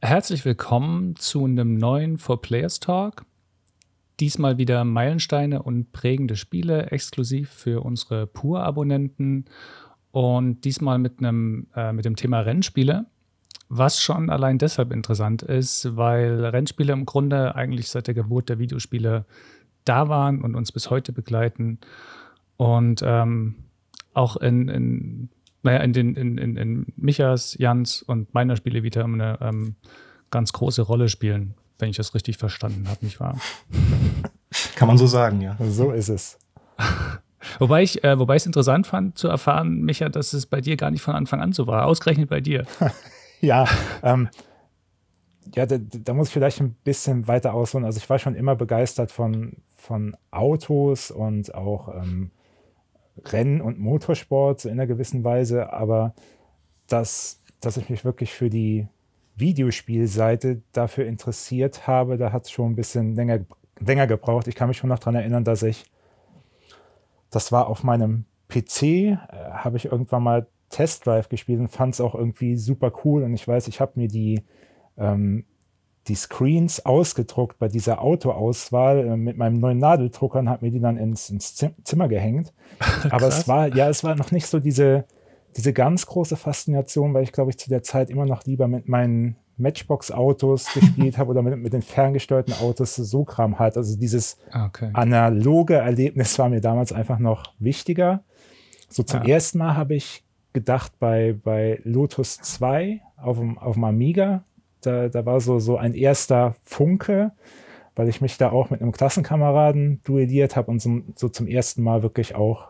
Herzlich willkommen zu einem neuen For Players Talk. Diesmal wieder Meilensteine und prägende Spiele exklusiv für unsere Pur-Abonnenten und diesmal mit einem äh, mit dem Thema Rennspiele, was schon allein deshalb interessant ist, weil Rennspiele im Grunde eigentlich seit der Geburt der Videospiele da waren und uns bis heute begleiten und ähm, auch in, in naja, in, den, in, in, in Michas, Jans und meiner Spiele wieder eine ähm, ganz große Rolle spielen, wenn ich das richtig verstanden habe, nicht wahr? Kann man so sagen, ja. So ist es. wobei ich äh, wobei ich es interessant fand zu erfahren, Micha, dass es bei dir gar nicht von Anfang an so war, ausgerechnet bei dir. ja, ähm, ja, da, da, muss ich vielleicht ein bisschen weiter ausholen. Also ich war schon immer begeistert von, von Autos und auch ähm, Rennen- und Motorsport in einer gewissen Weise, aber dass, dass ich mich wirklich für die Videospielseite dafür interessiert habe, da hat es schon ein bisschen länger, länger gebraucht. Ich kann mich schon noch daran erinnern, dass ich, das war auf meinem PC, äh, habe ich irgendwann mal Test Drive gespielt und fand es auch irgendwie super cool. Und ich weiß, ich habe mir die ähm, die Screens ausgedruckt bei dieser Autoauswahl äh, mit meinem neuen Nadeldrucker und habe mir die dann ins, ins Zimmer gehängt. Aber es war, ja, es war noch nicht so diese, diese ganz große Faszination, weil ich glaube ich zu der Zeit immer noch lieber mit meinen Matchbox-Autos gespielt habe oder mit, mit den ferngesteuerten Autos so Kram halt. Also dieses okay. analoge Erlebnis war mir damals einfach noch wichtiger. So zum ja. ersten Mal habe ich gedacht bei, bei Lotus 2 auf dem, auf dem Amiga, da, da war so, so ein erster Funke, weil ich mich da auch mit einem Klassenkameraden duelliert habe und so, so zum ersten Mal wirklich auch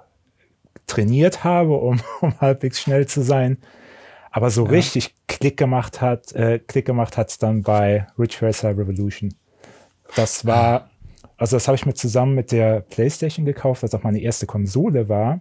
trainiert habe, um, um halbwegs schnell zu sein. Aber so ja. richtig Klick gemacht hat, äh, Klick gemacht hat es dann bei Ridge Racer Revolution. Das war, also das habe ich mir zusammen mit der PlayStation gekauft, was auch meine erste Konsole war.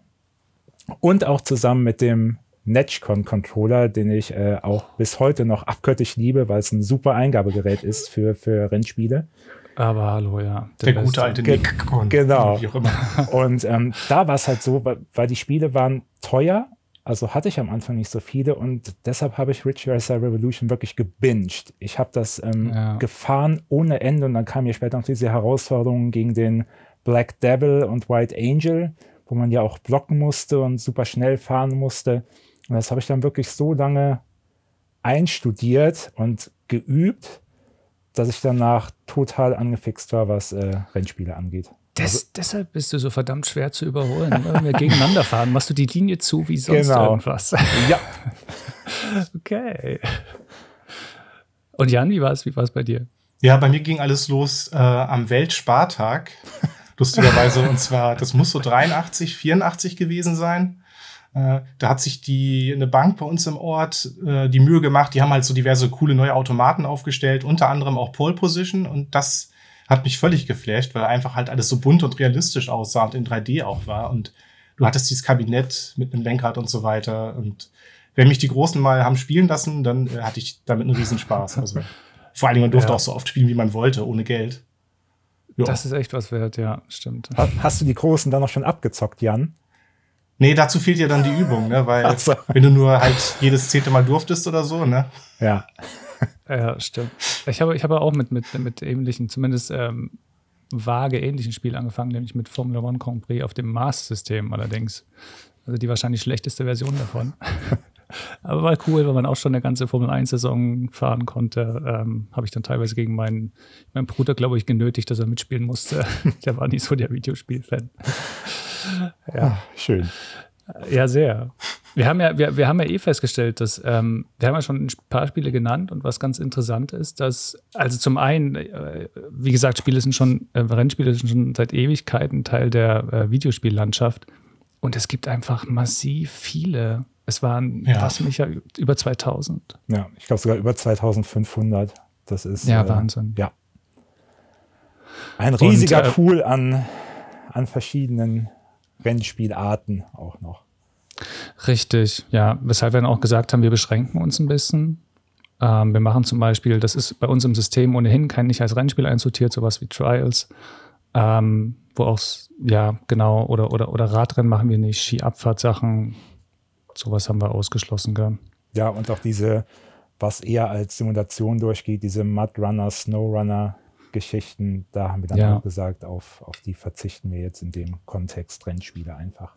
Und auch zusammen mit dem Netcon-Controller, den ich äh, auch bis heute noch abgöttisch liebe, weil es ein super Eingabegerät ist für, für Rennspiele. Aber hallo, ja. Der, der gute alte Nick. Genau. Wie auch immer. Und ähm, da war es halt so, weil, weil die Spiele waren teuer, also hatte ich am Anfang nicht so viele und deshalb habe ich Ridge Racer Revolution wirklich gebinged. Ich habe das ähm, ja. gefahren ohne Ende und dann kam mir später noch diese Herausforderungen gegen den Black Devil und White Angel, wo man ja auch blocken musste und super schnell fahren musste. Und das habe ich dann wirklich so lange einstudiert und geübt, dass ich danach total angefixt war, was äh, Rennspiele angeht. Des, also, deshalb bist du so verdammt schwer zu überholen. Wenn wir gegeneinander fahren, machst du die Linie zu wie sonst genau. irgendwas. Ja. okay. Und Jan, wie war es wie bei dir? Ja, bei mir ging alles los äh, am Weltspartag. Lustigerweise. und zwar, das muss so 83, 84 gewesen sein. Äh, da hat sich die eine Bank bei uns im Ort äh, die Mühe gemacht. Die haben halt so diverse coole neue Automaten aufgestellt, unter anderem auch Pole Position. Und das hat mich völlig geflasht, weil einfach halt alles so bunt und realistisch aussah und in 3D auch war. Und du hattest dieses Kabinett mit einem Lenkrad und so weiter. Und wenn mich die Großen mal haben spielen lassen, dann äh, hatte ich damit einen Riesenspaß. Also vor allen Dingen, man durfte ja. auch so oft spielen, wie man wollte, ohne Geld. Jo. Das ist echt was wert, ja, stimmt. Hast du die Großen dann noch schon abgezockt, Jan? Nee, dazu fehlt ja dann die Übung, ne? Weil so. wenn du nur halt jedes zehnte Mal durftest oder so, ne? Ja. Ja, stimmt. Ich habe, ich habe auch mit, mit, mit ähnlichen, zumindest ähm, vage ähnlichen Spielen angefangen, nämlich mit Formula One Grand Prix auf dem Mars-System allerdings. Also die wahrscheinlich schlechteste Version davon. Aber war cool, weil man auch schon eine ganze Formel 1-Saison fahren konnte. Ähm, Habe ich dann teilweise gegen meinen, meinen Bruder, glaube ich, genötigt, dass er mitspielen musste. der war nicht so der Videospiel-Fan. Ja, schön. Ja, sehr. Wir haben ja, wir, wir haben ja eh festgestellt, dass ähm, wir haben ja schon ein paar Spiele genannt und was ganz interessant ist, dass, also zum einen, äh, wie gesagt, Spiele sind schon, äh, Rennspiele sind schon seit Ewigkeiten Teil der äh, Videospiellandschaft. Und es gibt einfach massiv viele. Es waren, ja. was mich ja über 2000. Ja, ich glaube sogar über 2500. Das ist. Ja, äh, Wahnsinn. Ja. Ein riesiger und, äh, Pool an, an verschiedenen Rennspielarten auch noch. Richtig, ja. Weshalb wir dann auch gesagt haben, wir beschränken uns ein bisschen. Ähm, wir machen zum Beispiel, das ist bei uns im System ohnehin kein nicht als Rennspiel einsortiert, sowas wie Trials. Ähm, wo auch, ja, genau, oder, oder, oder Radrennen machen wir nicht, Skiabfahrtsachen, sowas haben wir ausgeschlossen, gell? Ja, und auch diese, was eher als Simulation durchgeht, diese Mudrunner, Snowrunner Geschichten, da haben wir dann ja. auch gesagt, auf, auf die verzichten wir jetzt in dem Kontext Rennspiele einfach.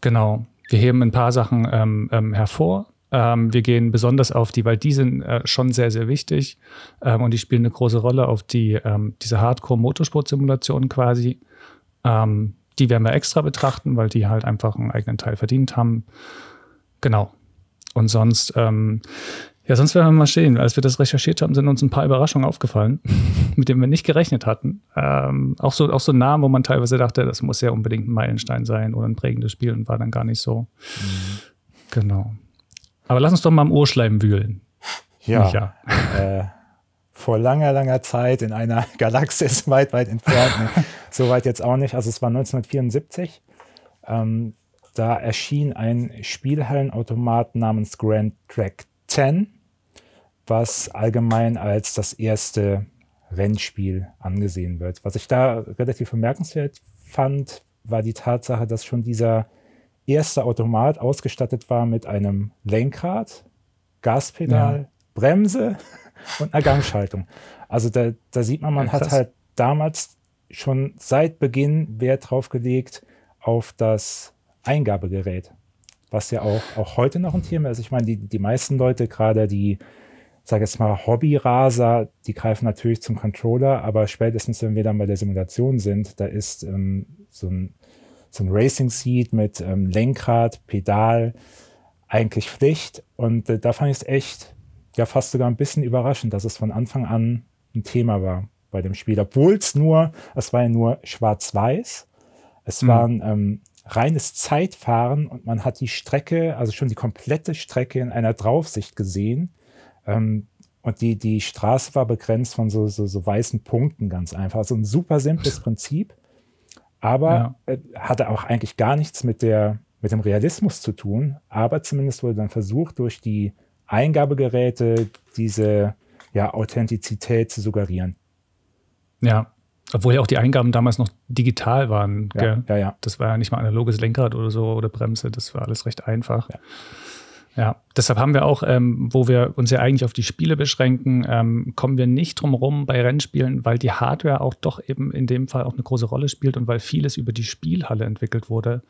Genau. Wir heben ein paar Sachen ähm, ähm, hervor. Ähm, wir gehen besonders auf die, weil die sind äh, schon sehr, sehr wichtig ähm, und die spielen eine große Rolle auf die, ähm, diese Hardcore-Motorsport-Simulationen quasi. Ähm, die werden wir extra betrachten, weil die halt einfach einen eigenen Teil verdient haben. Genau. Und sonst, ähm, ja, sonst werden wir mal stehen. Als wir das recherchiert haben, sind uns ein paar Überraschungen aufgefallen, mit denen wir nicht gerechnet hatten. Ähm, auch, so, auch so Namen, wo man teilweise dachte, das muss ja unbedingt ein Meilenstein sein oder ein prägendes Spiel und war dann gar nicht so. Mhm. Genau. Aber lass uns doch mal im Urschleim wühlen. Ja. ja. Äh, vor langer, langer Zeit in einer Galaxis weit, weit entfernt. Ne? Soweit jetzt auch nicht. Also es war 1974. Ähm, da erschien ein Spielhallenautomat namens Grand Track 10, was allgemein als das erste Rennspiel angesehen wird. Was ich da relativ bemerkenswert fand, war die Tatsache, dass schon dieser erste Automat ausgestattet war mit einem Lenkrad, Gaspedal, ja. Bremse und einer Gangschaltung. Also da, da sieht man, man ja, hat halt damals schon seit Beginn Wert drauf gelegt auf das Eingabegerät, was ja auch, auch heute noch ein Thema ist. Ich meine, die, die meisten Leute, gerade die, sag jetzt mal, Hobbyraser, die greifen natürlich zum Controller, aber spätestens, wenn wir dann bei der Simulation sind, da ist ähm, so ein so ein Racing Seat mit ähm, Lenkrad, Pedal eigentlich Pflicht. Und äh, da fand ich es echt, ja, fast sogar ein bisschen überraschend, dass es von Anfang an ein Thema war bei dem Spiel. Obwohl es nur, es war ja nur schwarz-weiß. Es mhm. war ein ähm, reines Zeitfahren und man hat die Strecke, also schon die komplette Strecke in einer Draufsicht gesehen. Ähm, und die, die Straße war begrenzt von so, so, so weißen Punkten ganz einfach. Also ein super simples Prinzip aber ja. äh, hatte auch eigentlich gar nichts mit, der, mit dem Realismus zu tun. Aber zumindest wurde dann versucht, durch die Eingabegeräte diese ja, Authentizität zu suggerieren. Ja, obwohl ja auch die Eingaben damals noch digital waren. Ja, ja, ja, Das war ja nicht mal analoges Lenkrad oder so oder Bremse, das war alles recht einfach. Ja. Ja, deshalb haben wir auch, ähm, wo wir uns ja eigentlich auf die Spiele beschränken, ähm, kommen wir nicht drum rum bei Rennspielen, weil die Hardware auch doch eben in dem Fall auch eine große Rolle spielt und weil vieles über die Spielhalle entwickelt wurde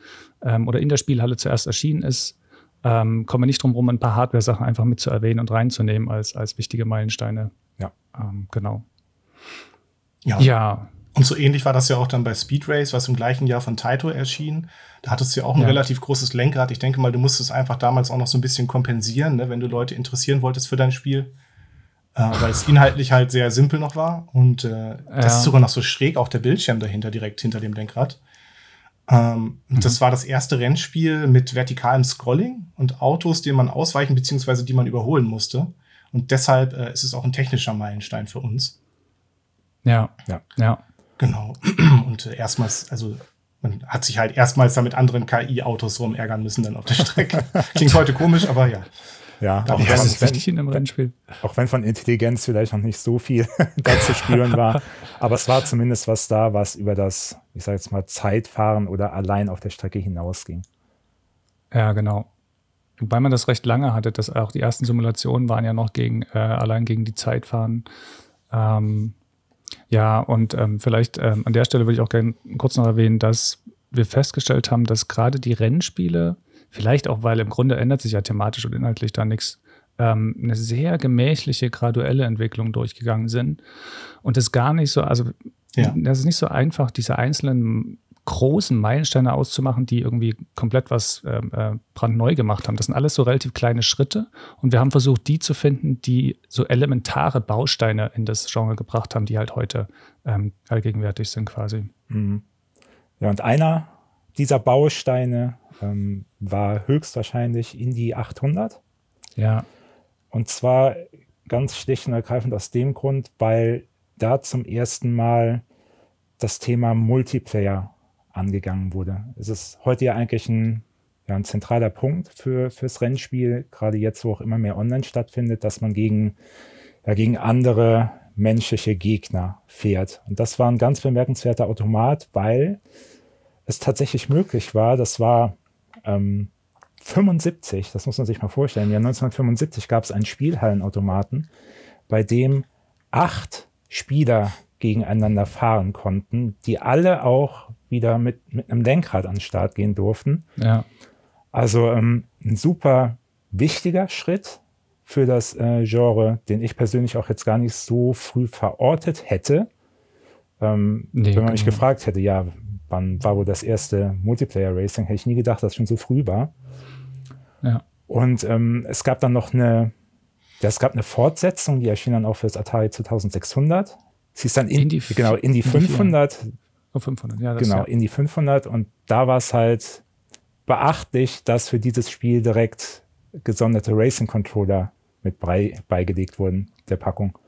ähm, oder in der Spielhalle zuerst erschienen ist, ähm, kommen wir nicht drum rum, ein paar Hardware-Sachen einfach mit zu erwähnen und reinzunehmen als, als wichtige Meilensteine. Ja. Ähm, genau. Ja. ja. Und so ähnlich war das ja auch dann bei Speed Race, was im gleichen Jahr von Taito erschien. Da hattest du ja auch ein ja. relativ großes Lenkrad. Ich denke mal, du musstest einfach damals auch noch so ein bisschen kompensieren, ne, wenn du Leute interessieren wolltest für dein Spiel. Äh, weil es inhaltlich halt sehr simpel noch war. Und äh, ja. das ist sogar noch so schräg, auch der Bildschirm dahinter, direkt hinter dem Lenkrad. Ähm, mhm. Das war das erste Rennspiel mit vertikalem Scrolling und Autos, denen man ausweichen bzw. die man überholen musste. Und deshalb äh, ist es auch ein technischer Meilenstein für uns. Ja, ja, ja. Genau. Und äh, erstmals, also man hat sich halt erstmals damit anderen KI-Autos rumärgern müssen dann auf der Strecke. Klingt heute komisch, aber ja. Ja, auch, ja, ist wichtig in einem Rennspiel. Auch wenn von Intelligenz vielleicht noch nicht so viel da zu spüren war. Aber es war zumindest was da, was über das, ich sage jetzt mal, Zeitfahren oder allein auf der Strecke hinausging. Ja, genau. Wobei man das recht lange hatte, dass auch die ersten Simulationen waren ja noch gegen, äh, allein gegen die Zeitfahren. Ähm, ja, und ähm, vielleicht ähm, an der Stelle würde ich auch gerne kurz noch erwähnen, dass wir festgestellt haben, dass gerade die Rennspiele, vielleicht auch, weil im Grunde ändert sich ja thematisch und inhaltlich da nichts, ähm, eine sehr gemächliche, graduelle Entwicklung durchgegangen sind. Und das gar nicht so, also ja. das ist nicht so einfach, diese einzelnen großen Meilensteine auszumachen, die irgendwie komplett was ähm, äh, brandneu gemacht haben. Das sind alles so relativ kleine Schritte und wir haben versucht, die zu finden, die so elementare Bausteine in das Genre gebracht haben, die halt heute ähm, allgegenwärtig sind quasi. Mhm. Ja, und einer dieser Bausteine ähm, war höchstwahrscheinlich Indie 800. Ja. Und zwar ganz schlicht und ergreifend aus dem Grund, weil da zum ersten Mal das Thema Multiplayer angegangen wurde. Es ist heute ja eigentlich ein, ja, ein zentraler Punkt für, fürs Rennspiel, gerade jetzt, wo auch immer mehr online stattfindet, dass man gegen, ja, gegen andere menschliche Gegner fährt. Und das war ein ganz bemerkenswerter Automat, weil es tatsächlich möglich war, das war ähm, 75, das muss man sich mal vorstellen, ja 1975 gab es einen Spielhallenautomaten, bei dem acht Spieler gegeneinander fahren konnten, die alle auch wieder mit, mit einem Lenkrad an den Start gehen durften. Ja. Also ähm, ein super wichtiger Schritt für das äh, Genre, den ich persönlich auch jetzt gar nicht so früh verortet hätte. Ähm, nee, wenn man mich genau. gefragt hätte, ja, wann war wohl das erste Multiplayer Racing, hätte ich nie gedacht, dass es schon so früh war. Ja. Und ähm, es gab dann noch eine, ja, es gab eine Fortsetzung, die erschien dann auch für das Atari 2600. Sie ist dann in, Indie, genau, in die 500. Oh, 500, ja. Genau, ja. in die 500. Und da war es halt beachtlich, dass für dieses Spiel direkt gesonderte Racing-Controller mit bei, beigelegt wurden, der Packung.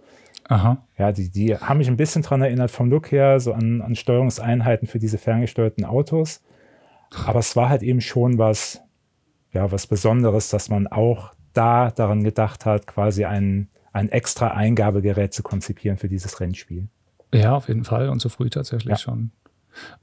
Aha. Ja, die, die haben mich ein bisschen daran erinnert vom Look her, so an, an Steuerungseinheiten für diese ferngesteuerten Autos. Aber es war halt eben schon was, ja, was Besonderes, dass man auch da daran gedacht hat, quasi ein, ein extra Eingabegerät zu konzipieren für dieses Rennspiel. Ja, auf jeden Fall und so früh tatsächlich ja. schon.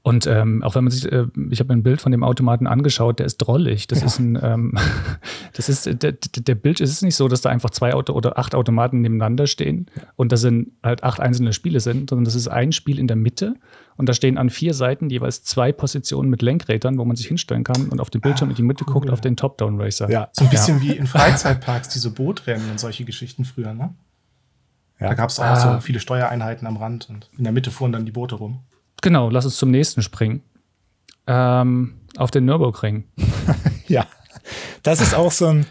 Und ähm, auch wenn man sich, äh, ich habe mir ein Bild von dem Automaten angeschaut, der ist drollig. Das ja. ist ein, ähm, das ist, der, der Bild ist es nicht so, dass da einfach zwei Auto oder acht Automaten nebeneinander stehen und da sind halt acht einzelne Spiele sind, sondern das ist ein Spiel in der Mitte und da stehen an vier Seiten jeweils zwei Positionen mit Lenkrädern, wo man sich hinstellen kann und auf dem Bildschirm in die Mitte cool. guckt auf den Top-Down-Racer. Ja, so ein bisschen ja. wie in Freizeitparks, diese Bootrennen und solche Geschichten früher, ne? Ja. Da gab es auch ah. so viele Steuereinheiten am Rand und in der Mitte fuhren dann die Boote rum. Genau, lass uns zum nächsten springen. Ähm, auf den Nürburgring. ja, das ist auch so ein,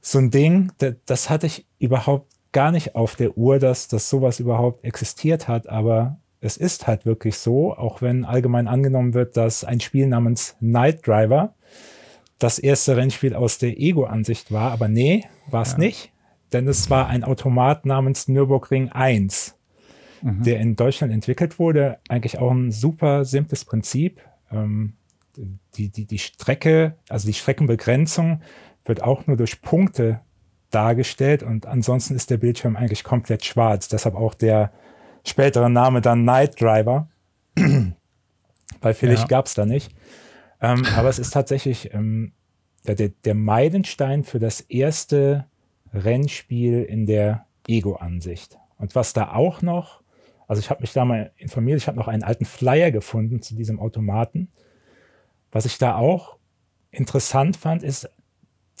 so ein Ding, das, hatte ich überhaupt gar nicht auf der Uhr, dass, dass sowas überhaupt existiert hat, aber es ist halt wirklich so, auch wenn allgemein angenommen wird, dass ein Spiel namens Night Driver das erste Rennspiel aus der Ego-Ansicht war, aber nee, war es ja. nicht, denn es war ein Automat namens Nürburgring 1 mhm. der in Deutschland entwickelt wurde. Eigentlich auch ein super simples Prinzip. Ähm, die, die, die Strecke, also die Streckenbegrenzung wird auch nur durch Punkte dargestellt und ansonsten ist der Bildschirm eigentlich komplett schwarz. Deshalb auch der spätere Name dann Night Driver, weil vielleicht ja. gab es da nicht. Ähm, aber es ist tatsächlich ähm, der, der Meilenstein für das erste Rennspiel in der Ego-Ansicht. Und was da auch noch also ich habe mich da mal informiert, ich habe noch einen alten Flyer gefunden zu diesem Automaten. Was ich da auch interessant fand, ist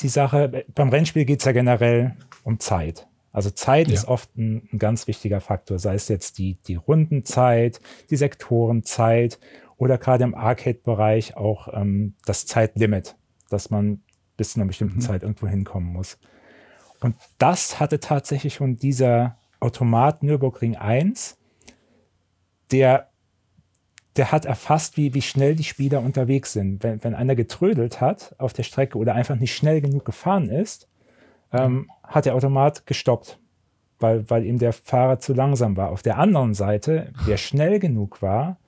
die Sache, beim Rennspiel geht es ja generell um Zeit. Also Zeit ja. ist oft ein, ein, ganz wichtiger Faktor, sei es jetzt die, die Rundenzeit, die Sektorenzeit oder gerade im Arcade-Bereich auch ähm, das Zeitlimit, dass man bis zu einer bestimmten mhm. Zeit irgendwo hinkommen muss. Und das hatte tatsächlich schon dieser Automat Nürburgring 1 der, der hat erfasst, wie, wie schnell die Spieler unterwegs sind. Wenn, wenn einer getrödelt hat auf der Strecke oder einfach nicht schnell genug gefahren ist, ähm, hat der Automat gestoppt, weil, weil ihm der Fahrer zu langsam war. Auf der anderen Seite, wer schnell genug war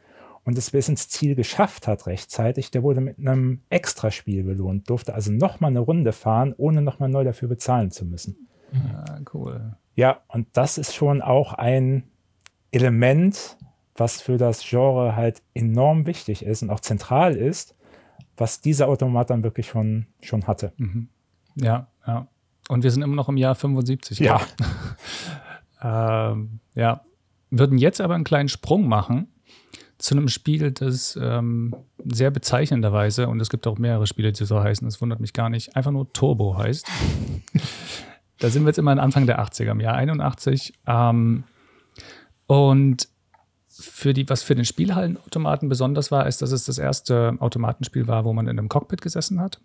und es bis ins Ziel geschafft hat rechtzeitig, der wurde mit einem Extraspiel belohnt, durfte also nochmal eine Runde fahren, ohne nochmal neu dafür bezahlen zu müssen. Ja, ah, cool. Ja, und das ist schon auch ein Element, was für das Genre halt enorm wichtig ist und auch zentral ist, was dieser Automat dann wirklich schon, schon hatte. Mhm. Ja, ja. Und wir sind immer noch im Jahr 75. Ja. ähm, ja. Würden jetzt aber einen kleinen Sprung machen zu einem Spiel, das ähm, sehr bezeichnenderweise, und es gibt auch mehrere Spiele, die so heißen, das wundert mich gar nicht, einfach nur Turbo heißt. da sind wir jetzt immer Anfang der 80er, im Jahr 81. Ähm, und für die, was für den Spielhallenautomaten besonders war, ist, dass es das erste Automatenspiel war, wo man in einem Cockpit gesessen hat.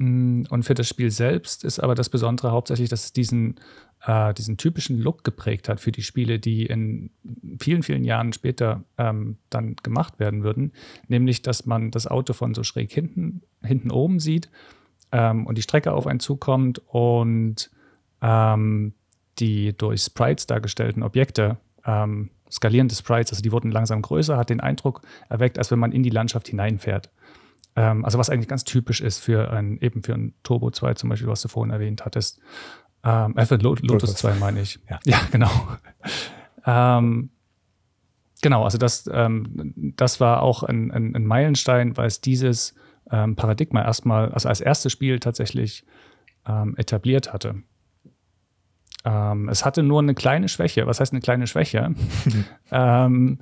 Mm, und für das Spiel selbst ist aber das Besondere hauptsächlich, dass es diesen, äh, diesen typischen Look geprägt hat für die Spiele, die in vielen, vielen Jahren später ähm, dann gemacht werden würden. Nämlich, dass man das Auto von so schräg hinten, hinten oben sieht ähm, und die Strecke auf einen zukommt und ähm, die durch Sprites dargestellten Objekte ähm, skalierende Sprites, also die wurden langsam größer, hat den Eindruck erweckt, als wenn man in die Landschaft hineinfährt. Ähm, also was eigentlich ganz typisch ist für ein, eben für ein Turbo 2 zum Beispiel, was du vorhin erwähnt hattest. Ähm, äh, für Lotus, Lotus 2 meine ich. Ja, ja genau. Ähm, genau, also das, ähm, das war auch ein, ein, ein, Meilenstein, weil es dieses ähm, Paradigma erstmal, also als erstes Spiel tatsächlich ähm, etabliert hatte. Ähm, es hatte nur eine kleine Schwäche. Was heißt eine kleine Schwäche? ähm,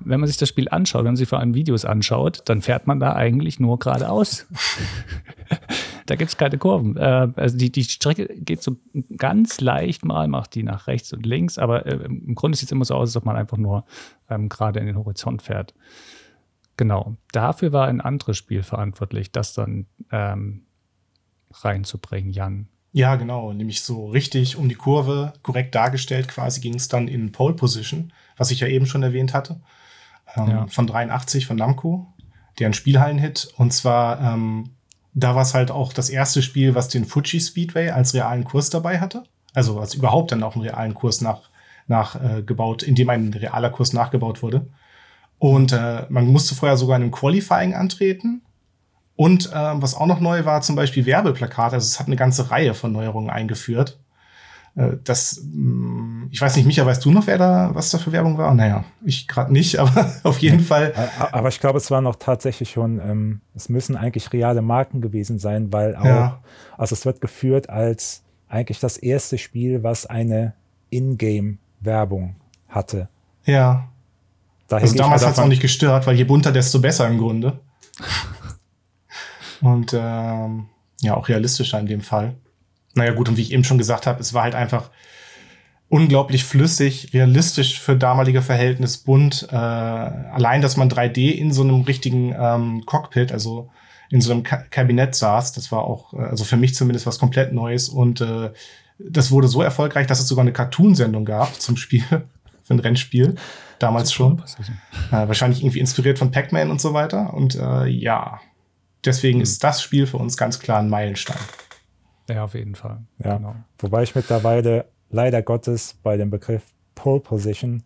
wenn man sich das Spiel anschaut, wenn man sich vor allem Videos anschaut, dann fährt man da eigentlich nur geradeaus. da gibt es keine Kurven. Äh, also die, die Strecke geht so ganz leicht mal, macht die nach rechts und links, aber äh, im Grunde sieht es immer so aus, als ob man einfach nur ähm, gerade in den Horizont fährt. Genau. Dafür war ein anderes Spiel verantwortlich, das dann ähm, reinzubringen, Jan. Ja, genau, nämlich so richtig um die Kurve, korrekt dargestellt quasi, ging es dann in Pole Position, was ich ja eben schon erwähnt hatte, ähm, ja. von 83 von Namco, deren Spielhallen-Hit. Und zwar, ähm, da war es halt auch das erste Spiel, was den Fuji Speedway als realen Kurs dabei hatte. Also als überhaupt dann auch einen realen Kurs nach, nachgebaut, äh, in dem ein realer Kurs nachgebaut wurde. Und äh, man musste vorher sogar in einem Qualifying antreten und ähm, was auch noch neu war, zum Beispiel Werbeplakate. Also es hat eine ganze Reihe von Neuerungen eingeführt. Äh, das, mm, ich weiß nicht, Micha, weißt du noch, wer da, was da für Werbung war? Naja, ich gerade nicht, aber auf jeden Fall. Aber ich glaube, es war noch tatsächlich schon, ähm, es müssen eigentlich reale Marken gewesen sein, weil auch, ja. also es wird geführt als eigentlich das erste Spiel, was eine Ingame-Werbung hatte. Ja. Da also damals hat es auch nicht gestört, weil je bunter, desto besser im Grunde. Und ähm, ja, auch realistischer in dem Fall. Naja, gut, und wie ich eben schon gesagt habe, es war halt einfach unglaublich flüssig, realistisch für damalige Verhältnis, bunt. Äh, allein, dass man 3D in so einem richtigen ähm, Cockpit, also in so einem Ka Kabinett saß, das war auch, äh, also für mich zumindest was komplett Neues. Und äh, das wurde so erfolgreich, dass es sogar eine Cartoon-Sendung gab zum Spiel, für ein Rennspiel. Damals schon. Äh, wahrscheinlich irgendwie inspiriert von Pac-Man und so weiter. Und äh, ja, Deswegen mhm. ist das Spiel für uns ganz klar ein Meilenstein. Ja, auf jeden Fall. Ja. Genau. Wobei ich mittlerweile leider Gottes bei dem Begriff Pole Position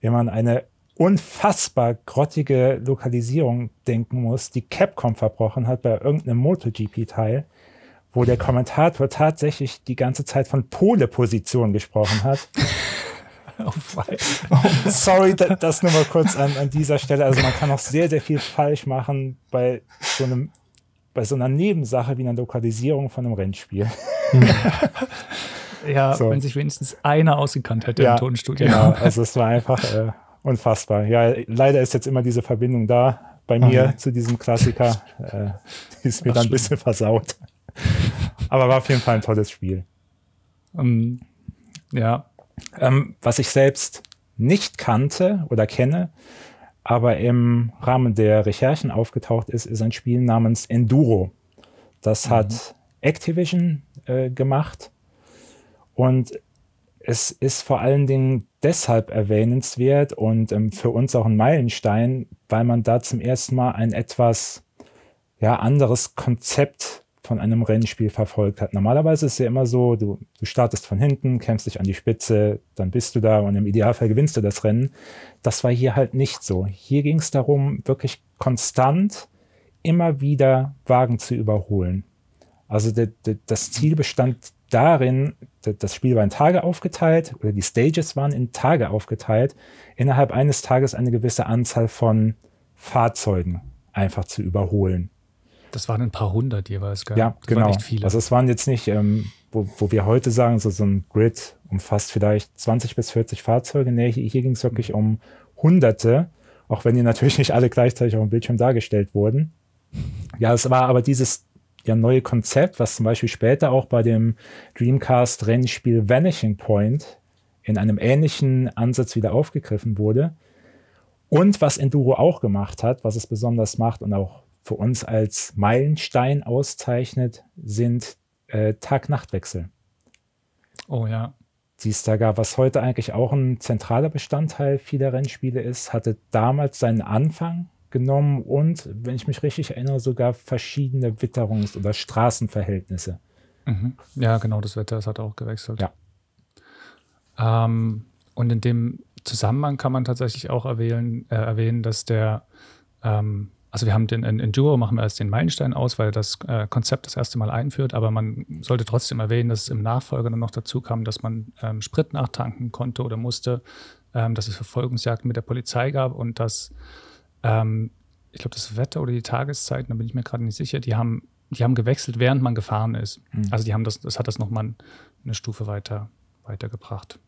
immer an eine unfassbar grottige Lokalisierung denken muss, die Capcom verbrochen hat bei irgendeinem MotoGP-Teil, wo der Kommentator tatsächlich die ganze Zeit von Pole-Position gesprochen hat. Oh, Sorry, das nur mal kurz an, an dieser Stelle. Also man kann auch sehr, sehr viel falsch machen bei so einem bei so einer Nebensache wie einer Lokalisierung von einem Rennspiel. ja, so. wenn sich wenigstens einer ausgekannt hätte ja, im Tonstudio. Genau, also es war einfach äh, unfassbar. Ja, leider ist jetzt immer diese Verbindung da bei mir okay. zu diesem Klassiker. Äh, die ist mir Ach, dann ein bisschen versaut. Aber war auf jeden Fall ein tolles Spiel. Um, ähm, ja, ähm, was ich selbst nicht kannte oder kenne, aber im Rahmen der Recherchen aufgetaucht ist, ist ein Spiel namens Enduro. Das mhm. hat Activision äh, gemacht und es ist vor allen Dingen deshalb erwähnenswert und ähm, für uns auch ein Meilenstein, weil man da zum ersten Mal ein etwas ja, anderes Konzept von einem Rennspiel verfolgt hat. Normalerweise ist es ja immer so, du, du startest von hinten, kämpfst dich an die Spitze, dann bist du da und im Idealfall gewinnst du das Rennen. Das war hier halt nicht so. Hier ging es darum, wirklich konstant immer wieder Wagen zu überholen. Also das Ziel bestand darin, das Spiel war in Tage aufgeteilt oder die Stages waren in Tage aufgeteilt, innerhalb eines Tages eine gewisse Anzahl von Fahrzeugen einfach zu überholen. Das waren ein paar hundert jeweils, gell? Ja, das genau. Also es waren jetzt nicht, ähm, wo, wo wir heute sagen, so, so ein Grid umfasst vielleicht 20 bis 40 Fahrzeuge. Nee, hier, hier ging es wirklich um Hunderte, auch wenn die natürlich nicht alle gleichzeitig auf dem Bildschirm dargestellt wurden. Ja, es war aber dieses ja, neue Konzept, was zum Beispiel später auch bei dem Dreamcast-Rennspiel Vanishing Point in einem ähnlichen Ansatz wieder aufgegriffen wurde. Und was Enduro auch gemacht hat, was es besonders macht und auch für uns als Meilenstein auszeichnet, sind äh, Tag-Nacht-Wechsel. Oh ja. Da gar, was heute eigentlich auch ein zentraler Bestandteil vieler Rennspiele ist, hatte damals seinen Anfang genommen und, wenn ich mich richtig erinnere, sogar verschiedene Witterungs- oder Straßenverhältnisse. Mhm. Ja, genau, das Wetter, das hat auch gewechselt. Ja. Ähm, und in dem Zusammenhang kann man tatsächlich auch erwähnen, äh, erwähnen dass der ähm, also wir haben den in Enduro machen wir als den Meilenstein aus, weil das äh, Konzept das erste Mal einführt, aber man sollte trotzdem erwähnen, dass es im Nachfolger dann noch dazu kam, dass man ähm, Sprit nachtanken konnte oder musste, ähm, dass es Verfolgungsjagden mit der Polizei gab und dass ähm, ich glaube, das Wetter oder die Tageszeiten, da bin ich mir gerade nicht sicher, die haben, die haben gewechselt, während man gefahren ist. Mhm. Also die haben das, das hat das nochmal eine Stufe weiter, weitergebracht.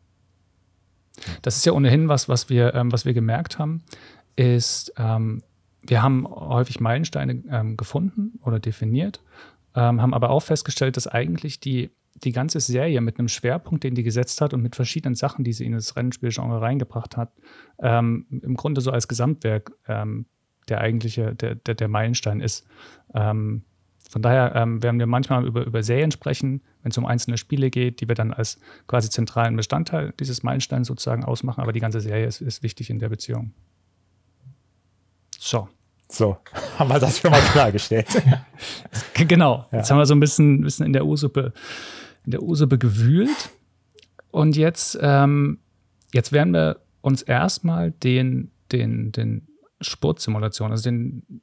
Das ist ja ohnehin was, was wir, ähm, was wir gemerkt haben, ist, ähm, wir haben häufig Meilensteine ähm, gefunden oder definiert, ähm, haben aber auch festgestellt, dass eigentlich die, die ganze Serie mit einem Schwerpunkt, den die gesetzt hat und mit verschiedenen Sachen, die sie in das Rennspielgenre reingebracht hat, ähm, im Grunde so als Gesamtwerk ähm, der eigentliche, der, der, der Meilenstein ist. Ähm, von daher ähm, werden wir manchmal über, über Serien sprechen, wenn es um einzelne Spiele geht, die wir dann als quasi zentralen Bestandteil dieses Meilensteins sozusagen ausmachen, aber die ganze Serie ist, ist wichtig in der Beziehung. So. So, haben wir das schon mal klargestellt. genau. Ja. Jetzt haben wir so ein bisschen, bisschen in der Ursuppe, in der Ursuppe gewühlt. Und jetzt, ähm, jetzt werden wir uns erstmal den, den, den Sportsimulation, also den,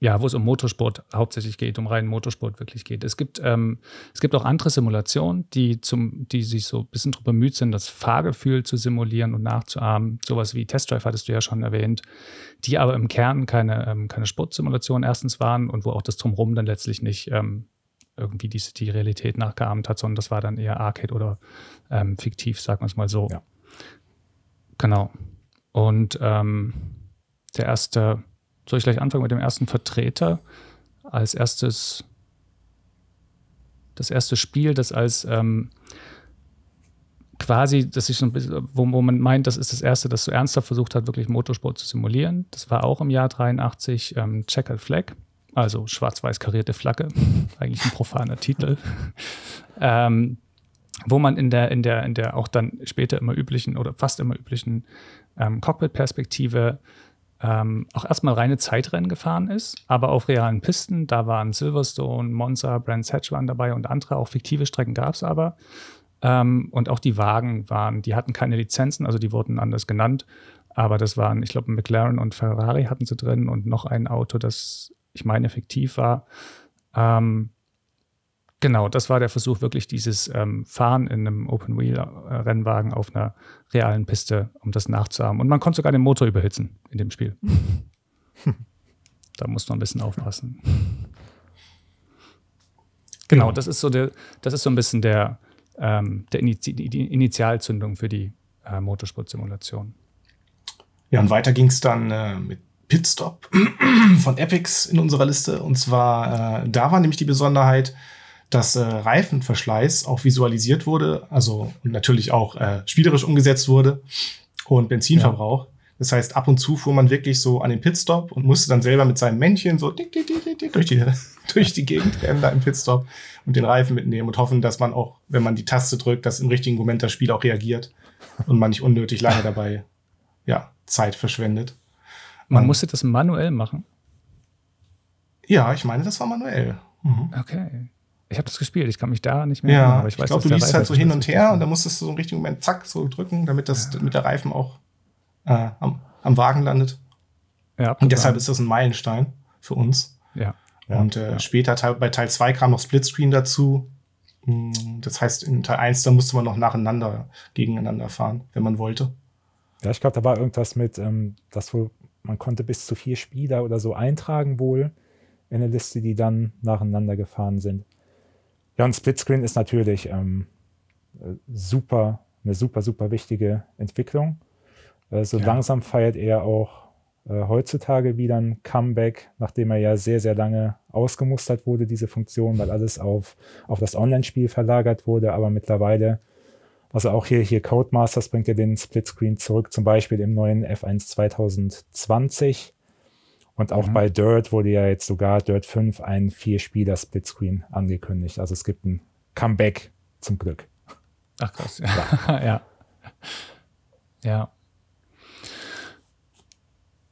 ja, wo es um Motorsport hauptsächlich geht, um reinen Motorsport wirklich geht. Es gibt, ähm, es gibt auch andere Simulationen, die, zum, die sich so ein bisschen drüber bemüht sind, das Fahrgefühl zu simulieren und nachzuahmen. Sowas wie Test Drive hattest du ja schon erwähnt, die aber im Kern keine, ähm, keine Sportsimulation erstens waren und wo auch das Drumherum dann letztlich nicht ähm, irgendwie die, die Realität nachgeahmt hat, sondern das war dann eher Arcade oder ähm, fiktiv, sagen wir es mal so. Ja. Genau. Und ähm, der erste, soll ich gleich anfangen mit dem ersten Vertreter? Als erstes, das erste Spiel, das als ähm, quasi, dass ich so ein bisschen, wo, wo, man meint, das ist das erste, das so ernsthaft versucht hat, wirklich Motorsport zu simulieren. Das war auch im Jahr 83 ähm, Checkered Flag, also schwarz-weiß karierte Flagge, eigentlich ein profaner Titel. ähm, wo man in der, in der, in der auch dann später immer üblichen oder fast immer üblichen ähm, Cockpit-Perspektive ähm, auch erstmal reine Zeitrennen gefahren ist, aber auf realen Pisten. Da waren Silverstone, Monza, Brands Hatch waren dabei und andere, auch fiktive Strecken gab es aber. Ähm, und auch die Wagen waren, die hatten keine Lizenzen, also die wurden anders genannt. Aber das waren, ich glaube, McLaren und Ferrari hatten sie drin und noch ein Auto, das ich meine fiktiv war. Ähm, Genau, das war der Versuch, wirklich dieses ähm, Fahren in einem Open-Wheel-Rennwagen auf einer realen Piste, um das nachzuahmen. Und man konnte sogar den Motor überhitzen in dem Spiel. da muss man ein bisschen aufpassen. Genau, das ist so der, das ist so ein bisschen der, ähm, der Inizi die Initialzündung für die äh, Motorsportsimulation. Ja, und weiter ging es dann äh, mit Pitstop von Epics in unserer Liste. Und zwar, äh, da war nämlich die Besonderheit, dass äh, Reifenverschleiß auch visualisiert wurde, also natürlich auch äh, spielerisch umgesetzt wurde und Benzinverbrauch. Ja. Das heißt, ab und zu fuhr man wirklich so an den Pitstop und musste dann selber mit seinem Männchen so dick, dick, dick, dick, durch, die, durch die Gegend rennen da im Pitstop und den Reifen mitnehmen und hoffen, dass man auch, wenn man die Taste drückt, dass im richtigen Moment das Spiel auch reagiert und man nicht unnötig lange dabei ja, Zeit verschwendet. Man, man musste das manuell machen? Ja, ich meine, das war manuell. Mhm. Okay. Ich habe das gespielt, ich kann mich da nicht mehr ja, erinnern, aber ich, ich glaube, du liest halt so hin und her und dann musstest du so im richtigen Moment zack so drücken, damit das ja. mit der Reifen auch äh, am, am, Wagen landet. Ja, und deshalb ist das ein Meilenstein für uns. Ja. Und äh, ja. später bei Teil 2 kam noch Splitscreen dazu. Hm, das heißt, in Teil 1, da musste man noch nacheinander gegeneinander fahren, wenn man wollte. Ja, ich glaube, da war irgendwas mit, ähm, dass wohl, man konnte bis zu vier Spieler oder so eintragen wohl in eine Liste, die dann nacheinander gefahren sind. Ja, und Splitscreen ist natürlich ähm, super, eine super, super wichtige Entwicklung. Äh, so ja. langsam feiert er auch äh, heutzutage wieder ein Comeback, nachdem er ja sehr, sehr lange ausgemustert wurde, diese Funktion, weil alles auf, auf das Online-Spiel verlagert wurde. Aber mittlerweile, also auch hier, hier Codemasters bringt ja den Splitscreen zurück, zum Beispiel im neuen F1 2020 und auch mhm. bei Dirt wurde ja jetzt sogar Dirt 5 ein Vier-Spieler-Splitscreen angekündigt. Also es gibt ein Comeback zum Glück. Ach krass, ja. ja. ja.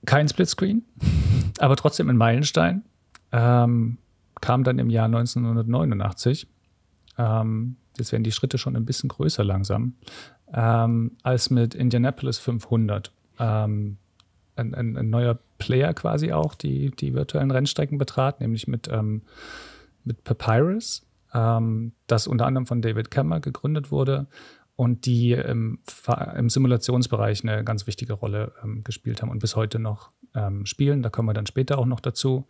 Kein Splitscreen, aber trotzdem ein Meilenstein. Ähm, kam dann im Jahr 1989. Ähm, jetzt werden die Schritte schon ein bisschen größer langsam, ähm, als mit Indianapolis 500. Ähm, ein, ein, ein, neuer Player quasi auch die, die virtuellen Rennstrecken betrat, nämlich mit, ähm, mit Papyrus, ähm, das unter anderem von David Kammer gegründet wurde und die im, im Simulationsbereich eine ganz wichtige Rolle ähm, gespielt haben und bis heute noch ähm, spielen. Da kommen wir dann später auch noch dazu.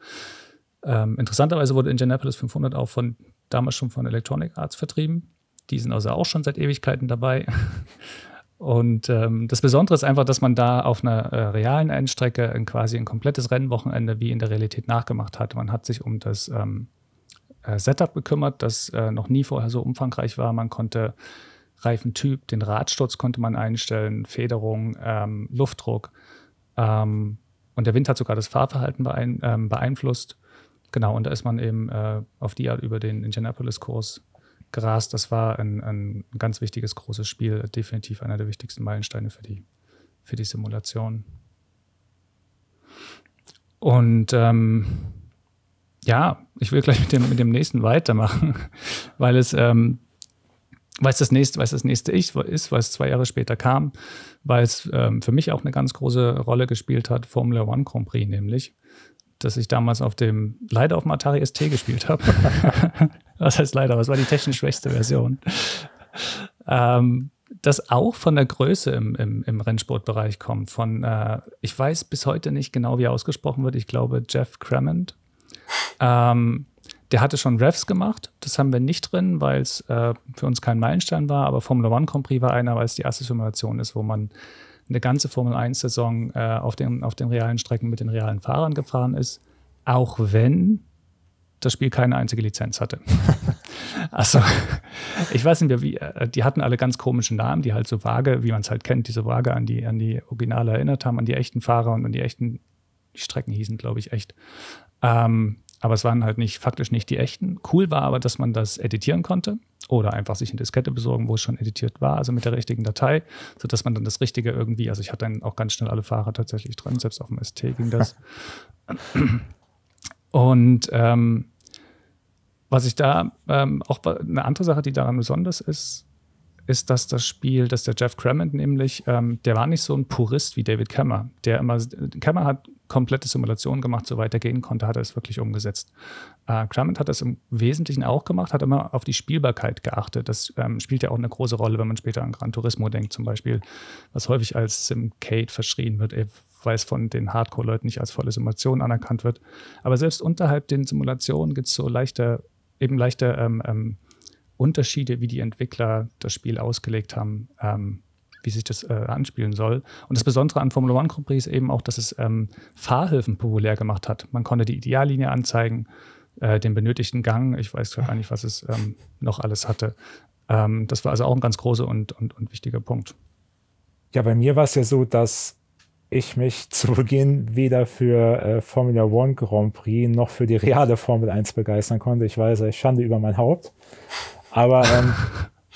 Ähm, interessanterweise wurde Indianapolis 500 auch von damals schon von Electronic Arts vertrieben. Die sind also auch schon seit Ewigkeiten dabei. Und ähm, das Besondere ist einfach, dass man da auf einer äh, realen Endstrecke ein, quasi ein komplettes Rennwochenende wie in der Realität nachgemacht hat. Man hat sich um das ähm, äh, Setup gekümmert, das äh, noch nie vorher so umfangreich war. Man konnte Reifentyp, den Radsturz konnte man einstellen, Federung, ähm, Luftdruck. Ähm, und der Wind hat sogar das Fahrverhalten beein, ähm, beeinflusst. Genau, und da ist man eben äh, auf die Art über den Indianapolis-Kurs gerast. Das war ein, ein, ganz wichtiges, großes Spiel, definitiv einer der wichtigsten Meilensteine für die, für die Simulation. Und ähm, ja, ich will gleich mit dem, mit dem nächsten weitermachen, weil es, ähm, weil es das nächste, weil es das nächste Ich ist, weil es zwei Jahre später kam, weil es ähm, für mich auch eine ganz große Rolle gespielt hat, Formula One Grand Prix nämlich, dass ich damals auf dem, leider auf dem Atari ST gespielt habe. Was heißt leider, was war die technisch schwächste Version? ähm, das auch von der Größe im, im, im Rennsportbereich kommt. Von, äh, ich weiß bis heute nicht genau, wie er ausgesprochen wird. Ich glaube, Jeff Cremant. Ähm, der hatte schon Refs gemacht. Das haben wir nicht drin, weil es äh, für uns kein Meilenstein war. Aber Formula One Prix war einer, weil es die erste Simulation ist, wo man eine ganze Formel 1-Saison äh, auf, den, auf den realen Strecken mit den realen Fahrern gefahren ist. Auch wenn das Spiel keine einzige Lizenz hatte. also, ich weiß nicht mehr, wie, äh, die hatten alle ganz komische Namen, die halt so vage, wie man es halt kennt, diese vage an die, an die Originale erinnert haben, an die echten Fahrer und an die echten, die Strecken hießen, glaube ich, echt. Ähm, aber es waren halt nicht, faktisch nicht die echten. Cool war aber, dass man das editieren konnte oder einfach sich eine Diskette besorgen, wo es schon editiert war, also mit der richtigen Datei, sodass man dann das Richtige irgendwie, also ich hatte dann auch ganz schnell alle Fahrer tatsächlich drin, selbst auf dem ST ging das. Und ähm, was ich da ähm, auch eine andere Sache, die daran besonders ist, ist, dass das Spiel, dass der Jeff Cremant nämlich, ähm, der war nicht so ein Purist wie David Kemmer. Der immer, Kemmer hat komplette Simulationen gemacht, soweit er gehen konnte, hat er es wirklich umgesetzt. Äh, Cremant hat das im Wesentlichen auch gemacht, hat immer auf die Spielbarkeit geachtet. Das ähm, spielt ja auch eine große Rolle, wenn man später an Gran Turismo denkt, zum Beispiel, was häufig als Simcade verschrien wird, weil es von den Hardcore-Leuten nicht als volle Simulation anerkannt wird. Aber selbst unterhalb den Simulationen gibt es so leichte, eben leichte ähm, ähm, Unterschiede, wie die Entwickler das Spiel ausgelegt haben, ähm, wie sich das äh, anspielen soll. Und das Besondere an Formula One Grand Prix ist eben auch, dass es ähm, Fahrhilfen populär gemacht hat. Man konnte die Ideallinie anzeigen, äh, den benötigten Gang. Ich weiß gar nicht, was es ähm, noch alles hatte. Ähm, das war also auch ein ganz großer und, und, und wichtiger Punkt. Ja, bei mir war es ja so, dass ich mich zu Beginn weder für äh, Formula One Grand Prix noch für die reale Formel 1 begeistern konnte. Ich weiß, ich Schande über mein Haupt. Aber ähm,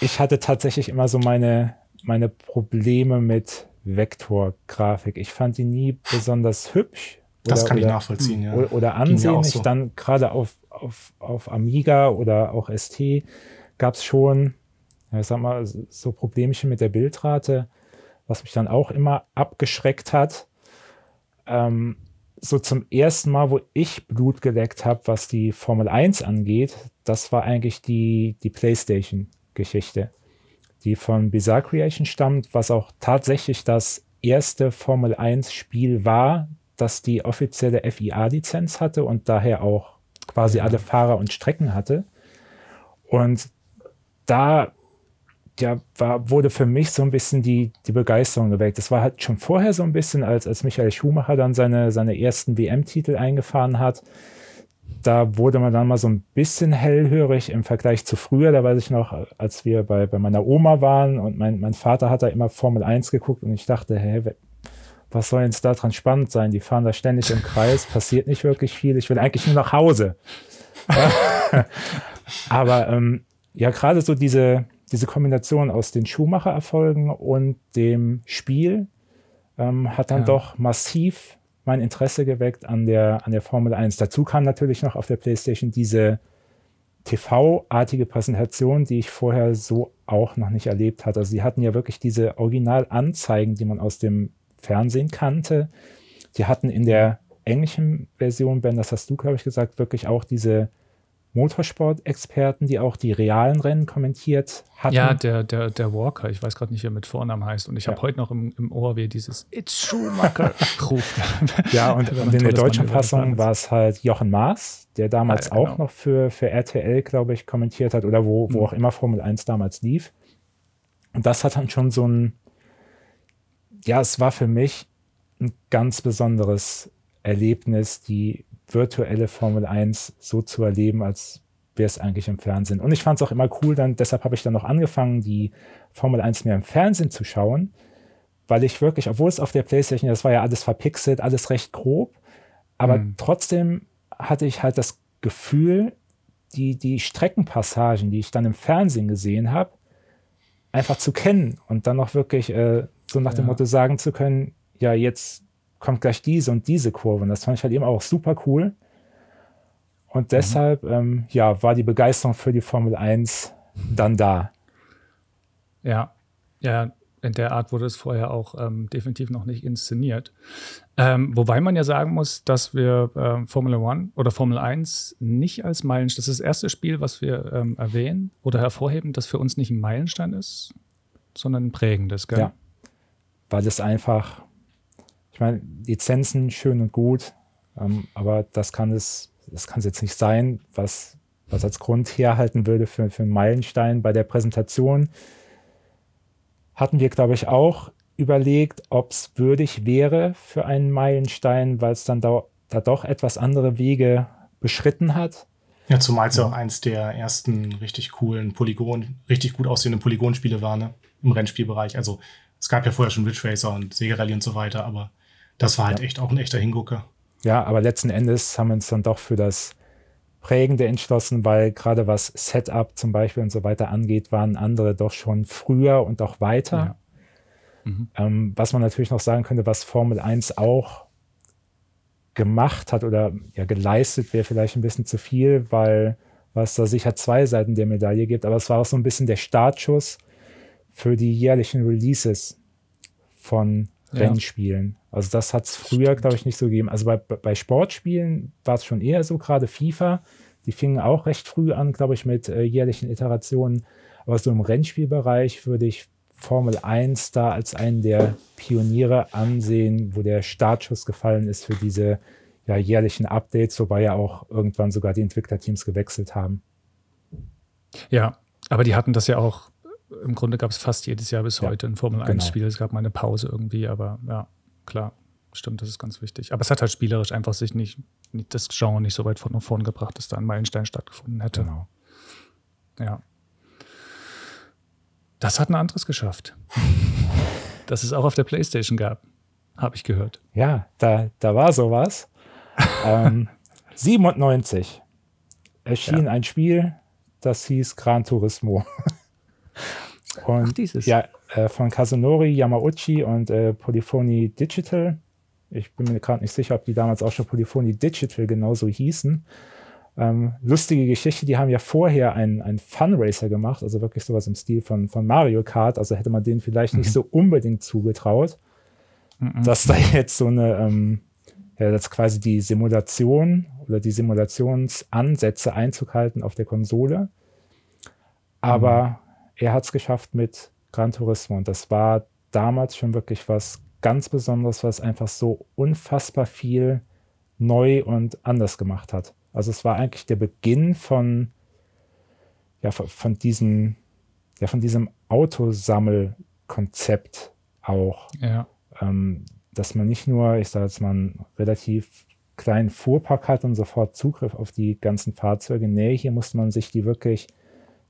ich hatte tatsächlich immer so meine, meine Probleme mit Vektorgrafik. Ich fand die nie besonders hübsch. Oder, das kann ich nachvollziehen, ja. Oder, oder ansehnlich. So. Dann gerade auf, auf, auf Amiga oder auch ST gab es schon, ja, ich sag mal, so Problemchen mit der Bildrate, was mich dann auch immer abgeschreckt hat. Ähm, so zum ersten Mal, wo ich Blut geleckt habe, was die Formel 1 angeht, das war eigentlich die, die PlayStation-Geschichte, die von Bizarre Creation stammt, was auch tatsächlich das erste Formel 1-Spiel war, das die offizielle FIA-Lizenz hatte und daher auch quasi alle Fahrer und Strecken hatte. Und da ja, war, wurde für mich so ein bisschen die, die Begeisterung geweckt. Das war halt schon vorher so ein bisschen, als, als Michael Schumacher dann seine, seine ersten WM-Titel eingefahren hat. Da wurde man dann mal so ein bisschen hellhörig im Vergleich zu früher. Da weiß ich noch, als wir bei, bei meiner Oma waren und mein, mein Vater hat da immer Formel 1 geguckt und ich dachte, hä, was soll jetzt da dran spannend sein? Die fahren da ständig im Kreis, passiert nicht wirklich viel. Ich will eigentlich nur nach Hause. Aber ähm, ja, gerade so diese, diese Kombination aus den Schumacher-Erfolgen und dem Spiel ähm, hat dann ja. doch massiv mein Interesse geweckt an der, an der Formel 1. Dazu kam natürlich noch auf der PlayStation diese TV-artige Präsentation, die ich vorher so auch noch nicht erlebt hatte. Also sie hatten ja wirklich diese Originalanzeigen, die man aus dem Fernsehen kannte, die hatten in der englischen Version, Ben, das hast du, glaube ich, gesagt, wirklich auch diese Motorsport-Experten, die auch die realen Rennen kommentiert hatten. Ja, der, der, der Walker, ich weiß gerade nicht, wie er mit Vornamen heißt. Und ich habe heute noch im, im Ohr, wie dieses It's Schumacher ruft. ja, und, und in der deutschen Fassung war es halt Jochen Maas, der damals ah, ja, genau. auch noch für, für RTL, glaube ich, kommentiert hat oder wo, wo mhm. auch immer Formel 1 damals lief. Und das hat dann schon so ein, ja, es war für mich ein ganz besonderes Erlebnis, die virtuelle Formel 1 so zu erleben, als wäre es eigentlich im Fernsehen. Und ich fand es auch immer cool, dann, deshalb habe ich dann noch angefangen, die Formel 1 mehr im Fernsehen zu schauen, weil ich wirklich, obwohl es auf der Playstation, das war ja alles verpixelt, alles recht grob, aber mhm. trotzdem hatte ich halt das Gefühl, die, die Streckenpassagen, die ich dann im Fernsehen gesehen habe, einfach zu kennen und dann noch wirklich äh, so nach ja. dem Motto sagen zu können, ja, jetzt kommt gleich diese und diese Kurve. Und das fand ich halt eben auch super cool. Und deshalb, mhm. ähm, ja, war die Begeisterung für die Formel 1 dann da. Ja, ja, in der Art wurde es vorher auch ähm, definitiv noch nicht inszeniert. Ähm, wobei man ja sagen muss, dass wir ähm, Formula One oder Formel 1 nicht als Meilenstein, das ist das erste Spiel, was wir ähm, erwähnen oder hervorheben, das für uns nicht ein Meilenstein ist, sondern ein prägendes, gell? Ja. Weil es einfach ich meine, Lizenzen schön und gut, ähm, aber das kann es, das kann es jetzt nicht sein, was, was als Grund herhalten würde für, für einen Meilenstein. Bei der Präsentation hatten wir, glaube ich, auch überlegt, ob es würdig wäre für einen Meilenstein, weil es dann da, da doch etwas andere Wege beschritten hat. Ja, zumal es ja auch eins der ersten richtig coolen Polygon, richtig gut aussehenden Polygonspiele war, ne? Im Rennspielbereich. Also es gab ja vorher schon Ridge Racer und Sega und so weiter, aber das war halt ja. echt auch ein echter Hingucker. Ja, aber letzten Endes haben wir uns dann doch für das Prägende entschlossen, weil gerade was Setup zum Beispiel und so weiter angeht, waren andere doch schon früher und auch weiter. Ja. Mhm. Ähm, was man natürlich noch sagen könnte, was Formel 1 auch gemacht hat oder ja geleistet, wäre vielleicht ein bisschen zu viel, weil was da sicher zwei Seiten der Medaille gibt, aber es war auch so ein bisschen der Startschuss für die jährlichen Releases von Rennspielen. Also das hat es früher, glaube ich, nicht so gegeben. Also bei, bei Sportspielen war es schon eher so, gerade FIFA, die fingen auch recht früh an, glaube ich, mit äh, jährlichen Iterationen. Aber so im Rennspielbereich würde ich Formel 1 da als einen der Pioniere ansehen, wo der Startschuss gefallen ist für diese ja, jährlichen Updates, wobei ja auch irgendwann sogar die Entwicklerteams gewechselt haben. Ja, aber die hatten das ja auch im Grunde gab es fast jedes Jahr bis ja, heute ein Formel-1-Spiel. Genau. Es gab mal eine Pause irgendwie, aber ja, klar, stimmt, das ist ganz wichtig. Aber es hat halt spielerisch einfach sich nicht, nicht das Genre nicht so weit von vorne gebracht, dass da ein Meilenstein stattgefunden hätte. Genau. Ja. Das hat ein anderes geschafft. dass es auch auf der Playstation gab, habe ich gehört. Ja, da, da war sowas. ähm, 97 erschien ja. ein Spiel, das hieß Gran Turismo. Und Ach, dieses. Ja, äh, von Kazunori Yamauchi und äh, Polyphony Digital. Ich bin mir gerade nicht sicher, ob die damals auch schon Polyphony Digital genauso hießen. Ähm, lustige Geschichte, die haben ja vorher einen, einen Funracer gemacht, also wirklich sowas im Stil von, von Mario Kart. Also hätte man denen vielleicht mhm. nicht so unbedingt zugetraut, mhm. dass da jetzt so eine, ähm, ja, dass quasi die Simulation oder die Simulationsansätze Einzug halten auf der Konsole. Aber mhm er hat es geschafft mit Gran Turismo und das war damals schon wirklich was ganz Besonderes, was einfach so unfassbar viel neu und anders gemacht hat. Also es war eigentlich der Beginn von, ja, von, von diesem, ja, von diesem Autosammelkonzept auch. Ja. Ähm, dass man nicht nur, ich sage jetzt mal, einen relativ kleinen Fuhrpark hat und sofort Zugriff auf die ganzen Fahrzeuge. Nee, hier musste man sich die wirklich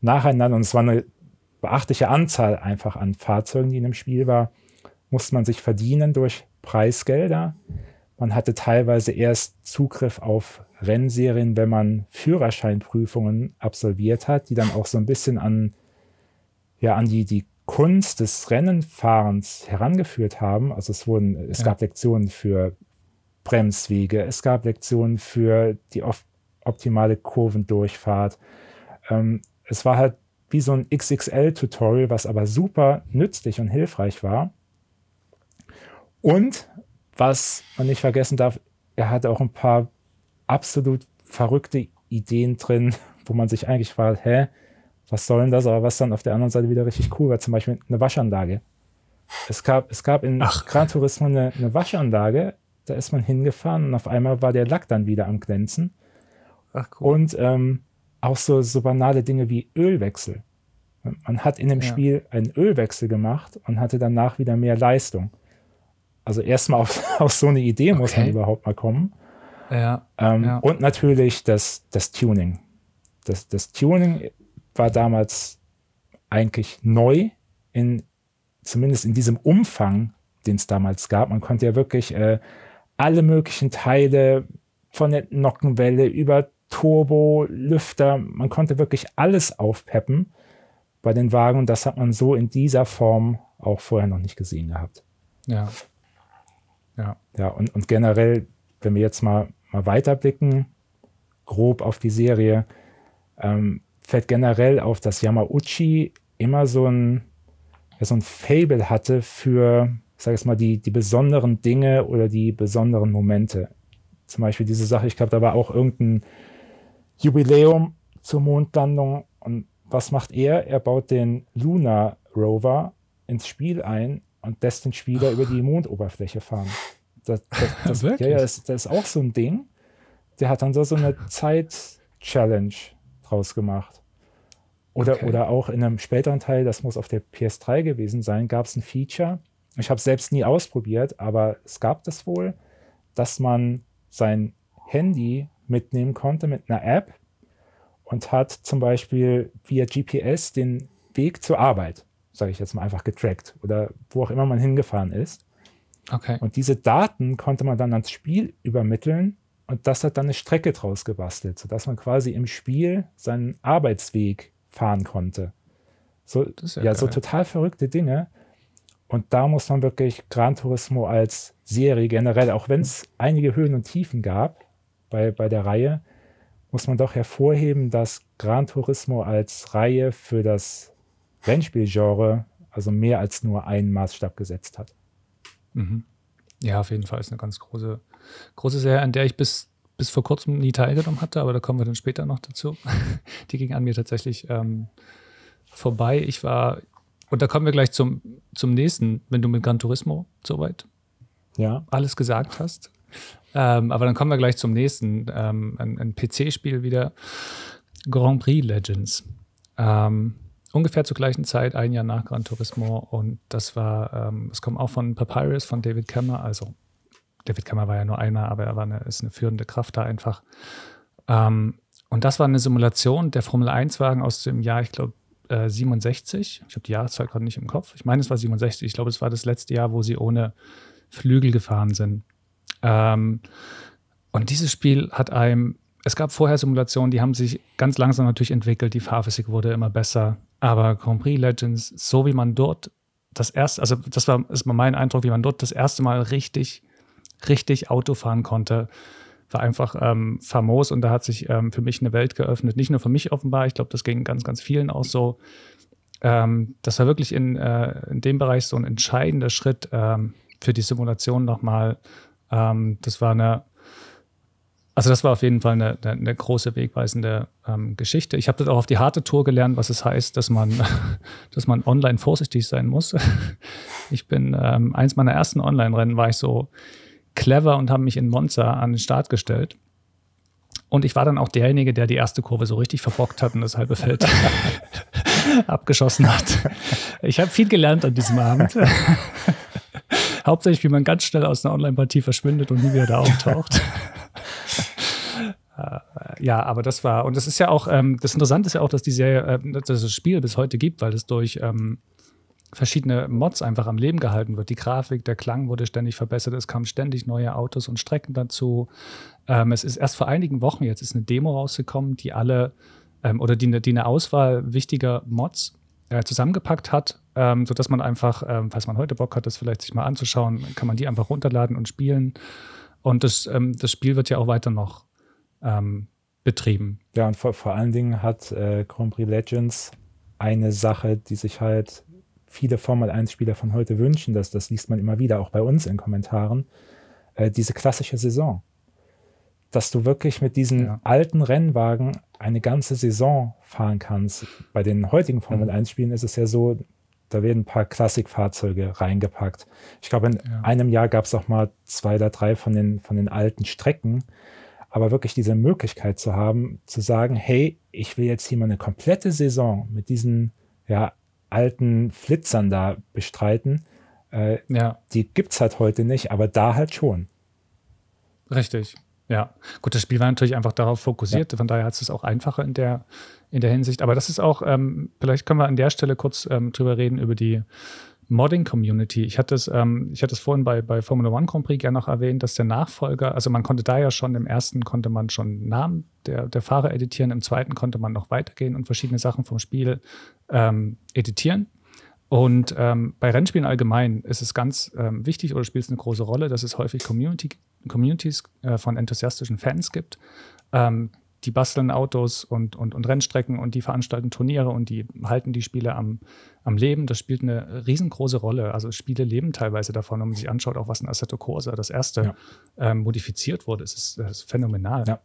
nacheinander, und es war eine beachtliche Anzahl einfach an Fahrzeugen, die in dem Spiel war, musste man sich verdienen durch Preisgelder. Man hatte teilweise erst Zugriff auf Rennserien, wenn man Führerscheinprüfungen absolviert hat, die dann auch so ein bisschen an, ja, an die, die Kunst des Rennenfahrens herangeführt haben. Also es wurden, es ja. gab Lektionen für Bremswege, es gab Lektionen für die optimale Kurvendurchfahrt. Ähm, es war halt wie so ein XXL-Tutorial, was aber super nützlich und hilfreich war. Und was man nicht vergessen darf, er hat auch ein paar absolut verrückte Ideen drin, wo man sich eigentlich fragt, hä, was soll denn das? Aber was dann auf der anderen Seite wieder richtig cool war, zum Beispiel eine Waschanlage. Es gab, es gab in Ach. Gran Turismo eine, eine Waschanlage, da ist man hingefahren und auf einmal war der Lack dann wieder am Glänzen. Ach, cool. Und ähm, auch so, so banale Dinge wie Ölwechsel. Man hat in dem ja. Spiel einen Ölwechsel gemacht und hatte danach wieder mehr Leistung. Also erstmal auf, auf so eine Idee okay. muss man überhaupt mal kommen. Ja, ähm, ja. Und natürlich das, das Tuning. Das, das Tuning war damals eigentlich neu, in, zumindest in diesem Umfang, den es damals gab. Man konnte ja wirklich äh, alle möglichen Teile von der Nockenwelle über Turbo, Lüfter, man konnte wirklich alles aufpeppen bei den Wagen und das hat man so in dieser Form auch vorher noch nicht gesehen gehabt. Ja. Ja. Ja, und, und generell, wenn wir jetzt mal, mal weiterblicken, grob auf die Serie, ähm, fällt generell auf, dass Yamauchi immer so ein, ja, so ein Fable hatte für, ich mal, die, die besonderen Dinge oder die besonderen Momente. Zum Beispiel diese Sache, ich glaube, da war auch irgendein Jubiläum zur Mondlandung. Und was macht er? Er baut den Luna Rover ins Spiel ein und lässt den Spieler über die Mondoberfläche fahren. Das, das, das, ja, ja, das, das, ist auch so ein Ding. Der hat dann so, so eine Zeit-Challenge draus gemacht. Oder, okay. oder auch in einem späteren Teil, das muss auf der PS3 gewesen sein, gab es ein Feature. Ich habe es selbst nie ausprobiert, aber es gab das wohl, dass man sein Handy mitnehmen konnte mit einer App und hat zum Beispiel via GPS den Weg zur Arbeit, sage ich jetzt mal einfach getrackt oder wo auch immer man hingefahren ist. Okay. Und diese Daten konnte man dann ans Spiel übermitteln und das hat dann eine Strecke draus gebastelt, sodass man quasi im Spiel seinen Arbeitsweg fahren konnte. So, ja, ja so total verrückte Dinge. Und da muss man wirklich Gran Turismo als Serie generell, auch wenn es einige Höhen und Tiefen gab bei, bei der Reihe, muss man doch hervorheben, dass Gran Turismo als Reihe für das Rennspielgenre also mehr als nur einen Maßstab gesetzt hat. Mhm. Ja, auf jeden Fall ist eine ganz große, große Serie, an der ich bis, bis vor kurzem nie teilgenommen hatte, aber da kommen wir dann später noch dazu. Die ging an mir tatsächlich ähm, vorbei. Ich war, und da kommen wir gleich zum, zum nächsten, wenn du mit Gran Turismo soweit ja. alles gesagt hast. Ähm, aber dann kommen wir gleich zum nächsten. Ähm, ein, ein PC-Spiel wieder. Grand Prix Legends. Ähm, ungefähr zur gleichen Zeit, ein Jahr nach Gran Turismo. Und das war, ähm, es kommt auch von Papyrus, von David Kemmer. Also, David Kemmer war ja nur einer, aber er war eine, ist eine führende Kraft da einfach. Ähm, und das war eine Simulation der Formel 1-Wagen aus dem Jahr, ich glaube, äh, 67. Ich habe die Jahreszahl gerade nicht im Kopf. Ich meine, es war 67. Ich glaube, es war das letzte Jahr, wo sie ohne Flügel gefahren sind. Ähm, und dieses Spiel hat einem, es gab vorher Simulationen, die haben sich ganz langsam natürlich entwickelt, die Fahrphysik wurde immer besser, aber Grand Prix Legends, so wie man dort das erste, also das war ist mal mein Eindruck, wie man dort das erste Mal richtig, richtig Auto fahren konnte, war einfach ähm, famos und da hat sich ähm, für mich eine Welt geöffnet. Nicht nur für mich offenbar, ich glaube, das ging ganz, ganz vielen auch so. Ähm, das war wirklich in, äh, in dem Bereich so ein entscheidender Schritt ähm, für die Simulation nochmal ähm, das war eine, also das war auf jeden Fall eine, eine, eine große wegweisende ähm, Geschichte. Ich habe das auch auf die harte Tour gelernt, was es heißt, dass man, dass man online vorsichtig sein muss. Ich bin ähm, eins meiner ersten Online-Rennen war ich so clever und habe mich in Monza an den Start gestellt. Und ich war dann auch derjenige, der die erste Kurve so richtig verbockt hat und das halbe Feld abgeschossen hat. Ich habe viel gelernt an diesem Abend. Hauptsächlich, wie man ganz schnell aus einer Online-Partie verschwindet und nie wieder da auftaucht. Äh, ja, aber das war, und das ist ja auch, ähm, das Interessante ist ja auch, dass die Serie, äh, dass das Spiel bis heute gibt, weil es durch ähm, verschiedene Mods einfach am Leben gehalten wird. Die Grafik, der Klang wurde ständig verbessert, es kamen ständig neue Autos und Strecken dazu. Ähm, es ist erst vor einigen Wochen jetzt ist eine Demo rausgekommen, die alle ähm, oder die, die eine Auswahl wichtiger Mods äh, zusammengepackt hat, ähm, sodass man einfach, ähm, falls man heute Bock hat, das vielleicht sich mal anzuschauen, kann man die einfach runterladen und spielen. Und das, ähm, das Spiel wird ja auch weiter noch ähm, betrieben. Ja, und vor, vor allen Dingen hat äh, Grand Prix Legends eine Sache, die sich halt viele Formel 1-Spieler von heute wünschen, dass das liest man immer wieder, auch bei uns in Kommentaren. äh, diese klassische Saison. Dass du wirklich mit diesen ja. alten Rennwagen eine ganze Saison fahren kannst. Bei den heutigen Formel 1-Spielen mhm. ist es ja so, da werden ein paar Klassikfahrzeuge reingepackt. Ich glaube, in ja. einem Jahr gab es auch mal zwei oder drei von den, von den alten Strecken. Aber wirklich diese Möglichkeit zu haben, zu sagen, hey, ich will jetzt hier mal eine komplette Saison mit diesen ja, alten Flitzern da bestreiten, äh, ja. die gibt es halt heute nicht, aber da halt schon. Richtig. Ja, gut, das Spiel war natürlich einfach darauf fokussiert, ja. von daher hat es auch einfacher in der, in der Hinsicht. Aber das ist auch, ähm, vielleicht können wir an der Stelle kurz ähm, drüber reden, über die Modding-Community. Ich hatte es, ähm, ich hatte es vorhin bei, bei Formula One Grand Prix gerne noch erwähnt, dass der Nachfolger, also man konnte da ja schon, im ersten konnte man schon Namen der, der Fahrer editieren, im zweiten konnte man noch weitergehen und verschiedene Sachen vom Spiel ähm, editieren. Und ähm, bei Rennspielen allgemein ist es ganz ähm, wichtig oder spielt es eine große Rolle, dass es häufig Community, Communities äh, von enthusiastischen Fans gibt. Ähm, die basteln Autos und, und, und Rennstrecken und die veranstalten Turniere und die halten die Spiele am, am Leben. Das spielt eine riesengroße Rolle. Also Spiele leben teilweise davon, wenn man sich anschaut, auch was in Assetto Corsa, das erste, ja. ähm, modifiziert wurde. Es ist, das ist phänomenal. Ja.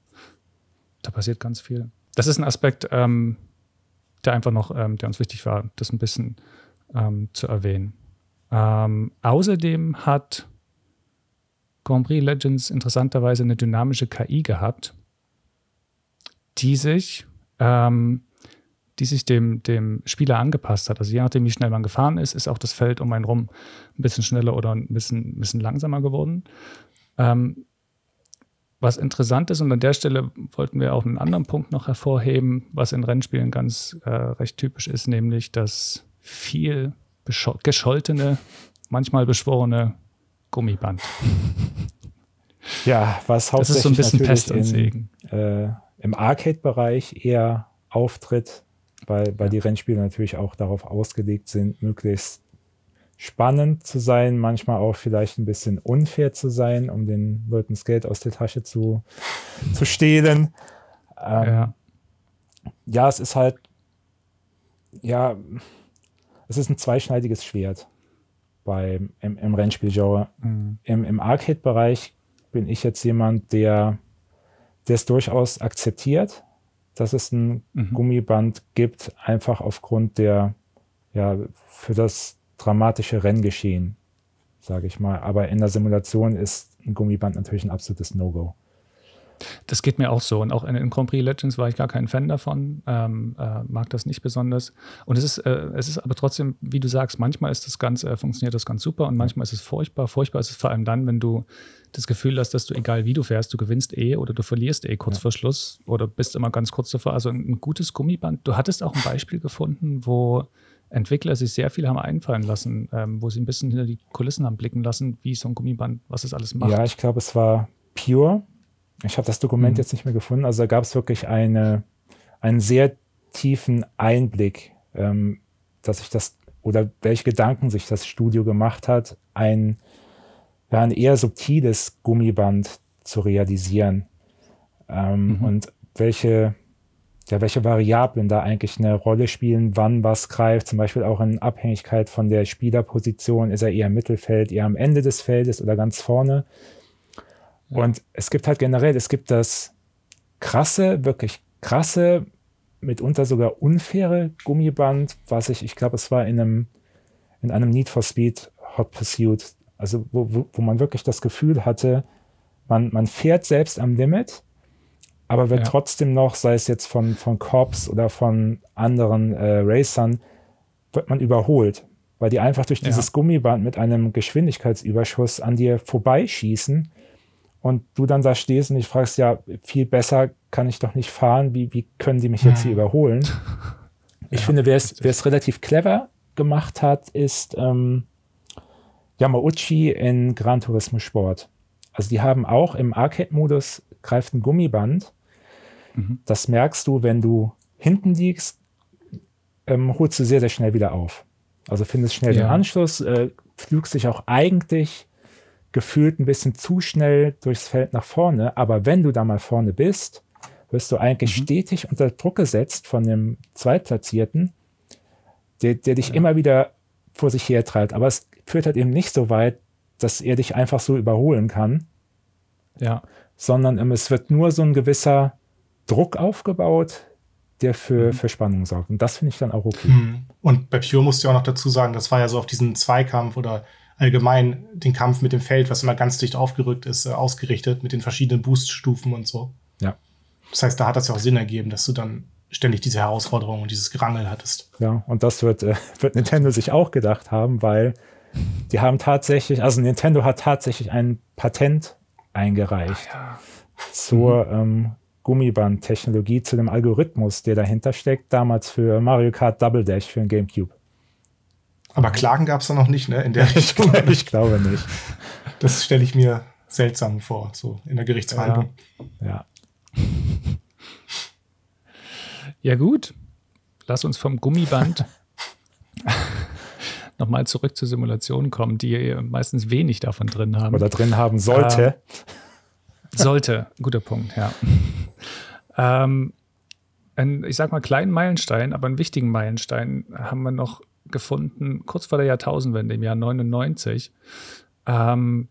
Da passiert ganz viel. Das ist ein Aspekt, ähm, der einfach noch, ähm, der uns wichtig war, das ein bisschen ähm, zu erwähnen. Ähm, außerdem hat Grand Prix Legends interessanterweise eine dynamische KI gehabt, die sich, ähm, die sich dem, dem Spieler angepasst hat. Also je nachdem, wie schnell man gefahren ist, ist auch das Feld um einen rum ein bisschen schneller oder ein bisschen, ein bisschen langsamer geworden. Ähm, was interessant ist, und an der Stelle wollten wir auch einen anderen Punkt noch hervorheben, was in Rennspielen ganz äh, recht typisch ist, nämlich dass viel gescholtene, manchmal beschworene Gummiband. Ja, was hauptsächlich das ist so ein bisschen Pest und Segen. Äh, im Arcade-Bereich eher auftritt, weil, weil ja. die Rennspiele natürlich auch darauf ausgelegt sind, möglichst spannend zu sein, manchmal auch vielleicht ein bisschen unfair zu sein, um den Leuten das Geld aus der Tasche zu, zu stehlen. Ähm, ja. ja, es ist halt, ja, es ist ein zweischneidiges Schwert beim, im, im Rennspielgenre. Mhm. Im, im Arcade-Bereich bin ich jetzt jemand, der, es durchaus akzeptiert, dass es ein mhm. Gummiband gibt, einfach aufgrund der, ja, für das dramatische Renngeschehen, sage ich mal. Aber in der Simulation ist ein Gummiband natürlich ein absolutes No-Go. Das geht mir auch so. Und auch in, in Grand Prix Legends war ich gar kein Fan davon, ähm, äh, mag das nicht besonders. Und es ist, äh, es ist aber trotzdem, wie du sagst, manchmal ist das ganz, äh, funktioniert das ganz super und manchmal ist es furchtbar. Furchtbar ist es vor allem dann, wenn du das Gefühl hast, dass du, egal wie du fährst, du gewinnst eh oder du verlierst eh kurz ja. vor Schluss oder bist immer ganz kurz davor. Also ein, ein gutes Gummiband. Du hattest auch ein Beispiel gefunden, wo Entwickler sich sehr viel haben einfallen lassen, ähm, wo sie ein bisschen hinter die Kulissen haben blicken lassen, wie so ein Gummiband, was es alles macht. Ja, ich glaube, es war Pure ich habe das Dokument mhm. jetzt nicht mehr gefunden. Also da gab es wirklich eine, einen sehr tiefen Einblick, ähm, dass sich das oder welche Gedanken sich das Studio gemacht hat, ein, ja, ein eher subtiles Gummiband zu realisieren ähm, mhm. und welche, ja, welche Variablen da eigentlich eine Rolle spielen, wann was greift, zum Beispiel auch in Abhängigkeit von der Spielerposition, ist er eher im Mittelfeld, eher am Ende des Feldes oder ganz vorne. Und es gibt halt generell, es gibt das krasse, wirklich krasse, mitunter sogar unfaire Gummiband, was ich, ich glaube, es war in einem, in einem Need for Speed Hot Pursuit, also wo, wo, wo man wirklich das Gefühl hatte, man, man fährt selbst am Limit, aber wird ja. trotzdem noch, sei es jetzt von, von Cops oder von anderen äh, Racern, wird man überholt, weil die einfach durch dieses ja. Gummiband mit einem Geschwindigkeitsüberschuss an dir vorbeischießen und du dann da stehst und ich fragst, ja, viel besser kann ich doch nicht fahren, wie, wie können die mich jetzt hier überholen? Ich ja, finde, wer es relativ clever gemacht hat, ist ähm, Yamauchi in Gran Turismo Sport. Also die haben auch im Arcade-Modus greift ein Gummiband. Mhm. Das merkst du, wenn du hinten liegst, ähm, holst du sehr, sehr schnell wieder auf. Also findest schnell ja. den Anschluss, äh, flügst dich auch eigentlich gefühlt ein bisschen zu schnell durchs Feld nach vorne. Aber wenn du da mal vorne bist, wirst du eigentlich mhm. stetig unter Druck gesetzt von dem Zweitplatzierten, der, der dich ja. immer wieder vor sich her treibt. Aber es führt halt eben nicht so weit, dass er dich einfach so überholen kann, Ja. Sondern ähm, es wird nur so ein gewisser Druck aufgebaut, der für, mhm. für Spannung sorgt. Und das finde ich dann auch okay. Mhm. Und bei Pure musst du auch noch dazu sagen, das war ja so auf diesen Zweikampf oder allgemein den Kampf mit dem Feld, was immer ganz dicht aufgerückt ist, äh, ausgerichtet mit den verschiedenen Booststufen und so. Ja. Das heißt, da hat das ja auch Sinn ergeben, dass du dann ständig diese Herausforderung und dieses Gerangel hattest. Ja, und das wird, äh, wird Nintendo sich auch gedacht haben, weil die haben tatsächlich, also Nintendo hat tatsächlich ein Patent eingereicht ja. zur mhm. ähm, Gummiband-Technologie, zu dem Algorithmus, der dahinter steckt, damals für Mario Kart Double Dash für den GameCube. Aber Klagen gab es da noch nicht, ne? In der Richtung. ich glaube nicht. Das stelle ich mir seltsam vor, so in der Gerichtsverhandlung. Ja. ja. Ja, gut. Lass uns vom Gummiband nochmal zurück zur Simulation kommen, die meistens wenig davon drin haben. Oder drin haben sollte. Äh, sollte, guter Punkt, ja. ähm, ein, ich sag mal, kleinen Meilenstein, aber einen wichtigen Meilenstein haben wir noch gefunden, kurz vor der Jahrtausendwende, im Jahr 99. Ähm,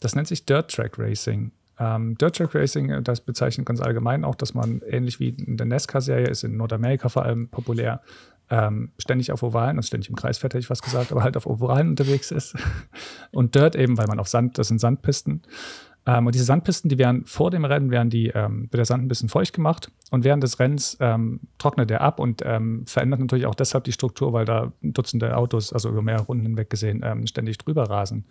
das nennt sich Dirt Track Racing. Ähm, Dirt Track Racing, das bezeichnet ganz allgemein auch, dass man ähnlich wie in der NASCAR-Serie, ist in Nordamerika vor allem populär, ähm, ständig auf Ovalen, also ständig im Kreis fährt, hätte ich was gesagt, aber halt auf Ovalen unterwegs ist. Und Dirt eben, weil man auf Sand, das sind Sandpisten. Ähm, und diese Sandpisten, die werden vor dem Rennen, werden die, ähm, wird der Sand ein bisschen feucht gemacht und während des Rennens ähm, trocknet der ab und ähm, verändert natürlich auch deshalb die Struktur, weil da Dutzende Autos, also über mehrere Runden hinweg gesehen, ähm, ständig drüber rasen.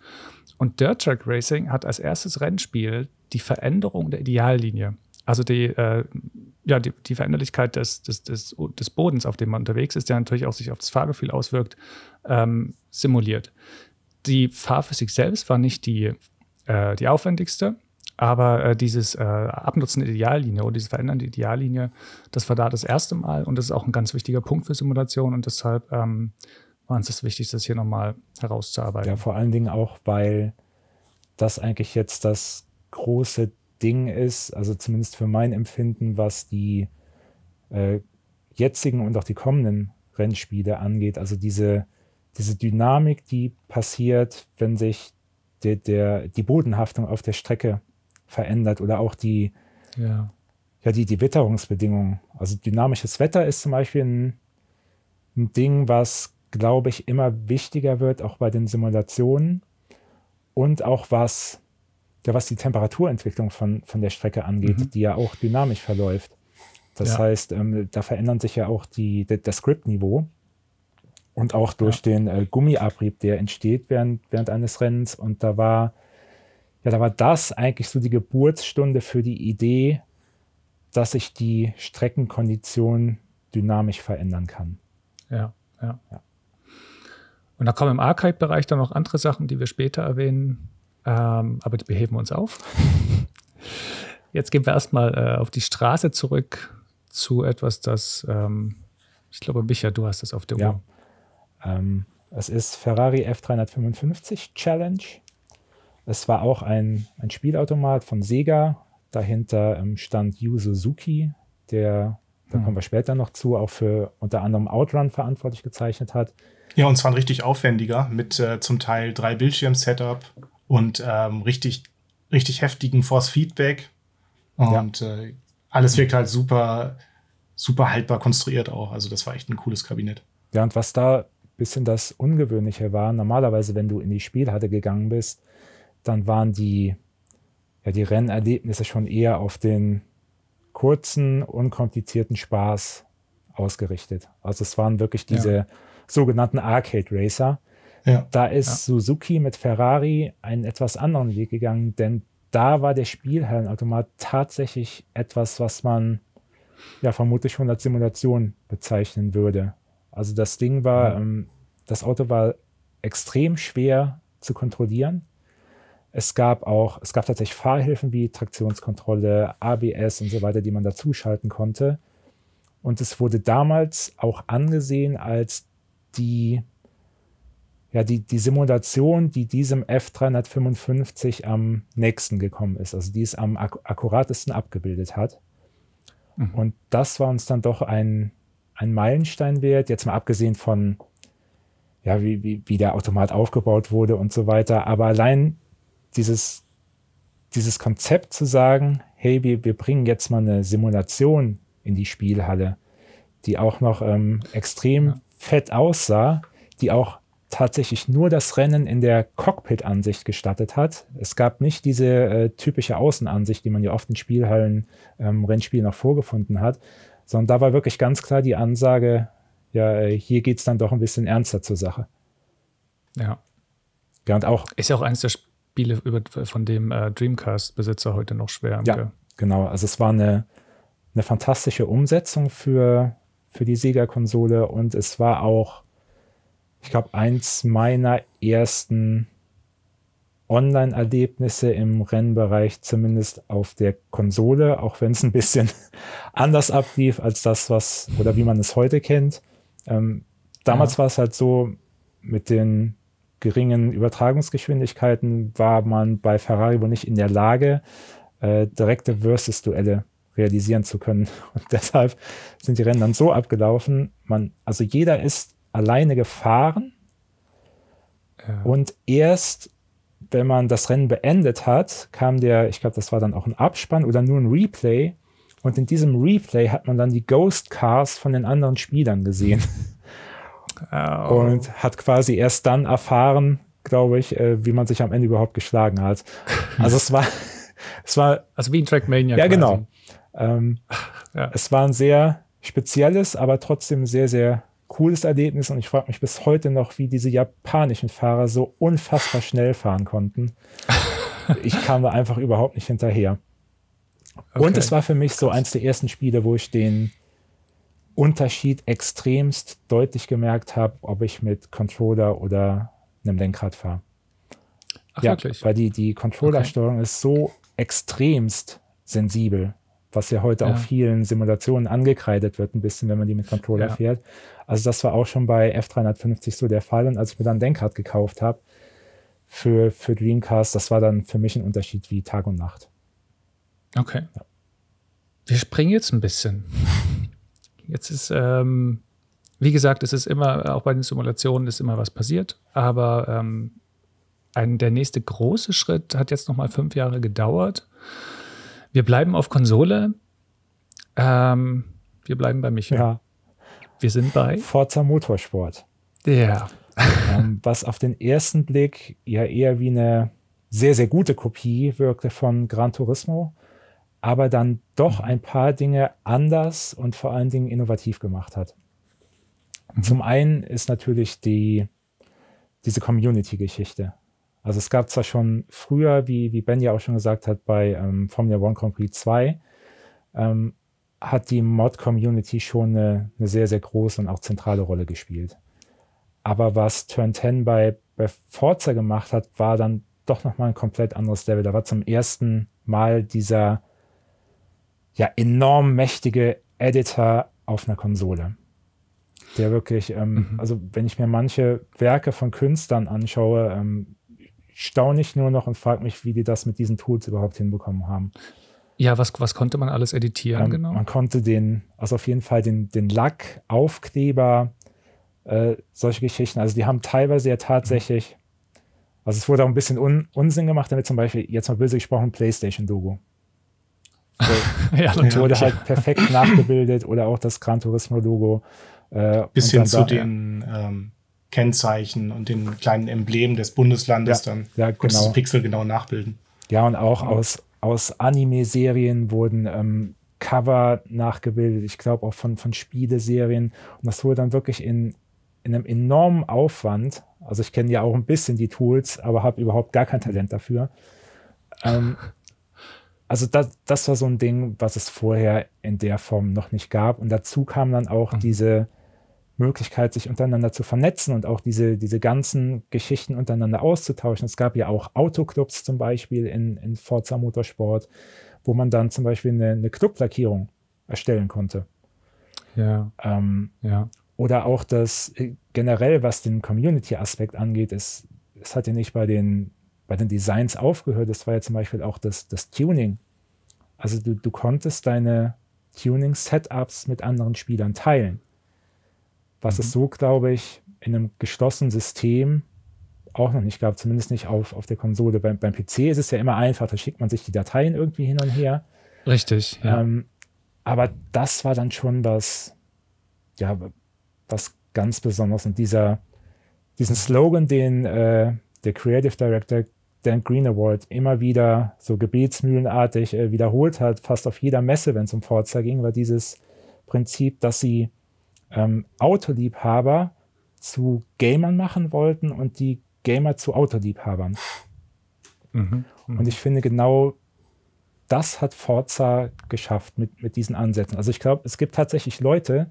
Und Dirt Track Racing hat als erstes Rennspiel die Veränderung der Ideallinie, also die, äh, ja, die, die Veränderlichkeit des, des, des, des, Bodens, auf dem man unterwegs ist, der natürlich auch sich auf das Fahrgefühl auswirkt, ähm, simuliert. Die Fahrphysik selbst war nicht die äh, die aufwendigste. Aber äh, dieses äh, Abnutzen der Ideallinie oder dieses Verändern der Ideallinie, das war da das erste Mal und das ist auch ein ganz wichtiger Punkt für Simulation und deshalb ähm, war uns das wichtig, das hier nochmal herauszuarbeiten. Ja, vor allen Dingen auch, weil das eigentlich jetzt das große Ding ist, also zumindest für mein Empfinden, was die äh, jetzigen und auch die kommenden Rennspiele angeht. Also diese, diese Dynamik, die passiert, wenn sich der, der, die Bodenhaftung auf der Strecke verändert oder auch die, ja. Ja, die, die Witterungsbedingungen. Also dynamisches Wetter ist zum Beispiel ein, ein Ding, was, glaube ich, immer wichtiger wird, auch bei den Simulationen und auch was, ja, was die Temperaturentwicklung von, von der Strecke angeht, mhm. die ja auch dynamisch verläuft. Das ja. heißt, ähm, da verändern sich ja auch die, das Script-Niveau und auch durch ja. den äh, Gummiabrieb, der entsteht während, während eines Rennens. Und da war, ja, da war das eigentlich so die Geburtsstunde für die Idee, dass sich die Streckenkondition dynamisch verändern kann. Ja, ja. ja. Und da kommen im Arcade-Bereich dann noch andere Sachen, die wir später erwähnen, ähm, aber die beheben wir uns auf. Jetzt gehen wir erstmal äh, auf die Straße zurück zu etwas, das, ähm, ich glaube, Micha, du hast das auf der ja. Uhr. Ähm, es ist Ferrari F355 Challenge. Es war auch ein, ein Spielautomat von Sega. Dahinter ähm, stand Yu Suzuki, der, da hm. kommen wir später noch zu, auch für unter anderem Outrun verantwortlich gezeichnet hat. Ja, und zwar ein richtig aufwendiger mit äh, zum Teil drei Bildschirm-Setup und ähm, richtig, richtig heftigen Force-Feedback. Und ja. äh, alles wirkt halt super, super haltbar konstruiert auch. Also das war echt ein cooles Kabinett. Ja, und was da bisschen das Ungewöhnliche war. Normalerweise, wenn du in die Spielhalle gegangen bist, dann waren die, ja, die Rennerlebnisse schon eher auf den kurzen, unkomplizierten Spaß ausgerichtet. Also es waren wirklich diese ja. sogenannten Arcade Racer. Ja. Da ist ja. Suzuki mit Ferrari einen etwas anderen Weg gegangen, denn da war der Spielhallenautomat tatsächlich etwas, was man ja vermutlich schon als Simulation bezeichnen würde. Also das Ding war, ähm, das Auto war extrem schwer zu kontrollieren. Es gab auch, es gab tatsächlich Fahrhilfen wie Traktionskontrolle, ABS und so weiter, die man dazuschalten konnte. Und es wurde damals auch angesehen als die, ja, die, die Simulation, die diesem F355 am nächsten gekommen ist, also die es am ak akkuratesten abgebildet hat. Mhm. Und das war uns dann doch ein, ein Meilenstein wert, jetzt mal abgesehen von, ja, wie, wie, wie der Automat aufgebaut wurde und so weiter. Aber allein dieses, dieses Konzept zu sagen, hey, wir, wir bringen jetzt mal eine Simulation in die Spielhalle, die auch noch ähm, extrem ja. fett aussah, die auch tatsächlich nur das Rennen in der Cockpit-Ansicht gestattet hat. Es gab nicht diese äh, typische Außenansicht, die man ja oft in Spielhallen, ähm, Rennspielen noch vorgefunden hat, sondern da war wirklich ganz klar die Ansage, ja, äh, hier geht es dann doch ein bisschen ernster zur Sache. Ja. Ja, und auch. Ist ja auch eines der Spiele, über, von dem äh, Dreamcast-Besitzer heute noch schwer. Ja, genau. Also es war eine, eine fantastische Umsetzung für, für die Sega-Konsole und es war auch, ich glaube, eins meiner ersten Online-Erlebnisse im Rennbereich, zumindest auf der Konsole, auch wenn es ein bisschen anders ablief als das, was oder wie man es heute kennt. Ähm, damals ja. war es halt so, mit den geringen Übertragungsgeschwindigkeiten war man bei Ferrari wohl nicht in der Lage, äh, direkte Versus-Duelle realisieren zu können. Und deshalb sind die Rennen dann so abgelaufen, man, also jeder ist alleine gefahren ja. und erst wenn man das Rennen beendet hat, kam der, ich glaube, das war dann auch ein Abspann oder nur ein Replay. Und in diesem Replay hat man dann die Ghost Cars von den anderen Spielern gesehen. Oh. Und hat quasi erst dann erfahren, glaube ich, äh, wie man sich am Ende überhaupt geschlagen hat. Also es war, es war. Also wie ein Trackmania. Ja, quasi. genau. Ähm, ja. Es war ein sehr spezielles, aber trotzdem sehr, sehr cooles Erlebnis und ich frage mich bis heute noch, wie diese japanischen Fahrer so unfassbar schnell fahren konnten. ich kam da einfach überhaupt nicht hinterher. Okay. Und es war für mich so eins der ersten Spiele, wo ich den Unterschied extremst deutlich gemerkt habe, ob ich mit Controller oder einem Lenkrad fahre. Ach, ja, wirklich? Weil die, die Controllersteuerung okay. ist so extremst sensibel was ja heute ja. auch vielen Simulationen angekreidet wird, ein bisschen, wenn man die mit Controller ja. fährt. Also das war auch schon bei F350 so der Fall. Und als ich mir dann Lenkrad gekauft habe für, für Dreamcast, das war dann für mich ein Unterschied wie Tag und Nacht. Okay. Ja. Wir springen jetzt ein bisschen. Jetzt ist, ähm, wie gesagt, es ist immer, auch bei den Simulationen ist immer was passiert, aber ähm, ein, der nächste große Schritt hat jetzt nochmal fünf Jahre gedauert. Wir bleiben auf Konsole. Ähm, wir bleiben bei Michael. Ja. Wir sind bei Forza Motorsport. Ja. ähm, was auf den ersten Blick ja eher wie eine sehr, sehr gute Kopie wirkte von Gran Turismo, aber dann doch ein paar Dinge anders und vor allen Dingen innovativ gemacht hat. Mhm. Zum einen ist natürlich die, diese Community-Geschichte. Also es gab zwar schon früher, wie, wie Ben ja auch schon gesagt hat, bei ähm, Formula One Grand Prix 2, ähm, hat die Mod-Community schon eine, eine, sehr, sehr große und auch zentrale Rolle gespielt. Aber was Turn 10 bei, bei Forza gemacht hat, war dann doch nochmal ein komplett anderes Level. Da war zum ersten Mal dieser ja enorm mächtige Editor auf einer Konsole. Der wirklich, ähm, mhm. also wenn ich mir manche Werke von Künstlern anschaue, ähm, staune ich nur noch und frage mich, wie die das mit diesen Tools überhaupt hinbekommen haben. Ja, was, was konnte man alles editieren, ähm, genau? Man konnte den, also auf jeden Fall den, den Lack, Aufkleber, äh, solche Geschichten. Also die haben teilweise ja tatsächlich, also es wurde auch ein bisschen Un Unsinn gemacht, damit zum Beispiel, jetzt mal böse gesprochen, PlayStation-Logo. So, ja, natürlich. Wurde halt perfekt nachgebildet oder auch das Gran Turismo-Logo. Äh, Bis hin zu den ähm, Kennzeichen und den kleinen Emblem des Bundeslandes ja, dann ja, genau. das Pixel genau nachbilden. Ja, und auch genau. aus, aus Anime-Serien wurden ähm, Cover nachgebildet, ich glaube auch von, von Spieleserien. Und das wurde dann wirklich in, in einem enormen Aufwand. Also ich kenne ja auch ein bisschen die Tools, aber habe überhaupt gar kein Talent dafür. Ähm, also das, das war so ein Ding, was es vorher in der Form noch nicht gab. Und dazu kam dann auch mhm. diese Möglichkeit, sich untereinander zu vernetzen und auch diese, diese ganzen Geschichten untereinander auszutauschen. Es gab ja auch Autoclubs zum Beispiel in, in Forza Motorsport, wo man dann zum Beispiel eine, eine Clublackierung erstellen konnte. Ja. Ähm, ja. Oder auch das äh, generell, was den Community-Aspekt angeht, ist, es hat ja nicht bei den, bei den Designs aufgehört, es war ja zum Beispiel auch das, das Tuning. Also du, du konntest deine Tuning-Setups mit anderen Spielern teilen was mhm. es so, glaube ich, in einem geschlossenen System auch noch nicht gab, zumindest nicht auf, auf der Konsole. Beim, beim PC ist es ja immer einfach, da schickt man sich die Dateien irgendwie hin und her. Richtig. Ja. Ähm, aber das war dann schon das, ja, was ganz Besonderes. Und dieser, diesen Slogan, den äh, der Creative Director Dan Green Award immer wieder so gebetsmühlenartig äh, wiederholt hat, fast auf jeder Messe, wenn es um Forza ging, war dieses Prinzip, dass sie ähm, Autoliebhaber zu Gamern machen wollten und die Gamer zu Autoliebhabern. Mhm, mh. Und ich finde, genau das hat Forza geschafft mit, mit diesen Ansätzen. Also ich glaube, es gibt tatsächlich Leute,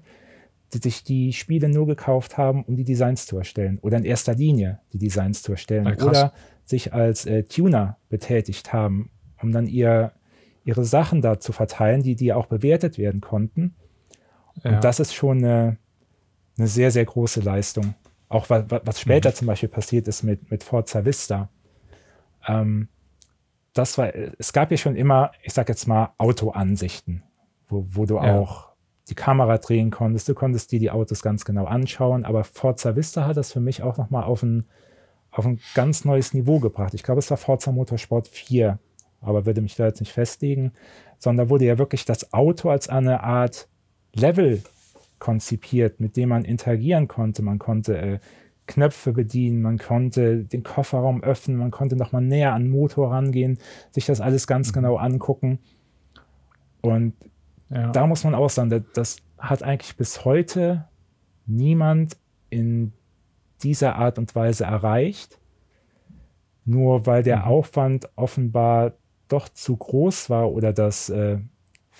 die sich die Spiele nur gekauft haben, um die Designs zu erstellen. Oder in erster Linie die Designs zu erstellen. Ja, oder sich als äh, Tuner betätigt haben, um dann ihr, ihre Sachen da zu verteilen, die, die auch bewertet werden konnten. Ja. Und das ist schon eine, eine sehr, sehr große Leistung. Auch was, was später mhm. zum Beispiel passiert ist mit, mit Forza Vista. Ähm, das war, es gab ja schon immer, ich sag jetzt mal, Autoansichten, wo, wo du ja. auch die Kamera drehen konntest, du konntest dir die Autos ganz genau anschauen, aber Forza Vista hat das für mich auch nochmal auf ein, auf ein ganz neues Niveau gebracht. Ich glaube, es war Forza Motorsport 4, aber würde mich da jetzt nicht festlegen, sondern wurde ja wirklich das Auto als eine Art Level konzipiert, mit dem man interagieren konnte. Man konnte äh, Knöpfe bedienen, man konnte den Kofferraum öffnen, man konnte nochmal näher an den Motor rangehen, sich das alles ganz mhm. genau angucken. Und ja. da muss man auch sagen, das hat eigentlich bis heute niemand in dieser Art und Weise erreicht. Nur weil der mhm. Aufwand offenbar doch zu groß war oder das äh,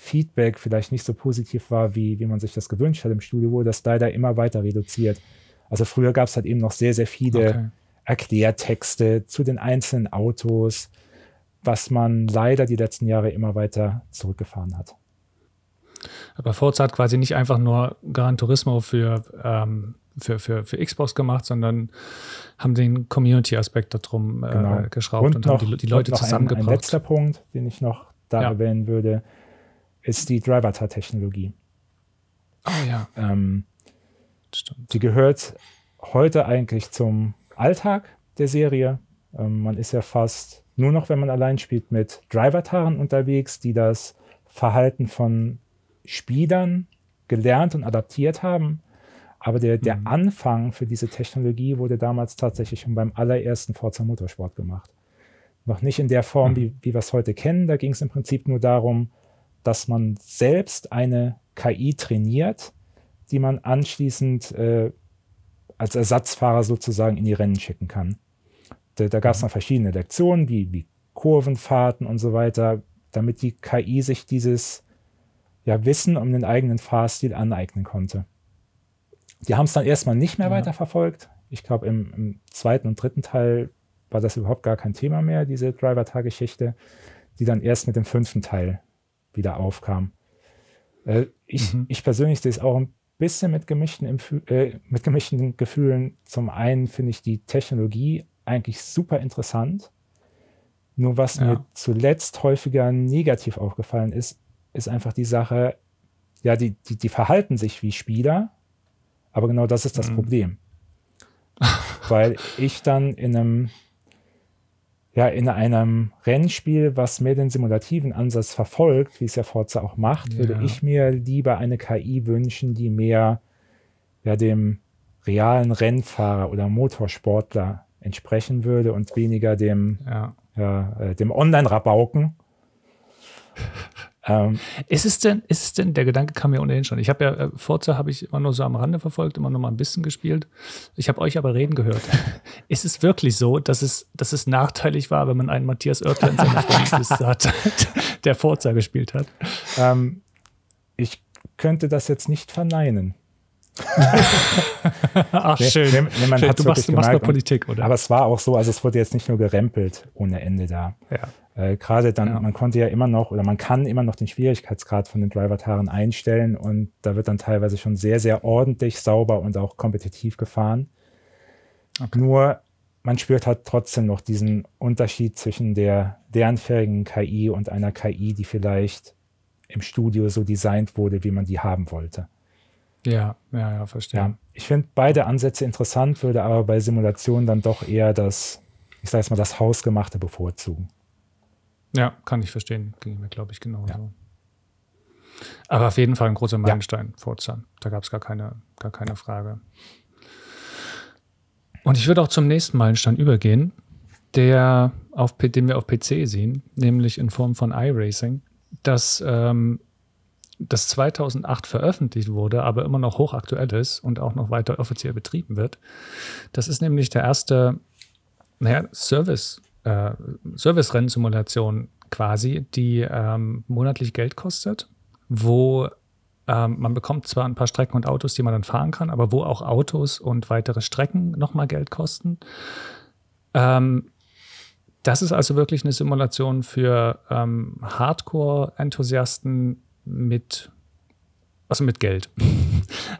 Feedback vielleicht nicht so positiv war, wie, wie man sich das gewünscht hat im Studio, wurde das leider immer weiter reduziert. Also früher gab es halt eben noch sehr, sehr viele okay. Erklärtexte zu den einzelnen Autos, was man leider die letzten Jahre immer weiter zurückgefahren hat. Aber Forza hat quasi nicht einfach nur Gran Turismo für, ähm, für, für, für Xbox gemacht, sondern haben den Community-Aspekt darum äh, genau. geschraubt und, und noch, haben die, die Leute zusammengebracht. Ein, ein letzter Punkt, den ich noch da ja. erwähnen würde, ist die Driver-Technologie. Oh ja. Ähm, Stimmt. Die gehört heute eigentlich zum Alltag der Serie. Ähm, man ist ja fast nur noch, wenn man allein spielt, mit Driver-Taren unterwegs, die das Verhalten von Spielern gelernt und adaptiert haben. Aber der, der mhm. Anfang für diese Technologie wurde damals tatsächlich schon beim allerersten Forza Motorsport gemacht. Noch nicht in der Form, mhm. wie, wie wir es heute kennen. Da ging es im Prinzip nur darum, dass man selbst eine KI trainiert, die man anschließend äh, als Ersatzfahrer sozusagen in die Rennen schicken kann. Da, da gab es mhm. noch verschiedene Lektionen, wie, wie Kurvenfahrten und so weiter, damit die KI sich dieses ja, Wissen um den eigenen Fahrstil aneignen konnte. Die haben es dann erstmal nicht mehr ja. weiterverfolgt. Ich glaube, im, im, zweiten und dritten Teil war das überhaupt gar kein Thema mehr, diese Driver-Tar-Geschichte, die dann erst mit dem fünften Teil wieder aufkam. Äh, ich, mhm. ich persönlich sehe es auch ein bisschen mit gemischten, äh, mit gemischten Gefühlen. Zum einen finde ich die Technologie eigentlich super interessant. Nur was ja. mir zuletzt häufiger negativ aufgefallen ist, ist einfach die Sache, ja, die, die, die verhalten sich wie Spieler, aber genau das ist das mhm. Problem. Weil ich dann in einem ja, in einem Rennspiel, was mehr den simulativen Ansatz verfolgt, wie es ja Forza auch macht, ja. würde ich mir lieber eine KI wünschen, die mehr ja, dem realen Rennfahrer oder Motorsportler entsprechen würde und weniger dem, ja. Ja, äh, dem Online-Rabauken. Ähm, ist es denn, ist es denn, der Gedanke kam mir ohnehin schon. Ich habe ja, äh, Forza habe ich immer nur so am Rande verfolgt, immer nur mal ein bisschen gespielt. Ich habe euch aber reden gehört. ist es wirklich so, dass es, dass es nachteilig war, wenn man einen Matthias Oertler in seiner Freundesliste hat, der Forza gespielt hat? Ähm, ich könnte das jetzt nicht verneinen. Ach, schön. Nee, nee, man schön. du machst, du machst nur Politik, oder? Aber es war auch so, also es wurde jetzt nicht nur gerempelt ohne Ende da. Ja. Äh, Gerade dann, ja. man konnte ja immer noch oder man kann immer noch den Schwierigkeitsgrad von den Driver-Taren einstellen und da wird dann teilweise schon sehr, sehr ordentlich, sauber und auch kompetitiv gefahren. Okay. Nur man spürt halt trotzdem noch diesen Unterschied zwischen der lernfähigen KI und einer KI, die vielleicht im Studio so designt wurde, wie man die haben wollte. Ja, ja, ja, verstehe. Ja, ich finde beide Ansätze interessant, würde aber bei Simulationen dann doch eher das, ich sage jetzt mal, das Hausgemachte bevorzugen. Ja, kann ich verstehen. Ging mir, glaube ich, genauso. Ja. Aber auf jeden Fall ein großer Meilenstein, ja. Forza. Da gab es gar keine, gar keine Frage. Und ich würde auch zum nächsten Meilenstein übergehen, der auf, den wir auf PC sehen, nämlich in Form von iRacing, das, ähm, das 2008 veröffentlicht wurde, aber immer noch hochaktuell ist und auch noch weiter offiziell betrieben wird. Das ist nämlich der erste naja, Service, äh, Service-Rennsimulation quasi, die ähm, monatlich Geld kostet, wo ähm, man bekommt zwar ein paar Strecken und Autos, die man dann fahren kann, aber wo auch Autos und weitere Strecken nochmal Geld kosten. Ähm, das ist also wirklich eine Simulation für ähm, Hardcore-Enthusiasten mit, also mit Geld.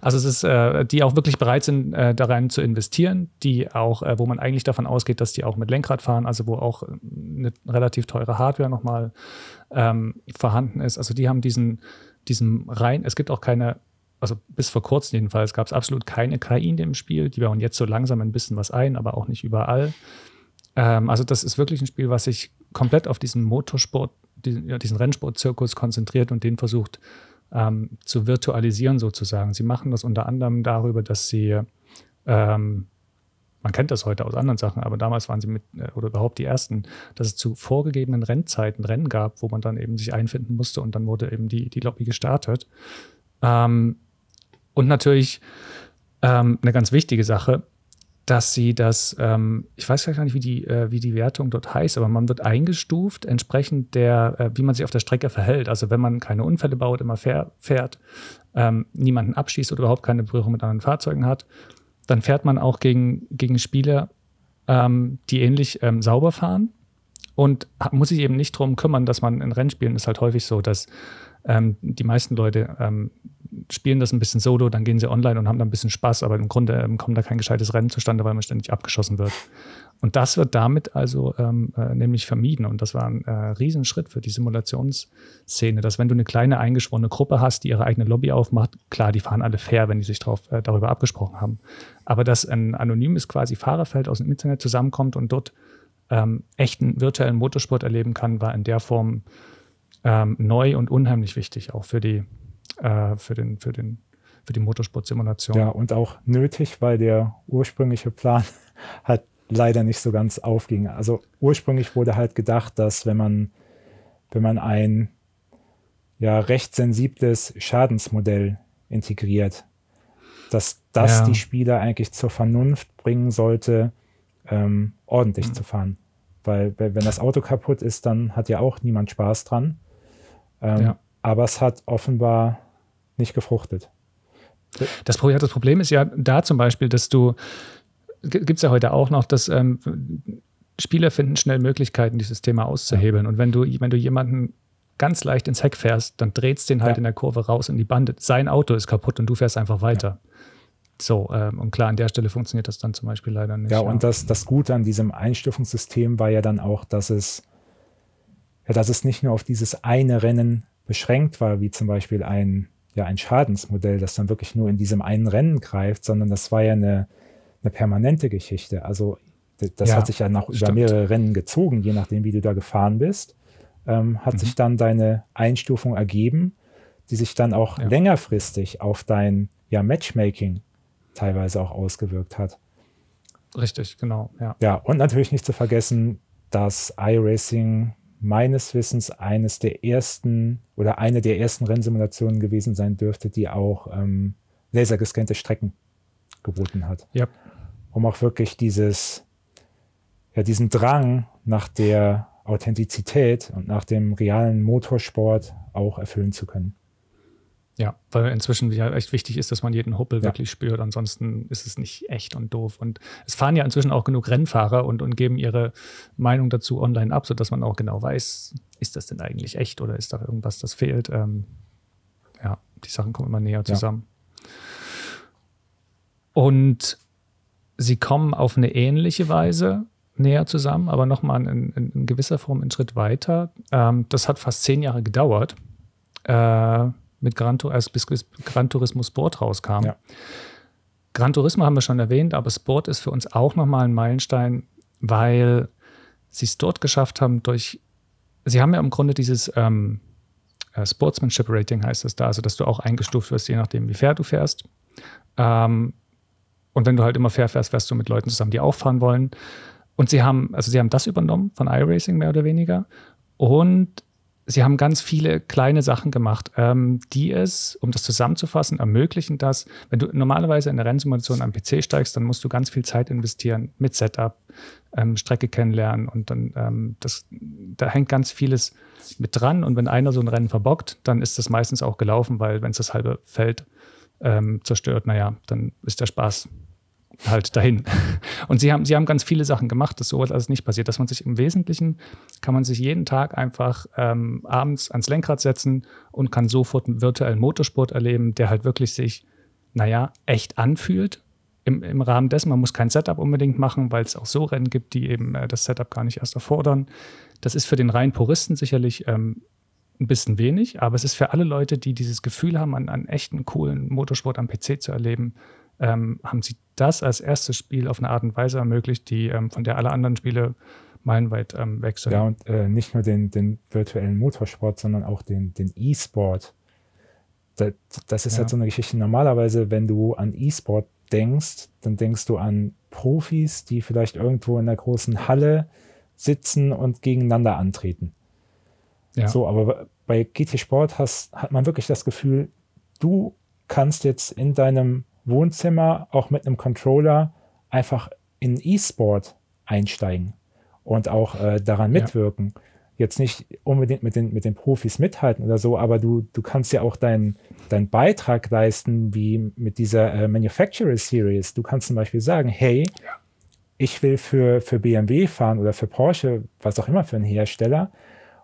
Also es ist, äh, die auch wirklich bereit sind, äh, daran zu investieren, die auch, äh, wo man eigentlich davon ausgeht, dass die auch mit Lenkrad fahren, also wo auch eine relativ teure Hardware nochmal ähm, vorhanden ist. Also die haben diesen, diesen rein, es gibt auch keine, also bis vor kurzem jedenfalls gab es absolut keine KI in dem Spiel. Die bauen jetzt so langsam ein bisschen was ein, aber auch nicht überall. Ähm, also das ist wirklich ein Spiel, was sich komplett auf diesen Motorsport, diesen, ja, diesen Rennsport-Zirkus konzentriert und den versucht ähm, zu virtualisieren sozusagen. Sie machen das unter anderem darüber, dass sie, ähm, man kennt das heute aus anderen Sachen, aber damals waren sie mit, äh, oder überhaupt die ersten, dass es zu vorgegebenen Rennzeiten Rennen gab, wo man dann eben sich einfinden musste und dann wurde eben die, die Lobby gestartet. Ähm, und natürlich ähm, eine ganz wichtige Sache, dass sie das, ähm, ich weiß gar nicht, wie die, äh, wie die Wertung dort heißt, aber man wird eingestuft entsprechend der, äh, wie man sich auf der Strecke verhält. Also wenn man keine Unfälle baut, immer fair, fährt, ähm, niemanden abschießt oder überhaupt keine Berührung mit anderen Fahrzeugen hat, dann fährt man auch gegen, gegen Spieler, ähm, die ähnlich ähm, sauber fahren und muss sich eben nicht darum kümmern, dass man in Rennspielen ist halt häufig so, dass ähm, die meisten Leute ähm, spielen das ein bisschen solo, dann gehen sie online und haben da ein bisschen Spaß, aber im Grunde ähm, kommt da kein gescheites Rennen zustande, weil man ständig abgeschossen wird. Und das wird damit also ähm, äh, nämlich vermieden. Und das war ein äh, Riesenschritt für die Simulationsszene, dass wenn du eine kleine eingeschworene Gruppe hast, die ihre eigene Lobby aufmacht, klar, die fahren alle fair, wenn die sich drauf, äh, darüber abgesprochen haben. Aber dass ein anonymes quasi Fahrerfeld aus dem Internet zusammenkommt und dort ähm, echten virtuellen Motorsport erleben kann, war in der Form ähm, neu und unheimlich wichtig, auch für die, äh, für den, für den, für die Motorsportsimulation. Ja, und auch nötig, weil der ursprüngliche Plan halt leider nicht so ganz aufging. Also ursprünglich wurde halt gedacht, dass wenn man, wenn man ein ja, recht sensibles Schadensmodell integriert, dass das ja. die Spieler eigentlich zur Vernunft bringen sollte, ähm, ordentlich mhm. zu fahren. Weil wenn das Auto kaputt ist, dann hat ja auch niemand Spaß dran. Ähm, ja. Aber es hat offenbar nicht gefruchtet. Das, das Problem ist ja da zum Beispiel, dass du, gibt es ja heute auch noch, dass ähm, Spieler finden schnell Möglichkeiten, dieses Thema auszuhebeln. Und wenn du, wenn du jemanden ganz leicht ins Heck fährst, dann drehst den halt ja. in der Kurve raus in die Bande. Sein Auto ist kaputt und du fährst einfach weiter. Ja. So, ähm, und klar, an der Stelle funktioniert das dann zum Beispiel leider nicht. Ja, und Das, das Gute an diesem Einstufungssystem war ja dann auch, dass es ja, dass es nicht nur auf dieses eine Rennen beschränkt war, wie zum Beispiel ein, ja, ein Schadensmodell, das dann wirklich nur in diesem einen Rennen greift, sondern das war ja eine, eine permanente Geschichte. Also das ja, hat sich ja noch über mehrere Rennen gezogen, je nachdem, wie du da gefahren bist, ähm, hat mhm. sich dann deine Einstufung ergeben, die sich dann auch ja. längerfristig auf dein ja, Matchmaking teilweise auch ausgewirkt hat. Richtig, genau. Ja. ja, und natürlich nicht zu vergessen, dass iRacing meines Wissens eines der ersten oder eine der ersten Rennsimulationen gewesen sein dürfte, die auch ähm, lasergescannte Strecken geboten hat. Ja. Um auch wirklich dieses, ja, diesen Drang nach der Authentizität und nach dem realen Motorsport auch erfüllen zu können. Ja, weil inzwischen ja echt wichtig ist, dass man jeden Huppel ja. wirklich spürt. Ansonsten ist es nicht echt und doof. Und es fahren ja inzwischen auch genug Rennfahrer und, und geben ihre Meinung dazu online ab, sodass man auch genau weiß, ist das denn eigentlich echt oder ist da irgendwas, das fehlt. Ähm, ja, die Sachen kommen immer näher zusammen. Ja. Und sie kommen auf eine ähnliche Weise näher zusammen, aber nochmal in, in, in gewisser Form einen Schritt weiter. Ähm, das hat fast zehn Jahre gedauert. Äh, mit Gran, also bis, bis Gran Turismo Sport rauskam. Ja. Gran Turismo haben wir schon erwähnt, aber Sport ist für uns auch nochmal ein Meilenstein, weil sie es dort geschafft haben durch, sie haben ja im Grunde dieses ähm, äh, Sportsmanship Rating heißt es da, also dass du auch eingestuft wirst, je nachdem, wie fair du fährst. Ähm, und wenn du halt immer fair fährst, wärst du mit Leuten zusammen, die auch fahren wollen. Und sie haben, also sie haben das übernommen von iRacing mehr oder weniger. Und sie haben ganz viele kleine Sachen gemacht, ähm, die es, um das zusammenzufassen, ermöglichen, dass, wenn du normalerweise in der Rennsimulation am PC steigst, dann musst du ganz viel Zeit investieren mit Setup, ähm, Strecke kennenlernen und dann, ähm, das, da hängt ganz vieles mit dran. Und wenn einer so ein Rennen verbockt, dann ist das meistens auch gelaufen, weil wenn es das halbe Feld ähm, zerstört, naja, dann ist der Spaß halt dahin. Und sie haben, sie haben ganz viele Sachen gemacht, dass sowas alles nicht passiert, dass man sich im Wesentlichen, kann man sich jeden Tag einfach ähm, abends ans Lenkrad setzen und kann sofort einen virtuellen Motorsport erleben, der halt wirklich sich, naja, echt anfühlt. Im, Im Rahmen dessen, man muss kein Setup unbedingt machen, weil es auch so Rennen gibt, die eben äh, das Setup gar nicht erst erfordern. Das ist für den reinen Puristen sicherlich ähm, ein bisschen wenig, aber es ist für alle Leute, die dieses Gefühl haben, an, an echten, coolen Motorsport am PC zu erleben, ähm, haben sie das als erstes Spiel auf eine Art und Weise ermöglicht, die ähm, von der alle anderen Spiele meilenweit ähm, weg sind. Ja, und äh, nicht nur den, den virtuellen Motorsport, sondern auch den, E-Sport. Das, das, ist ja. halt so eine Geschichte. Normalerweise, wenn du an E-Sport denkst, dann denkst du an Profis, die vielleicht irgendwo in der großen Halle sitzen und gegeneinander antreten. Ja. So, aber bei GT Sport hast, hat man wirklich das Gefühl, du kannst jetzt in deinem Wohnzimmer auch mit einem Controller einfach in E-Sport einsteigen und auch äh, daran mitwirken. Ja. Jetzt nicht unbedingt mit den, mit den Profis mithalten oder so, aber du, du kannst ja auch deinen dein Beitrag leisten, wie mit dieser äh, Manufacturer Series. Du kannst zum Beispiel sagen, hey, ja. ich will für, für BMW fahren oder für Porsche, was auch immer für einen Hersteller.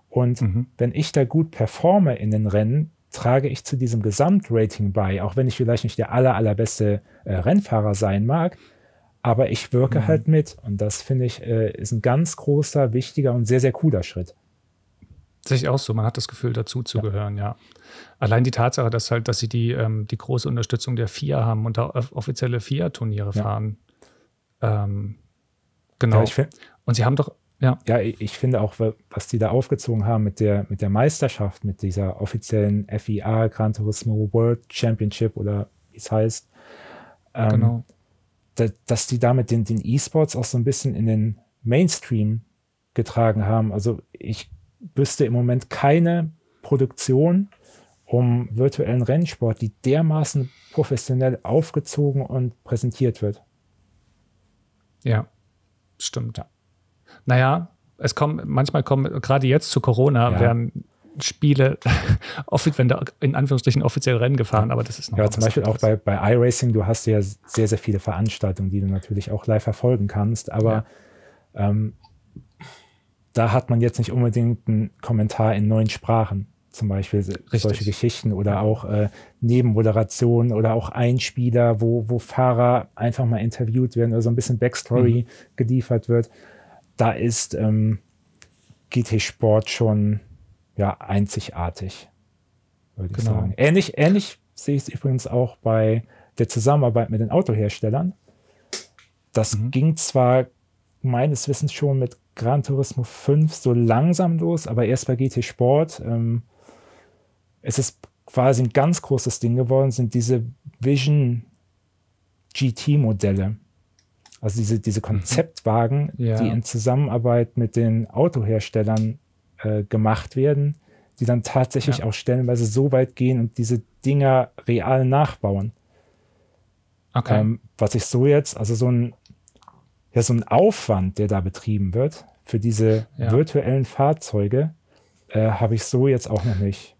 Und mhm. wenn ich da gut performe in den Rennen, trage ich zu diesem Gesamtrating bei, auch wenn ich vielleicht nicht der aller, allerbeste äh, Rennfahrer sein mag, aber ich wirke mhm. halt mit. Und das finde ich äh, ist ein ganz großer, wichtiger und sehr, sehr cooler Schritt. Sehe ich auch so. Man hat das Gefühl, dazu zu gehören, ja. Allein die Tatsache, dass halt, dass sie die, ähm, die große Unterstützung der FIA haben und da offizielle FIA-Turniere ja. fahren. Ähm, genau. Ja, und sie haben doch ja. ja, ich finde auch, was die da aufgezogen haben mit der, mit der Meisterschaft, mit dieser offiziellen FIA Gran Turismo World Championship oder wie es heißt, ähm, genau. da, dass die damit den, den E-Sports auch so ein bisschen in den Mainstream getragen haben. Also ich wüsste im Moment keine Produktion um virtuellen Rennsport, die dermaßen professionell aufgezogen und präsentiert wird. Ja, stimmt. Ja. Naja, es kommen, manchmal kommen, gerade jetzt zu Corona, ja. werden Spiele wenn da in Anführungsstrichen offiziell Rennen gefahren, aber das ist noch Ja, zum Beispiel auch bei, bei iRacing, du hast ja sehr, sehr viele Veranstaltungen, die du natürlich auch live verfolgen kannst, aber ja. ähm, da hat man jetzt nicht unbedingt einen Kommentar in neuen Sprachen, zum Beispiel Richtig. solche Geschichten oder auch äh, Nebenmoderationen oder auch Einspieler, wo, wo Fahrer einfach mal interviewt werden oder so ein bisschen Backstory mhm. geliefert wird da ist ähm, GT Sport schon ja, einzigartig, würde genau. ich sagen. Ähnlich, ähnlich sehe ich es übrigens auch bei der Zusammenarbeit mit den Autoherstellern. Das mhm. ging zwar meines Wissens schon mit Gran Turismo 5 so langsam los, aber erst bei GT Sport. Ähm, es ist quasi ein ganz großes Ding geworden, sind diese Vision GT-Modelle. Also diese, diese mhm. Konzeptwagen, ja. die in Zusammenarbeit mit den Autoherstellern äh, gemacht werden, die dann tatsächlich ja. auch stellenweise so weit gehen und diese Dinger real nachbauen. Okay. Ähm, was ich so jetzt, also so ein, ja, so ein Aufwand, der da betrieben wird für diese ja. virtuellen Fahrzeuge, äh, habe ich so jetzt auch noch nicht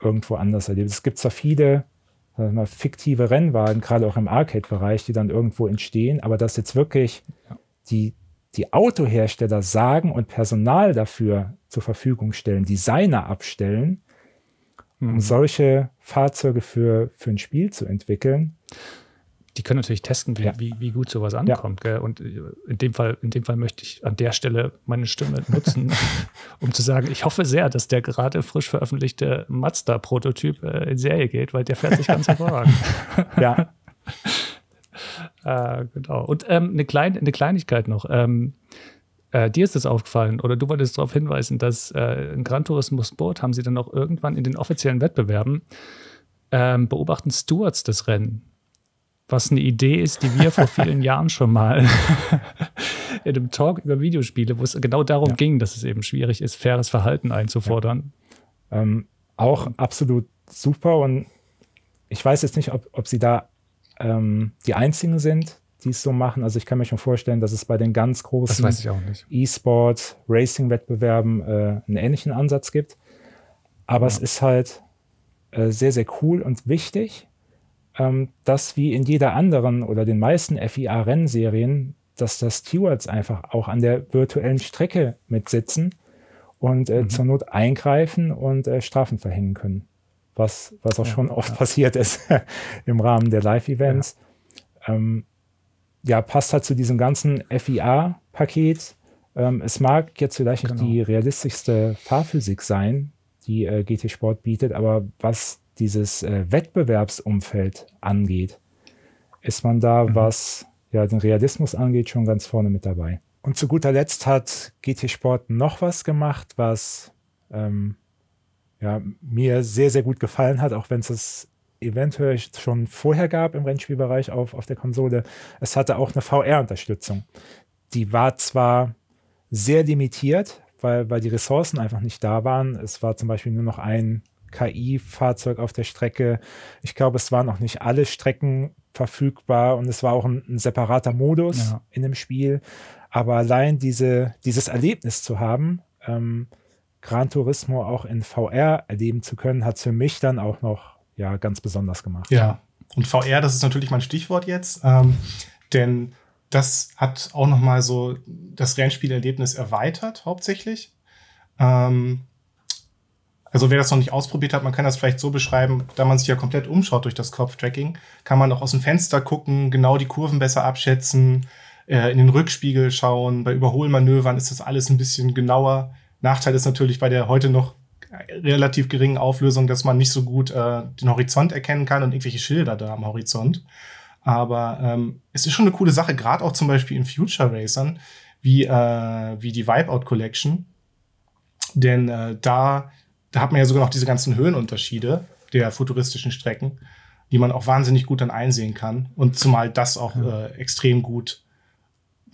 irgendwo anders erlebt. Es gibt zwar viele mal, fiktive Rennwagen, gerade auch im Arcade-Bereich, die dann irgendwo entstehen, aber dass jetzt wirklich die, die Autohersteller sagen und Personal dafür zur Verfügung stellen, Designer abstellen, um mhm. solche Fahrzeuge für, für ein Spiel zu entwickeln. Die können natürlich testen, wie, ja. wie, wie, gut sowas ankommt. Ja. Und äh, in dem, Fall, in dem Fall möchte ich an der Stelle meine Stimme nutzen, um zu sagen, ich hoffe sehr, dass der gerade frisch veröffentlichte Mazda-Prototyp äh, in Serie geht, weil der fährt sich ganz hervorragend. ja. äh, genau. Und ähm, eine, klein, eine Kleinigkeit noch. Ähm, äh, dir ist es aufgefallen oder du wolltest darauf hinweisen, dass äh, in Gran Turismo Sport haben sie dann auch irgendwann in den offiziellen Wettbewerben ähm, beobachten Stewards das Rennen. Was eine Idee ist, die wir vor vielen Jahren schon mal in einem Talk über Videospiele, wo es genau darum ja. ging, dass es eben schwierig ist, faires Verhalten einzufordern. Ja. Ähm, auch absolut super und ich weiß jetzt nicht, ob, ob sie da ähm, die einzigen sind, die es so machen. Also ich kann mir schon vorstellen, dass es bei den ganz großen E-Sport, Racing-Wettbewerben äh, einen ähnlichen Ansatz gibt. Aber ja. es ist halt äh, sehr, sehr cool und wichtig, dass wie in jeder anderen oder den meisten FIA-Rennserien, dass das Stewards einfach auch an der virtuellen Strecke mitsitzen und äh, mhm. zur Not eingreifen und äh, Strafen verhängen können. Was, was auch ja, schon oft ja. passiert ist im Rahmen der Live-Events. Ja. Ähm, ja, passt halt zu diesem ganzen FIA-Paket. Ähm, es mag jetzt vielleicht genau. nicht die realistischste Fahrphysik sein, die äh, GT Sport bietet, aber was dieses äh, Wettbewerbsumfeld angeht, ist man da, mhm. was ja den Realismus angeht, schon ganz vorne mit dabei. Und zu guter Letzt hat GT Sport noch was gemacht, was ähm, ja, mir sehr, sehr gut gefallen hat, auch wenn es eventuell schon vorher gab im Rennspielbereich auf, auf der Konsole. Es hatte auch eine VR-Unterstützung. Die war zwar sehr limitiert, weil, weil die Ressourcen einfach nicht da waren. Es war zum Beispiel nur noch ein KI-Fahrzeug auf der Strecke. Ich glaube, es waren noch nicht alle Strecken verfügbar und es war auch ein, ein separater Modus ja. in dem Spiel. Aber allein diese, dieses Erlebnis zu haben, ähm, Gran Turismo auch in VR erleben zu können, hat es für mich dann auch noch ja ganz besonders gemacht. Ja, und VR, das ist natürlich mein Stichwort jetzt, ähm, denn das hat auch noch mal so das Rennspielerlebnis erweitert, hauptsächlich. Ähm, also wer das noch nicht ausprobiert hat, man kann das vielleicht so beschreiben, da man sich ja komplett umschaut durch das Kopftracking, kann man auch aus dem Fenster gucken, genau die Kurven besser abschätzen, äh, in den Rückspiegel schauen. Bei Überholmanövern ist das alles ein bisschen genauer. Nachteil ist natürlich bei der heute noch relativ geringen Auflösung, dass man nicht so gut äh, den Horizont erkennen kann und irgendwelche Schilder da am Horizont. Aber ähm, es ist schon eine coole Sache, gerade auch zum Beispiel in Future Racern, wie, äh, wie die Wipeout Collection. Denn äh, da, da hat man ja sogar noch diese ganzen Höhenunterschiede der futuristischen Strecken, die man auch wahnsinnig gut dann einsehen kann. Und zumal das auch äh, extrem gut,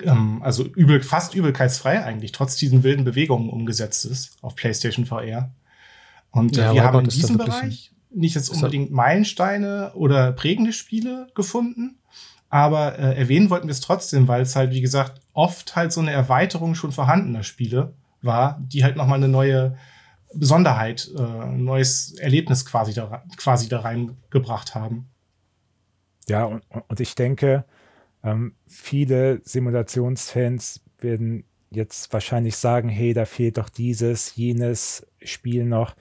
ähm, also übel, fast übelkeitsfrei eigentlich, trotz diesen wilden Bewegungen umgesetzt ist auf PlayStation VR. Und äh, ja, wir haben in diesem Bereich nicht jetzt unbedingt Meilensteine oder prägende Spiele gefunden, aber äh, erwähnen wollten wir es trotzdem, weil es halt, wie gesagt, oft halt so eine Erweiterung schon vorhandener Spiele war, die halt nochmal eine neue Besonderheit, äh, ein neues Erlebnis quasi da, quasi da reingebracht haben. Ja, und, und ich denke, ähm, viele Simulationsfans werden jetzt wahrscheinlich sagen, hey, da fehlt doch dieses, jenes Spiel noch.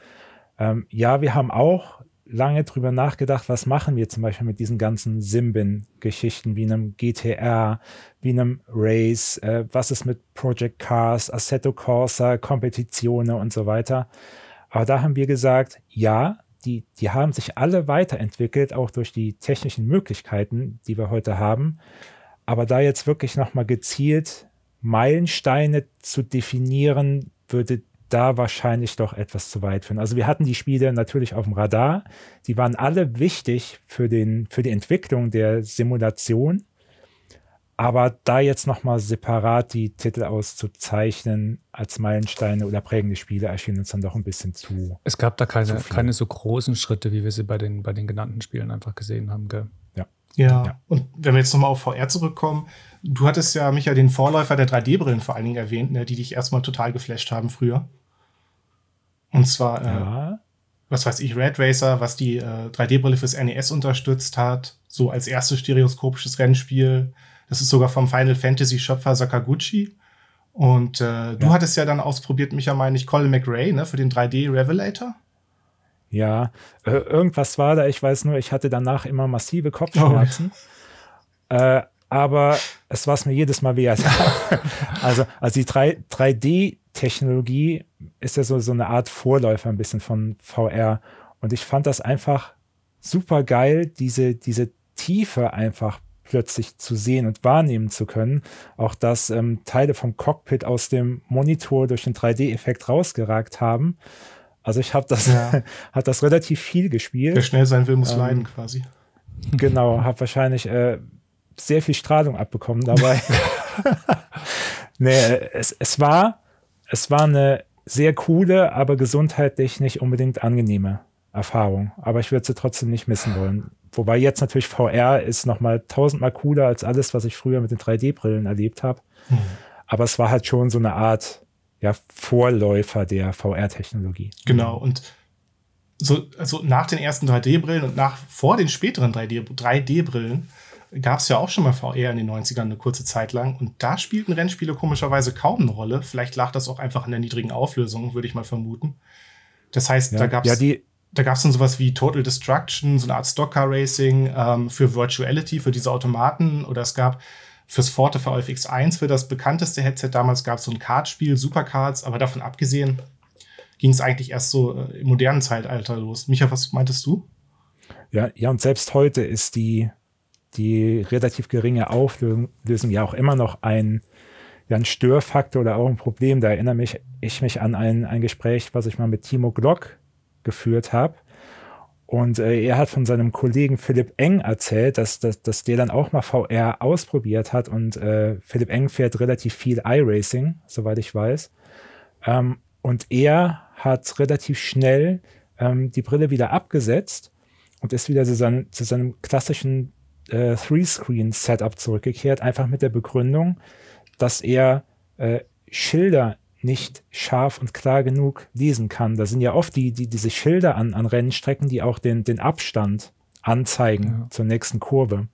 Ähm, ja, wir haben auch lange drüber nachgedacht, was machen wir zum Beispiel mit diesen ganzen Simbin-Geschichten, wie einem GTR, wie einem Race, äh, was ist mit Project Cars, Assetto Corsa, Kompetitionen und so weiter. Aber da haben wir gesagt, ja, die, die haben sich alle weiterentwickelt, auch durch die technischen Möglichkeiten, die wir heute haben. Aber da jetzt wirklich nochmal gezielt Meilensteine zu definieren, würde da wahrscheinlich doch etwas zu weit führen. Also wir hatten die Spiele natürlich auf dem Radar. Die waren alle wichtig für, den, für die Entwicklung der Simulation. Aber da jetzt nochmal separat die Titel auszuzeichnen als Meilensteine oder prägende Spiele erschien uns dann doch ein bisschen zu. Es gab da keine, keine so großen Schritte, wie wir sie bei den, bei den genannten Spielen einfach gesehen haben. Gell? Ja. ja. Ja, und wenn wir jetzt nochmal auf VR zurückkommen, du hattest ja, Micha, den Vorläufer der 3D-Brillen vor allen Dingen erwähnt, ne, die dich erstmal total geflasht haben früher. Und zwar, äh, ja. was weiß ich, Red Racer, was die äh, 3D-Brille fürs NES unterstützt hat, so als erstes stereoskopisches Rennspiel. Das ist sogar vom Final Fantasy-Schöpfer Sakaguchi. Und äh, ja. du hattest ja dann ausprobiert, Micha, meine ich, Colin McRae, ne, für den 3D-Revelator. Ja, äh, irgendwas war da, ich weiß nur, ich hatte danach immer massive Kopfschmerzen. Äh, aber es war es mir jedes Mal wert. also, also die 3D-Technologie ist ja so, so eine Art Vorläufer ein bisschen von VR. Und ich fand das einfach super geil, diese, diese Tiefe einfach plötzlich zu sehen und wahrnehmen zu können. Auch dass ähm, Teile vom Cockpit aus dem Monitor durch den 3D-Effekt rausgeragt haben. Also ich habe das, ja. hab das relativ viel gespielt. Wer schnell sein will, muss ähm, leiden quasi. Genau, habe wahrscheinlich äh, sehr viel Strahlung abbekommen dabei. nee, es, es, war, es war eine sehr coole, aber gesundheitlich nicht unbedingt angenehme Erfahrung. Aber ich würde sie trotzdem nicht missen wollen. Wobei jetzt natürlich VR ist noch mal tausendmal cooler als alles, was ich früher mit den 3D-Brillen erlebt habe. Mhm. Aber es war halt schon so eine Art ja, Vorläufer der VR-Technologie. Genau. Und so, also nach den ersten 3D-Brillen und nach vor den späteren 3D-Brillen gab es ja auch schon mal VR in den 90ern eine kurze Zeit lang. Und da spielten Rennspiele komischerweise kaum eine Rolle. Vielleicht lag das auch einfach an der niedrigen Auflösung, würde ich mal vermuten. Das heißt, ja, da gab es ja, da gab es dann sowas wie Total Destruction, so eine Art Stockcar Racing ähm, für Virtuality, für diese Automaten. Oder es gab fürs Forte VFX 1, für das bekannteste Headset damals, gab es so ein Kartspiel, Supercards. Aber davon abgesehen ging es eigentlich erst so äh, im modernen Zeitalter los. Micha, was meintest du? Ja, ja, und selbst heute ist die, die relativ geringe Auflösung ja auch immer noch ein, ja, ein Störfaktor oder auch ein Problem. Da erinnere mich ich mich an ein, ein Gespräch, was ich mal mit Timo Glock geführt habe. Und äh, er hat von seinem Kollegen Philipp Eng erzählt, dass, dass, dass der dann auch mal VR ausprobiert hat. Und äh, Philipp Eng fährt relativ viel iRacing, soweit ich weiß. Ähm, und er hat relativ schnell ähm, die Brille wieder abgesetzt und ist wieder zu, sein, zu seinem klassischen äh, Three-Screen-Setup zurückgekehrt, einfach mit der Begründung, dass er äh, Schilder nicht scharf und klar genug lesen kann. Da sind ja oft die, die, diese Schilder an, an Rennstrecken, die auch den, den Abstand anzeigen ja. zur nächsten Kurve.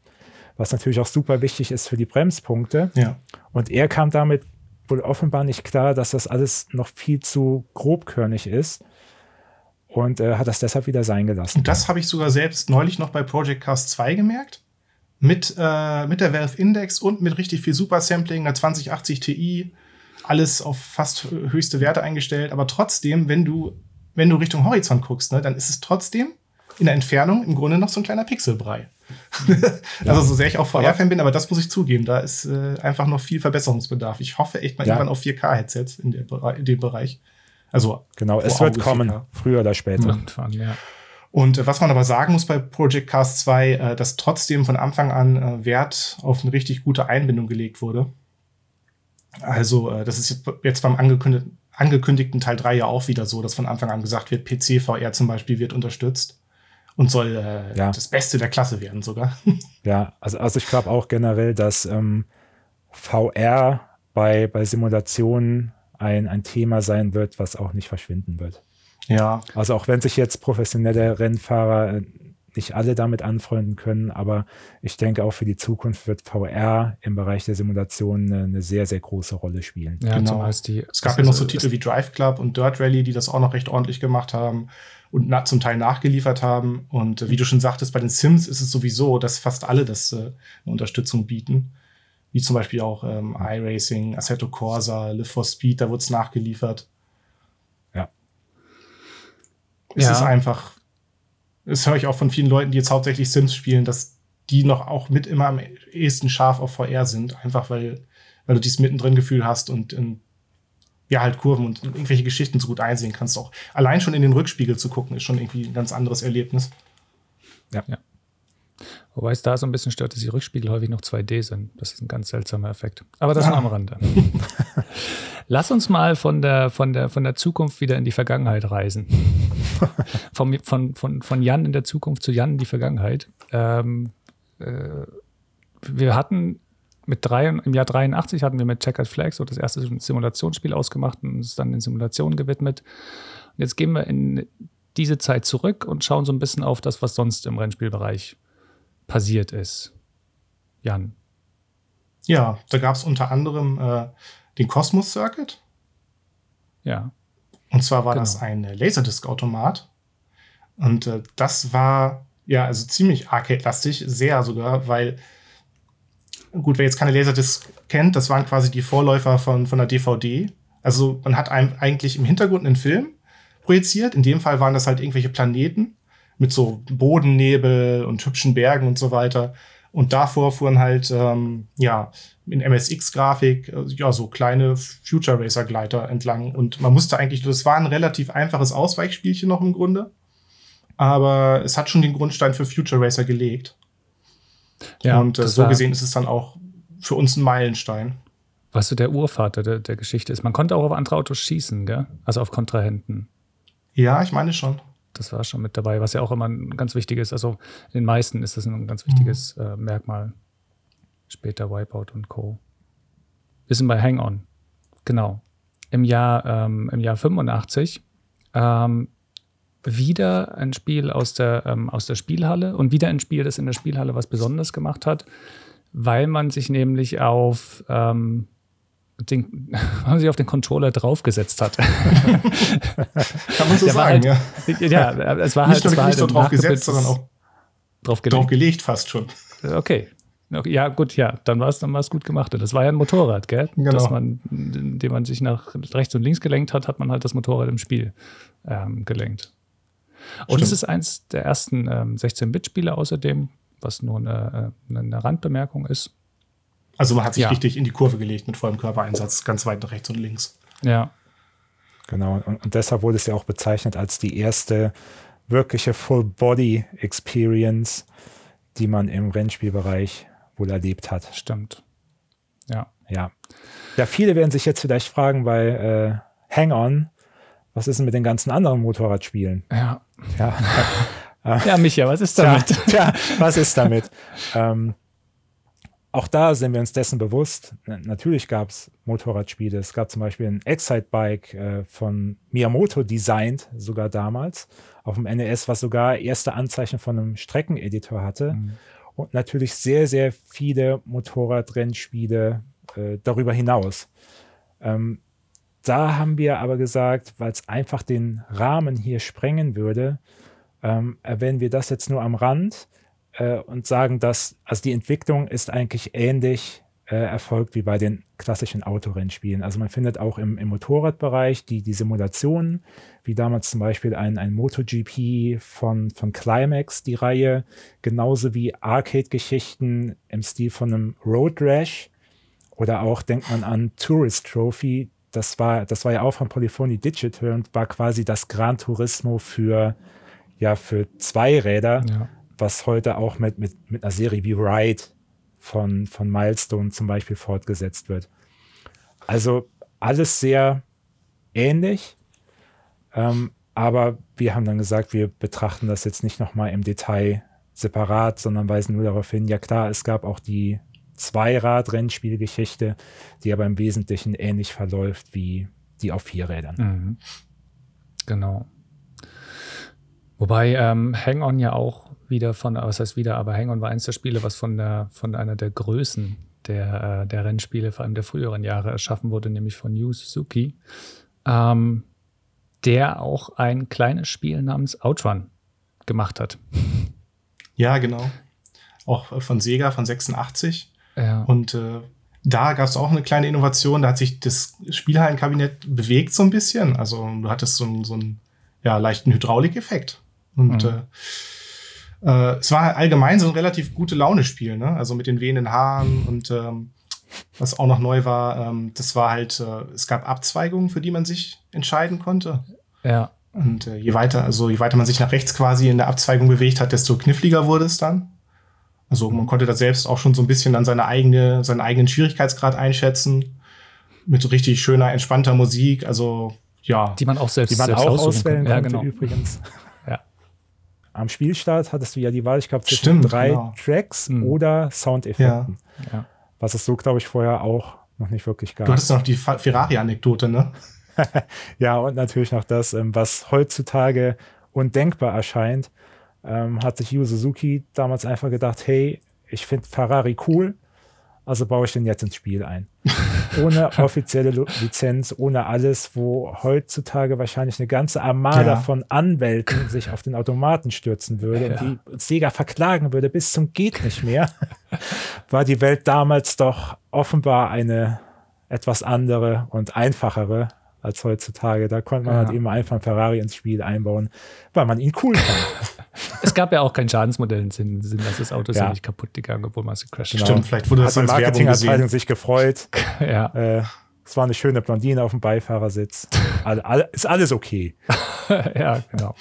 Was natürlich auch super wichtig ist für die Bremspunkte. Ja. Und er kam damit wohl offenbar nicht klar, dass das alles noch viel zu grobkörnig ist und äh, hat das deshalb wieder sein gelassen. Und das habe ich sogar selbst neulich noch bei Project Cast 2 gemerkt. Mit, äh, mit der Valve Index und mit richtig viel Super Sampling, einer 2080 Ti, alles auf fast höchste Werte eingestellt, aber trotzdem, wenn du, wenn du Richtung Horizont guckst, ne, dann ist es trotzdem in der Entfernung im Grunde noch so ein kleiner Pixelbrei. also so sehr ich auch VR-Fan bin, aber das muss ich zugeben, da ist äh, einfach noch viel Verbesserungsbedarf. Ich hoffe echt mal ja. irgendwann auf 4K-Headsets in, in, dem Bereich. Also genau, es wird kommen, 4K. früher oder später. Irgendwann, ja. Und äh, was man aber sagen muss bei Project Cast 2, äh, dass trotzdem von Anfang an äh, Wert auf eine richtig gute Einbindung gelegt wurde. Also, das ist jetzt beim angekündigten, angekündigten Teil 3 ja auch wieder so, dass von Anfang an gesagt wird, PC-VR zum Beispiel wird unterstützt und soll äh, ja. das Beste der Klasse werden sogar. Ja, also, also ich glaube auch generell, dass ähm, VR bei, bei Simulationen ein, ein Thema sein wird, was auch nicht verschwinden wird. Ja. Also auch wenn sich jetzt professionelle Rennfahrer äh, nicht alle damit anfreunden können, aber ich denke auch für die Zukunft wird VR im Bereich der Simulation eine, eine sehr, sehr große Rolle spielen. Ja, genau. Die, es gab ja noch so Titel wie Drive Club und Dirt Rally, die das auch noch recht ordentlich gemacht haben und na, zum Teil nachgeliefert haben. Und äh, wie du schon sagtest, bei den Sims ist es sowieso, dass fast alle das äh, eine Unterstützung bieten. Wie zum Beispiel auch ähm, iRacing, Assetto Corsa, Live for Speed, da wurde es nachgeliefert. Ja. Es ja. ist einfach das höre ich auch von vielen Leuten, die jetzt hauptsächlich Sims spielen, dass die noch auch mit immer am ehesten scharf auf VR sind. Einfach weil, weil du dieses mittendrin Gefühl hast und in, ja, halt Kurven und irgendwelche Geschichten so gut einsehen kannst. Auch allein schon in den Rückspiegel zu gucken, ist schon irgendwie ein ganz anderes Erlebnis. Ja. ja. Wobei es da so ein bisschen stört, dass die Rückspiegel häufig noch 2D sind. Das ist ein ganz seltsamer Effekt. Aber das ja. nur am Rande. Lass uns mal von der, von, der, von der Zukunft wieder in die Vergangenheit reisen. von, von, von, von Jan in der Zukunft zu Jan in die Vergangenheit. Ähm, äh, wir hatten mit drei, im Jahr 83 hatten wir mit Checkered Flags so das erste Simulationsspiel ausgemacht und uns dann den Simulationen gewidmet. Und jetzt gehen wir in diese Zeit zurück und schauen so ein bisschen auf das, was sonst im Rennspielbereich passiert ist. Jan. Ja, da gab es unter anderem äh, den Cosmos Circuit. Ja. Und zwar war genau. das ein Laserdisc-Automat. Und äh, das war ja also ziemlich arcade-lastig, sehr sogar, weil gut, wer jetzt keine Laserdisc kennt, das waren quasi die Vorläufer von, von der DVD. Also man hat einem eigentlich im Hintergrund einen Film projiziert. In dem Fall waren das halt irgendwelche Planeten mit so Bodennebel und hübschen Bergen und so weiter. Und davor fuhren halt, ähm, ja, in MSX-Grafik, äh, ja, so kleine Future Racer-Gleiter entlang. Und man musste eigentlich, das war ein relativ einfaches Ausweichspielchen noch im Grunde. Aber es hat schon den Grundstein für Future Racer gelegt. Ja, und äh, so gesehen ist es dann auch für uns ein Meilenstein. Was so der Urvater der, der Geschichte ist. Man konnte auch auf andere Autos schießen, gell? Also auf Kontrahenten. Ja, ich meine schon. Das war schon mit dabei, was ja auch immer ein ganz wichtiges, also in den meisten ist das ein ganz wichtiges mhm. äh, Merkmal. Später Wipeout und Co. Wir sind bei Hang-On. Genau. Im Jahr, ähm, im Jahr 85 ähm, wieder ein Spiel aus der, ähm, aus der Spielhalle und wieder ein Spiel, das in der Spielhalle was Besonderes gemacht hat, weil man sich nämlich auf ähm, den, man sich auf den Controller draufgesetzt hat. Kann man so sagen, halt, ja. Ja, es war nicht halt. Nur, nicht nur drauf gesetzt, sondern auch drauf gelegt. drauf gelegt fast schon. Okay. Ja, gut, ja, dann war es dann war's gut gemacht. Das war ja ein Motorrad, gell? Genau. Dass man, indem man sich nach rechts und links gelenkt hat, hat man halt das Motorrad im Spiel ähm, gelenkt. Und Stimmt. es ist eins der ersten ähm, 16-Bit-Spiele außerdem, was nur eine, äh, eine Randbemerkung ist. Also man hat sich ja. richtig in die Kurve gelegt mit vollem Körpereinsatz, ganz weit nach rechts und links. Ja. Genau, und, und deshalb wurde es ja auch bezeichnet als die erste wirkliche Full-Body-Experience, die man im Rennspielbereich wohl erlebt hat. Stimmt. Ja. Ja. Ja, viele werden sich jetzt vielleicht fragen bei äh, Hang On, was ist denn mit den ganzen anderen Motorradspielen? Ja. Ja, ja Micha, was ist damit? Tja, tja was ist damit? ähm, auch da sind wir uns dessen bewusst. Natürlich gab es Motorradspiele. Es gab zum Beispiel ein Excite-Bike äh, von Miyamoto designt, sogar damals, auf dem NES, was sogar erste Anzeichen von einem Streckeneditor hatte. Mhm. Und natürlich sehr, sehr viele Motorradrennspiele äh, darüber hinaus. Ähm, da haben wir aber gesagt, weil es einfach den Rahmen hier sprengen würde, ähm, erwähnen wir das jetzt nur am Rand äh, und sagen, dass also die Entwicklung ist eigentlich ähnlich äh, erfolgt wie bei den klassischen Autorennspielen. Also man findet auch im, im Motorradbereich die, die Simulationen, wie damals zum Beispiel ein, ein MotoGP von, von Climax, die Reihe, genauso wie Arcade-Geschichten im Stil von einem Road Rash oder auch denkt man an Tourist Trophy, das war, das war ja auch von Polyphony Digital und war quasi das Gran Turismo für, ja, für Zweiräder. Ja was heute auch mit, mit, mit einer Serie wie Ride von, von Milestone zum Beispiel fortgesetzt wird. Also alles sehr ähnlich, ähm, aber wir haben dann gesagt, wir betrachten das jetzt nicht nochmal im Detail separat, sondern weisen nur darauf hin, ja klar, es gab auch die Zweirad-Rennspielgeschichte, die aber im Wesentlichen ähnlich verläuft wie die auf Vierrädern. Mhm. Genau. Wobei ähm, Hang-On ja auch wieder von, was heißt wieder, aber Hang-On war eins der Spiele, was von, der, von einer der Größen der, äh, der Rennspiele, vor allem der früheren Jahre, erschaffen wurde, nämlich von Yu Suzuki, ähm, der auch ein kleines Spiel namens Outrun gemacht hat. Ja, genau. Auch von Sega von 86. Ja. Und äh, da gab es auch eine kleine Innovation. Da hat sich das Spielhallenkabinett bewegt so ein bisschen. Also du hattest so, so einen ja, leichten Hydraulikeffekt. Und mhm. äh, äh, es war allgemein so ein relativ gute Laune-Spiel, ne? Also mit den wehenden Haaren und ähm, was auch noch neu war, ähm, das war halt, äh, es gab Abzweigungen, für die man sich entscheiden konnte. Ja. Und äh, je weiter, also je weiter man sich nach rechts quasi in der Abzweigung bewegt hat, desto kniffliger wurde es dann. Also man konnte da selbst auch schon so ein bisschen dann seine eigene, seinen eigenen Schwierigkeitsgrad einschätzen. Mit richtig schöner, entspannter Musik. Also ja. Die man auch selbst, die man selbst auch auswählen kann. konnte, ja, genau. übrigens. am Spielstart hattest du ja die Wahl, ich glaube, zwischen Stimmt, drei genau. Tracks mhm. oder Soundeffekten. Ja. Ja. Was es so, glaube ich, vorher auch noch nicht wirklich gab. Du hattest noch die Ferrari-Anekdote, ne? ja, und natürlich noch das, ähm, was heutzutage undenkbar erscheint, ähm, hat sich Yu Suzuki damals einfach gedacht, hey, ich finde Ferrari cool, also baue ich den jetzt ins Spiel ein. Ohne offizielle Lizenz, ohne alles, wo heutzutage wahrscheinlich eine ganze Armada ja. von Anwälten sich auf den Automaten stürzen würde ja. und die Sega verklagen würde bis zum geht nicht mehr, war die Welt damals doch offenbar eine etwas andere und einfachere als heutzutage. Da konnte man ja. halt eben einfach einen Ferrari ins Spiel einbauen, weil man ihn cool fand. es gab ja auch kein Schadensmodell im Sinn, dass das Auto ja. nicht kaputt gegangen, obwohl man es gecrashed genau. Stimmt, vielleicht wurde das als Marketingabteilung sich gefreut. ja. Äh, es war eine schöne Blondine auf dem Beifahrersitz. All, all, ist alles okay. ja, genau.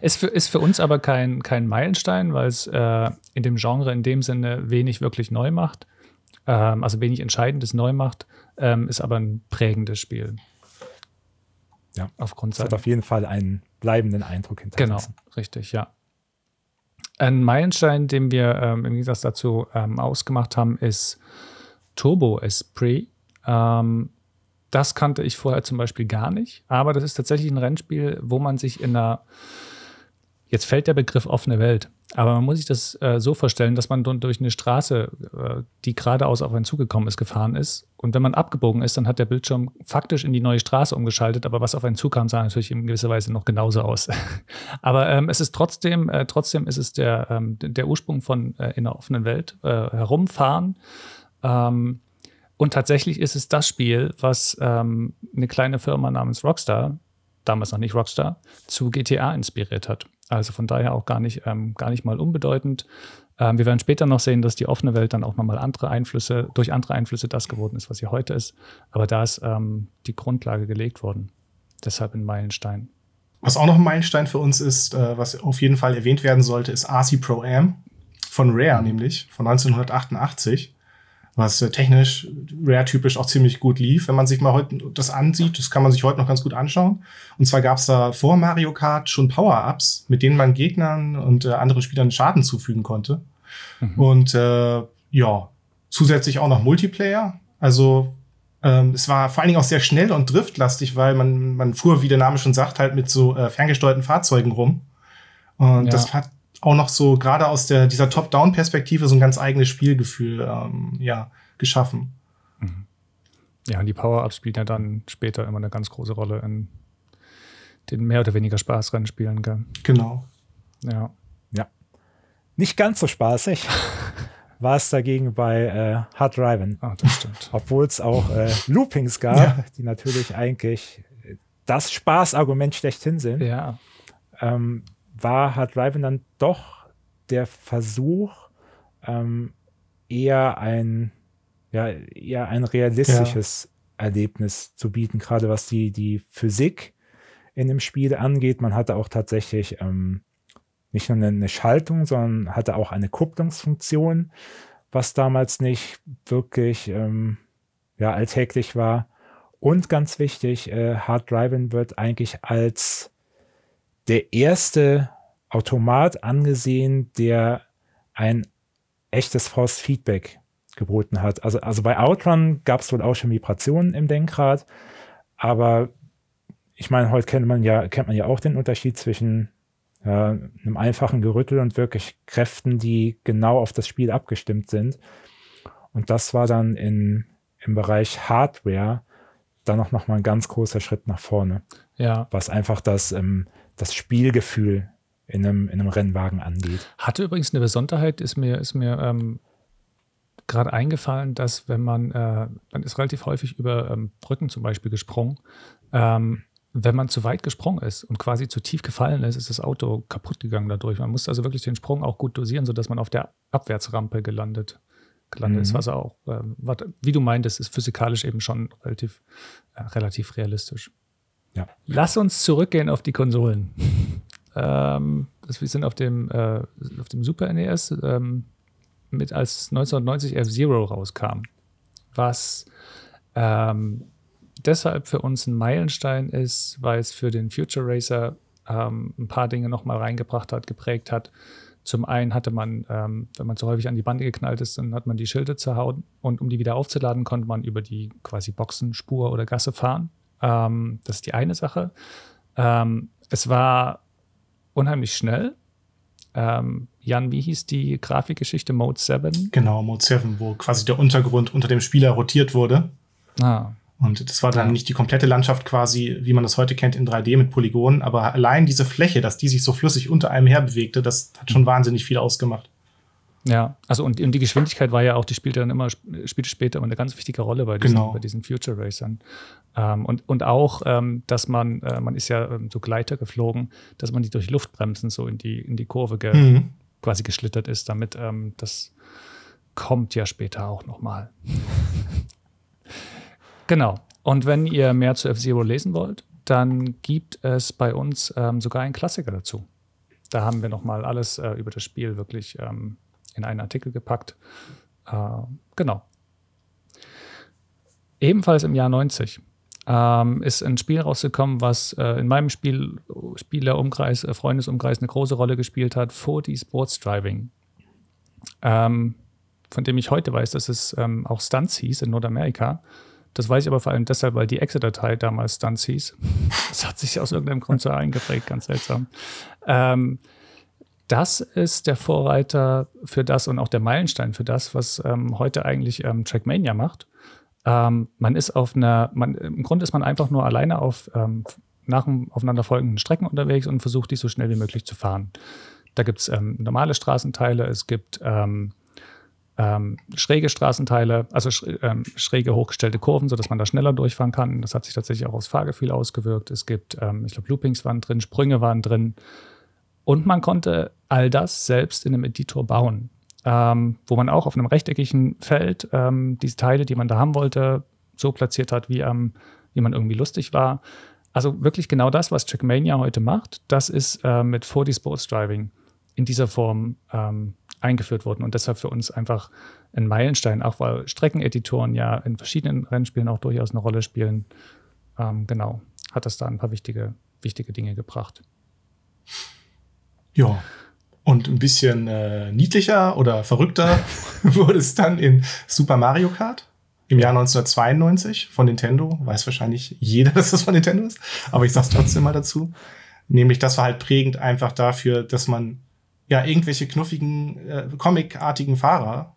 Ist für, ist für uns aber kein, kein Meilenstein, weil es äh, in dem Genre in dem Sinne wenig wirklich neu macht. Ähm, also wenig Entscheidendes neu macht, ähm, ist aber ein prägendes Spiel. Ja, aufgrund es hat auf jeden Fall einen bleibenden Eindruck hinterlassen. Genau, richtig, ja. Ein Meilenstein, den wir ähm, im Gegensatz dazu ähm, ausgemacht haben, ist Turbo Esprit. Ähm, das kannte ich vorher zum Beispiel gar nicht, aber das ist tatsächlich ein Rennspiel, wo man sich in einer, jetzt fällt der Begriff offene Welt, aber man muss sich das äh, so vorstellen, dass man durch eine Straße, äh, die geradeaus auf einen zugekommen ist, gefahren ist. Und wenn man abgebogen ist, dann hat der Bildschirm faktisch in die neue Straße umgeschaltet, aber was auf einen zukam, sah natürlich in gewisser Weise noch genauso aus. aber ähm, es ist trotzdem, äh, trotzdem ist es der, ähm, der Ursprung von äh, in der offenen Welt äh, herumfahren. Ähm, und tatsächlich ist es das Spiel, was ähm, eine kleine Firma namens Rockstar, damals noch nicht Rockstar, zu GTA inspiriert hat. Also von daher auch gar nicht, ähm, gar nicht mal unbedeutend. Ähm, wir werden später noch sehen, dass die offene Welt dann auch nochmal andere Einflüsse, durch andere Einflüsse das geworden ist, was sie heute ist. Aber da ist ähm, die Grundlage gelegt worden. Deshalb ein Meilenstein. Was auch noch ein Meilenstein für uns ist, äh, was auf jeden Fall erwähnt werden sollte, ist RC Pro Am von Rare, nämlich von 1988 was äh, technisch Rare-typisch auch ziemlich gut lief. Wenn man sich mal heute das ansieht, das kann man sich heute noch ganz gut anschauen. Und zwar gab es da vor Mario Kart schon Power-Ups, mit denen man Gegnern und äh, anderen Spielern Schaden zufügen konnte. Mhm. Und äh, ja, zusätzlich auch noch Multiplayer. Also ähm, es war vor allen Dingen auch sehr schnell und driftlastig, weil man, man fuhr, wie der Name schon sagt, halt mit so äh, ferngesteuerten Fahrzeugen rum. Und ja. das hat auch noch so gerade aus der, dieser Top-Down-Perspektive so ein ganz eigenes Spielgefühl ähm, ja, geschaffen. Mhm. Ja, und die Power-Ups spielen ja dann später immer eine ganz große Rolle in den mehr oder weniger Spaßrennspielen. Gell? Genau. Ja. Ja. Nicht ganz so spaßig war es dagegen bei äh, Hard Driving. Ah, das stimmt. Obwohl es auch äh, Loopings gab, ja. die natürlich eigentlich das Spaßargument schlechthin sind. Ja. Ähm, war Hard Driving dann doch der Versuch, ähm, eher ein, ja, eher ein realistisches ja. Erlebnis zu bieten, gerade was die, die Physik in dem Spiel angeht. Man hatte auch tatsächlich ähm, nicht nur eine, eine, Schaltung, sondern hatte auch eine Kupplungsfunktion, was damals nicht wirklich ähm, ja, alltäglich war. Und ganz wichtig, äh, Hard Driving wird eigentlich als der erste Automat angesehen, der ein echtes Force Feedback geboten hat. Also, also bei Outrun gab es wohl auch schon Vibrationen im Denkrad, aber ich meine, heute kennt man ja, kennt man ja auch den Unterschied zwischen äh, einem einfachen Gerüttel und wirklich Kräften, die genau auf das Spiel abgestimmt sind. Und das war dann in, im Bereich Hardware dann auch noch mal ein ganz großer Schritt nach vorne. Ja. Was einfach das, ähm, das Spielgefühl in einem, in einem Rennwagen angeht. Hatte übrigens eine Besonderheit, ist mir, ist mir ähm, gerade eingefallen, dass wenn man, äh, man ist relativ häufig über ähm, Brücken zum Beispiel gesprungen, ähm, wenn man zu weit gesprungen ist und quasi zu tief gefallen ist, ist das Auto kaputt gegangen dadurch. Man muss also wirklich den Sprung auch gut dosieren, sodass man auf der Abwärtsrampe gelandet, gelandet mhm. ist, was auch, äh, wie du meintest, ist physikalisch eben schon relativ, äh, relativ realistisch. Ja. Lass uns zurückgehen auf die Konsolen. ähm, wir sind auf dem, äh, auf dem Super NES ähm, mit als 1990 F-Zero rauskam, was ähm, deshalb für uns ein Meilenstein ist, weil es für den Future Racer ähm, ein paar Dinge nochmal reingebracht hat, geprägt hat. Zum einen hatte man, ähm, wenn man zu häufig an die Bande geknallt ist, dann hat man die Schilde zerhauen und um die wieder aufzuladen, konnte man über die quasi Boxenspur oder Gasse fahren. Ähm, das ist die eine Sache. Ähm, es war unheimlich schnell. Ähm, Jan, wie hieß die Grafikgeschichte Mode 7? Genau, Mode 7, wo quasi der Untergrund unter dem Spieler rotiert wurde. Ah. Und das war dann ja. nicht die komplette Landschaft quasi, wie man das heute kennt, in 3D mit Polygonen, aber allein diese Fläche, dass die sich so flüssig unter einem her bewegte, das hat schon wahnsinnig viel ausgemacht. Ja, also und, und die Geschwindigkeit war ja auch, die spielte dann immer, spielte später immer eine ganz wichtige Rolle bei diesen, genau. bei diesen Future Racern. Ähm, und, und auch, ähm, dass man, äh, man ist ja ähm, so Gleiter geflogen, dass man die durch Luftbremsen so in die, in die Kurve ge mhm. quasi geschlittert ist, damit ähm, das kommt ja später auch nochmal. genau. Und wenn ihr mehr zu F-Zero lesen wollt, dann gibt es bei uns ähm, sogar einen Klassiker dazu. Da haben wir nochmal alles äh, über das Spiel wirklich ähm, in einen Artikel gepackt. Äh, genau. Ebenfalls im Jahr 90 ähm, ist ein Spiel rausgekommen, was äh, in meinem Spiel, Spielerumkreis, äh, Freundesumkreis eine große Rolle gespielt hat, 4D Sports Driving. Ähm, von dem ich heute weiß, dass es ähm, auch Stunts hieß in Nordamerika. Das weiß ich aber vor allem deshalb, weil die Exe-Datei damals Stunts hieß. Das hat sich aus irgendeinem Grund so eingeprägt, ganz seltsam. Ähm, das ist der Vorreiter für das und auch der Meilenstein für das, was ähm, heute eigentlich ähm, Trackmania macht. Ähm, man ist auf einer, man, im Grunde ist man einfach nur alleine auf ähm, nach aufeinander folgenden Strecken unterwegs und versucht, die so schnell wie möglich zu fahren. Da gibt es ähm, normale Straßenteile, es gibt ähm, ähm, schräge Straßenteile, also ähm, schräge hochgestellte Kurven, sodass man da schneller durchfahren kann. Das hat sich tatsächlich auch aufs Fahrgefühl ausgewirkt. Es gibt, ich glaube, Loopings waren drin, Sprünge waren drin. Und man konnte all das selbst in einem Editor bauen, ähm, wo man auch auf einem rechteckigen Feld ähm, diese Teile, die man da haben wollte, so platziert hat, wie, ähm, wie man irgendwie lustig war. Also wirklich genau das, was Trackmania heute macht, das ist äh, mit 4D Sports Driving in dieser Form ähm, eingeführt worden und deshalb für uns einfach ein Meilenstein, auch weil Streckeneditoren ja in verschiedenen Rennspielen auch durchaus eine Rolle spielen. Ähm, genau, hat das da ein paar wichtige, wichtige Dinge gebracht. Ja. Und ein bisschen äh, niedlicher oder verrückter wurde es dann in Super Mario Kart im Jahr 1992 von Nintendo. Weiß wahrscheinlich jeder, dass das von Nintendo ist, aber ich sag's trotzdem mal dazu. Nämlich, das war halt prägend einfach dafür, dass man ja irgendwelche knuffigen, äh, comicartigen Fahrer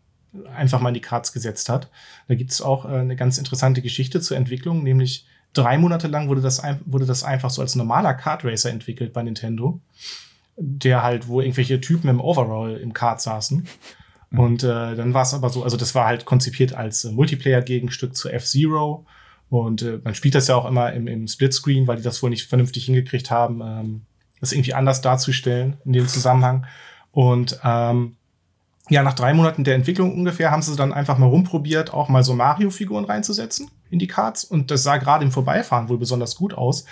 einfach mal in die Karts gesetzt hat. Da gibt's auch äh, eine ganz interessante Geschichte zur Entwicklung, nämlich drei Monate lang wurde das, wurde das einfach so als normaler Kart Racer entwickelt bei Nintendo der halt, wo irgendwelche Typen im Overall im Kart saßen. Mhm. Und äh, dann war es aber so, also das war halt konzipiert als äh, Multiplayer-Gegenstück zu F-Zero. Und äh, man spielt das ja auch immer im, im Splitscreen, weil die das wohl nicht vernünftig hingekriegt haben, ähm, das irgendwie anders darzustellen in dem Zusammenhang. Und ähm, ja, nach drei Monaten der Entwicklung ungefähr haben sie dann einfach mal rumprobiert, auch mal so Mario-Figuren reinzusetzen in die Karts. Und das sah gerade im Vorbeifahren wohl besonders gut aus,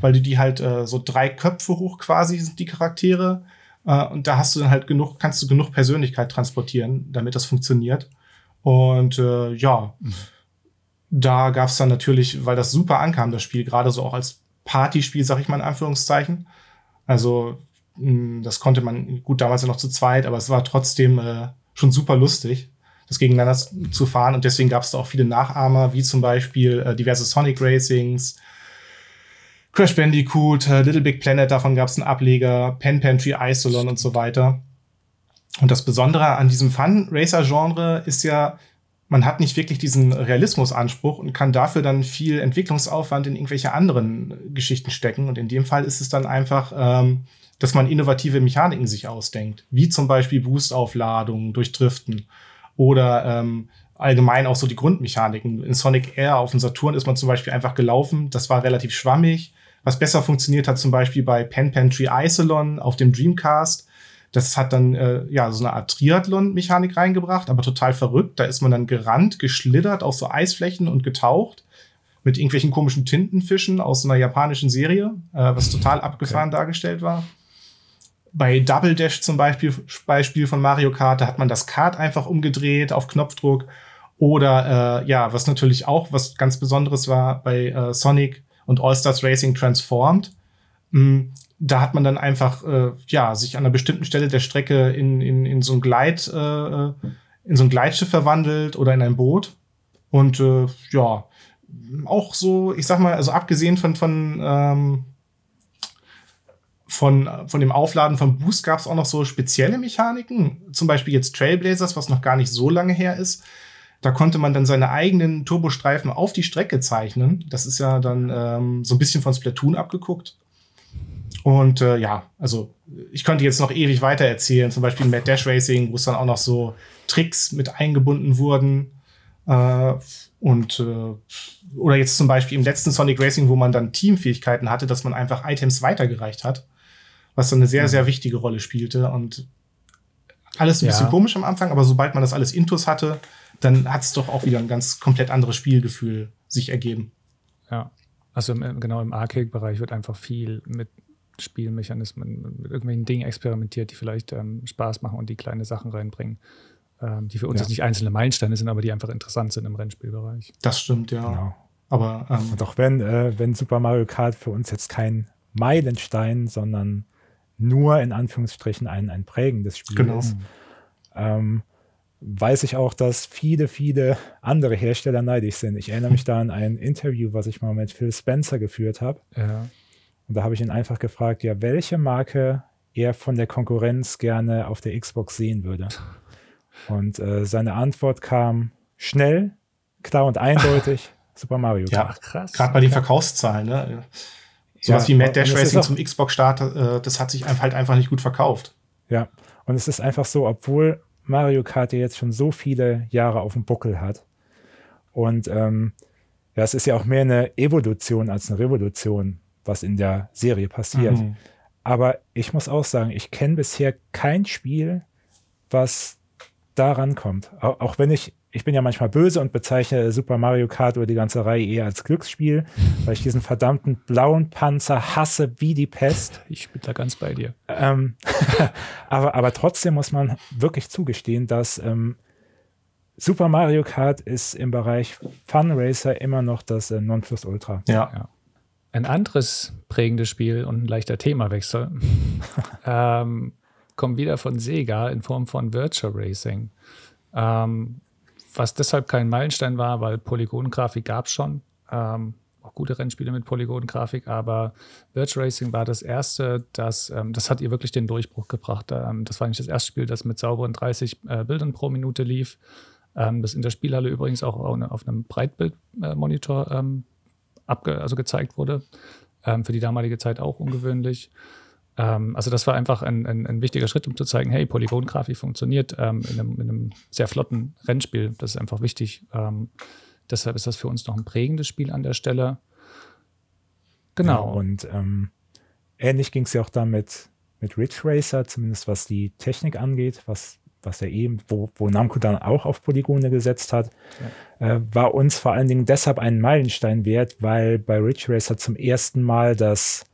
weil du die halt äh, so drei Köpfe hoch quasi sind die Charaktere. Äh, und da hast du dann halt genug, kannst du genug Persönlichkeit transportieren, damit das funktioniert. Und äh, ja, da gab es dann natürlich, weil das super ankam, das Spiel, gerade so auch als Partyspiel, sag ich mal in Anführungszeichen. Also das konnte man gut damals ja noch zu zweit, aber es war trotzdem äh, schon super lustig, das gegeneinander zu fahren. Und deswegen gab es da auch viele Nachahmer, wie zum Beispiel äh, diverse Sonic Racings, Crash Bandicoot, äh, Little Big Planet, davon gab es einen Ableger, Pen Pantry, Isolon und so weiter. Und das Besondere an diesem Fun-Racer-Genre ist ja, man hat nicht wirklich diesen Realismusanspruch und kann dafür dann viel Entwicklungsaufwand in irgendwelche anderen Geschichten stecken. Und in dem Fall ist es dann einfach ähm, dass man innovative Mechaniken sich ausdenkt, wie zum Beispiel Boostaufladungen durch Driften oder ähm, allgemein auch so die Grundmechaniken. In Sonic Air auf dem Saturn ist man zum Beispiel einfach gelaufen, das war relativ schwammig. Was besser funktioniert hat zum Beispiel bei Pen Pantry Isolon auf dem Dreamcast. Das hat dann äh, ja so eine Art Triathlon-Mechanik reingebracht, aber total verrückt. Da ist man dann gerannt, geschlittert auf so Eisflächen und getaucht mit irgendwelchen komischen Tintenfischen aus einer japanischen Serie, äh, was total abgefahren okay. dargestellt war bei Double Dash zum Beispiel, Beispiel von Mario Kart, da hat man das Kart einfach umgedreht auf Knopfdruck. Oder äh, ja, was natürlich auch was ganz Besonderes war bei äh, Sonic und All-Stars Racing Transformed. Mhm. Da hat man dann einfach äh, ja sich an einer bestimmten Stelle der Strecke in, in, in so ein Gleit äh, äh, in so ein Gleitschiff verwandelt oder in ein Boot. Und äh, ja, auch so, ich sag mal, also abgesehen von, von ähm, von, von dem Aufladen von Boost gab es auch noch so spezielle Mechaniken. Zum Beispiel jetzt Trailblazers, was noch gar nicht so lange her ist. Da konnte man dann seine eigenen Turbostreifen auf die Strecke zeichnen. Das ist ja dann ähm, so ein bisschen von Splatoon abgeguckt. Und äh, ja, also ich könnte jetzt noch ewig weiter erzählen, zum Beispiel Mad Dash Racing, wo es dann auch noch so Tricks mit eingebunden wurden. Äh, und äh, oder jetzt zum Beispiel im letzten Sonic Racing, wo man dann Teamfähigkeiten hatte, dass man einfach Items weitergereicht hat, was dann eine sehr, sehr wichtige Rolle spielte. Und alles ein Ja. bisschen komisch am Anfang, aber sobald man das alles Intus hatte, dann hat es doch auch wieder ein ganz komplett anderes Spielgefühl sich ergeben. Ja. Also im, genau im Arcade-Bereich wird einfach viel mit Spielmechanismen, mit irgendwelchen Dingen experimentiert, die vielleicht ähm, Spaß machen und die kleine Sachen reinbringen, ähm, die für uns Ja. jetzt nicht einzelne Meilensteine sind, aber die einfach interessant sind im Rennspielbereich. Das stimmt, ja. Genau. Aber ähm, auch wenn, äh, wenn Super Mario Kart für uns jetzt kein Meilenstein, sondern nur in Anführungsstrichen ein, ein prägendes Spiel Genau. ist, ähm, weiß ich auch, dass viele, viele andere Hersteller neidisch sind. Ich erinnere mich da an ein Interview, was ich mal mit Phil Spencer geführt habe. Ja. Und da habe ich ihn einfach gefragt, ja, welche Marke er von der Konkurrenz gerne auf der Xbox sehen würde. Und äh, seine Antwort kam schnell, klar und eindeutig, Super Mario Ja. Kart. Krass. gerade bei den Verkaufszahlen, ne? Sowas Ja, wie Mad Dash Racing auch- zum Xbox-Start, äh, das hat sich einfach halt einfach nicht gut verkauft. Ja, und es ist einfach so, obwohl Mario Kart ja jetzt schon so viele Jahre auf dem Buckel hat und ähm, ja, es ist ja auch mehr eine Evolution als eine Revolution, was in der Serie passiert. Mhm. Aber ich muss auch sagen, ich kenne bisher kein Spiel, was da rankommt. Au- Auch wenn ich, ich bin ja manchmal böse und bezeichne Super Mario Kart oder die ganze Reihe eher als Glücksspiel, weil ich diesen verdammten blauen Panzer hasse wie die Pest. Ich bin da ganz bei dir. Ähm, aber, aber trotzdem muss man wirklich zugestehen, dass ähm, Super Mario Kart ist im Bereich Fun Racer immer noch das äh, Nonplusultra. Ja. Ein anderes prägendes Spiel und ein leichter Themawechsel ähm, kommt wieder von Sega in Form von Virtual Racing. Ähm, was deshalb kein Meilenstein war, weil Polygongrafik gab es schon. Ähm, auch gute Rennspiele mit Polygongrafik, aber Virtual Racing war das erste, das, ähm, das hat ihr wirklich den Durchbruch gebracht. Ähm, das war nicht das erste Spiel, das mit sauberen 30 äh, Bildern pro Minute lief. Ähm, das in der Spielhalle übrigens auch auf einem Breitbildmonitor ähm, abge also gezeigt wurde. Ähm, für die damalige Zeit auch ungewöhnlich. Ähm, also das war einfach ein, ein, ein wichtiger Schritt, um zu zeigen, hey, Polygongrafik funktioniert ähm, in, einem, in einem sehr flotten Rennspiel. Das ist einfach wichtig. Ähm, deshalb ist das für uns noch ein prägendes Spiel an der Stelle. Genau. Und ähm, ähnlich ging es ja auch da mit, Ridge Racer, zumindest was die Technik angeht, was, was ja eben, wo, wo Namco dann auch auf Polygone gesetzt hat, äh, war uns vor allen Dingen deshalb ein Meilenstein wert, weil bei Ridge Racer zum ersten Mal das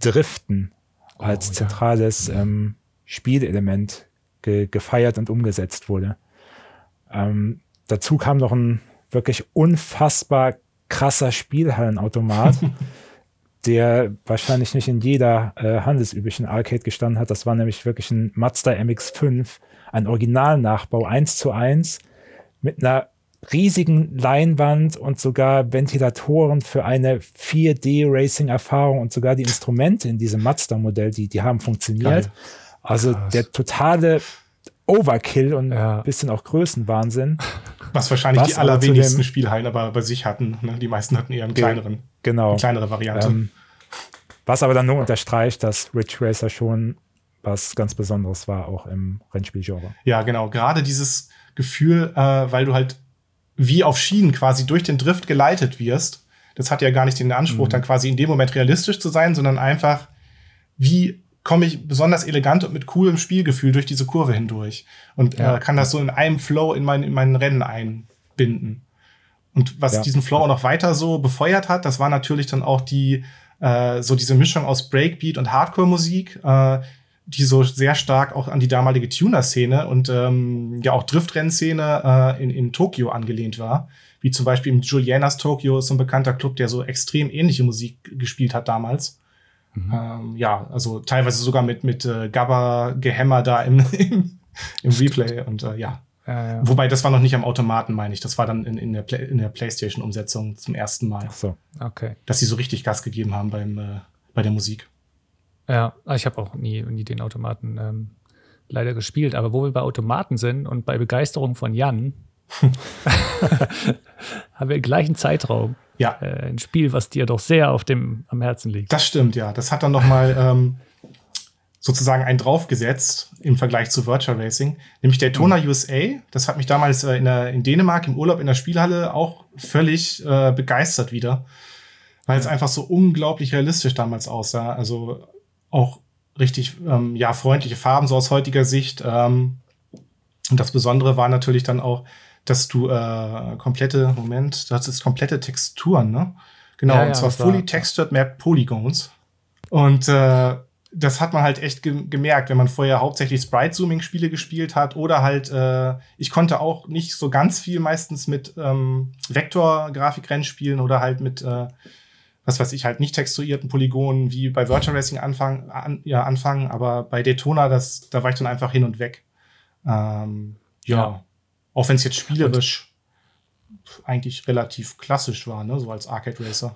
Driften als ja. zentrales ähm, Spielelement ge gefeiert und umgesetzt wurde. Ähm, dazu kam noch ein wirklich unfassbar krasser Spielhallenautomat, der wahrscheinlich nicht in jeder äh, handelsüblichen Arcade gestanden hat. Das war nämlich wirklich ein Mazda MX5, ein Originalnachbau 1 zu 1 mit einer riesigen Leinwand und sogar Ventilatoren für eine 4D-Racing-Erfahrung und sogar die Instrumente in diesem Mazda-Modell, die, die haben funktioniert. Geil. Also Krass. der totale Overkill und Ja. ein bisschen auch Größenwahnsinn. Was wahrscheinlich Was die allerwenigsten Spielhallen aber bei sich hatten. Ne? Die meisten hatten eher einen kleineren, Genau. eine kleinere Variante. Ähm, was aber dann nur unterstreicht, dass Ridge Racer schon was ganz Besonderes war, auch im Rennspielgenre. Ja, genau. Gerade dieses Gefühl, äh, weil du halt wie auf Schienen quasi durch den Drift geleitet wirst. Das hat ja gar nicht den Anspruch, Mhm. dann quasi in dem Moment realistisch zu sein, sondern einfach, wie komme ich besonders elegant und mit coolem Spielgefühl durch diese Kurve hindurch und Ja. äh, kann das so in einem Flow in mein, in mein Rennen einbinden. Und was Ja. diesen Flow auch noch weiter so befeuert hat, das war natürlich dann auch die, äh, so diese Mischung aus Breakbeat und Hardcore-Musik, äh, die so sehr stark auch an die damalige Tuner-Szene und ähm, ja auch Driftrennszene äh, in, in Tokio angelehnt war. Wie zum Beispiel im Julianas Tokyo ist so ein bekannter Club, der so extrem ähnliche Musik gespielt hat damals. Ähm, ja, also teilweise sogar mit, mit äh, Gabba-Gehämmer da im, im, im Replay und äh, ja. Ja, ja. Wobei, das war noch nicht am Automaten, meine ich. Das war dann in, in der, Play in der PlayStation-Umsetzung zum ersten Mal, Ach so. Okay. dass sie so richtig Gas gegeben haben beim, äh, bei der Musik. Ja, ich habe auch nie, nie den Automaten ähm, leider gespielt. Aber wo wir bei Automaten sind und bei Begeisterung von Jan, haben wir im gleichen Zeitraum Ja. Äh, ein Spiel, was dir doch sehr auf dem, am Herzen liegt. Das stimmt, ja. Das hat dann noch mal ähm, sozusagen einen draufgesetzt im Vergleich zu Virtual Racing, nämlich Daytona mhm. USA. Das hat mich damals äh, in, der, in Dänemark im Urlaub in der Spielhalle auch völlig äh, begeistert wieder, weil es einfach so unglaublich realistisch damals aussah. Also auch richtig ähm, ja freundliche Farben so aus heutiger Sicht. Ähm, und das Besondere war natürlich dann auch, dass du äh, komplette Moment, das ist komplette Texturen, ne? Genau, ja, und zwar fully textured map Polygons. Und äh, das hat man halt echt ge gemerkt, wenn man vorher hauptsächlich Sprite-Zooming-Spiele gespielt hat oder halt, äh, ich konnte auch nicht so ganz viel meistens mit ähm, Vektor-Grafikrennen spielen oder halt mit, äh, was weiß ich, halt nicht texturierten Polygonen wie bei Virtual Racing anfangen, an, ja, anfangen, aber bei Daytona, das, da war ich dann einfach hin und weg. Ähm, ja. ja. Auch wenn es jetzt spielerisch und eigentlich relativ klassisch war, ne, so als Arcade Racer.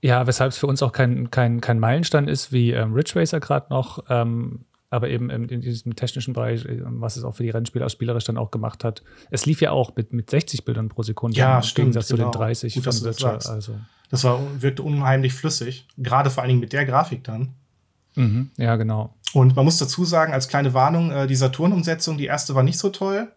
Ja, weshalb es für uns auch kein, kein, kein Meilenstein ist, wie ähm, Ridge Racer gerade noch, ähm, aber eben in, in, diesem technischen Bereich, ähm, was es auch für die Rennspieler spielerisch dann auch gemacht hat. Es lief ja auch mit, mit 60 Bildern pro Sekunde ja, im stimmt, Gegensatz genau. zu den 30 Gut, von Virtual. Also. Das war, wirkte unheimlich flüssig, gerade vor allen Dingen mit der Grafik dann. Mhm, ja, genau. Und man muss dazu sagen, als kleine Warnung, äh, die Saturn-Umsetzung, die erste war nicht so toll,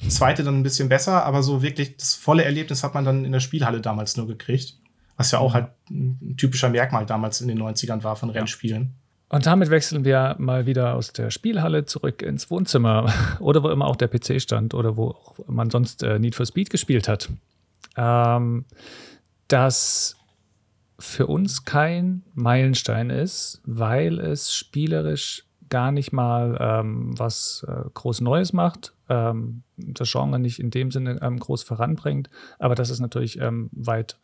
die zweite dann ein bisschen besser, aber so wirklich das volle Erlebnis hat man dann in der Spielhalle damals nur gekriegt. Was ja auch mhm. halt ein typischer Merkmal damals in den 90ern war von Rennspielen. Und damit wechseln wir mal wieder aus der Spielhalle zurück ins Wohnzimmer oder wo immer auch der PC stand oder wo man sonst äh, Need for Speed gespielt hat. Ähm, das für uns kein Meilenstein ist, weil es spielerisch gar nicht mal ähm, was äh, groß Neues macht, ähm, das Genre nicht in dem Sinne ähm, groß voranbringt, aber das ist natürlich ähm, weit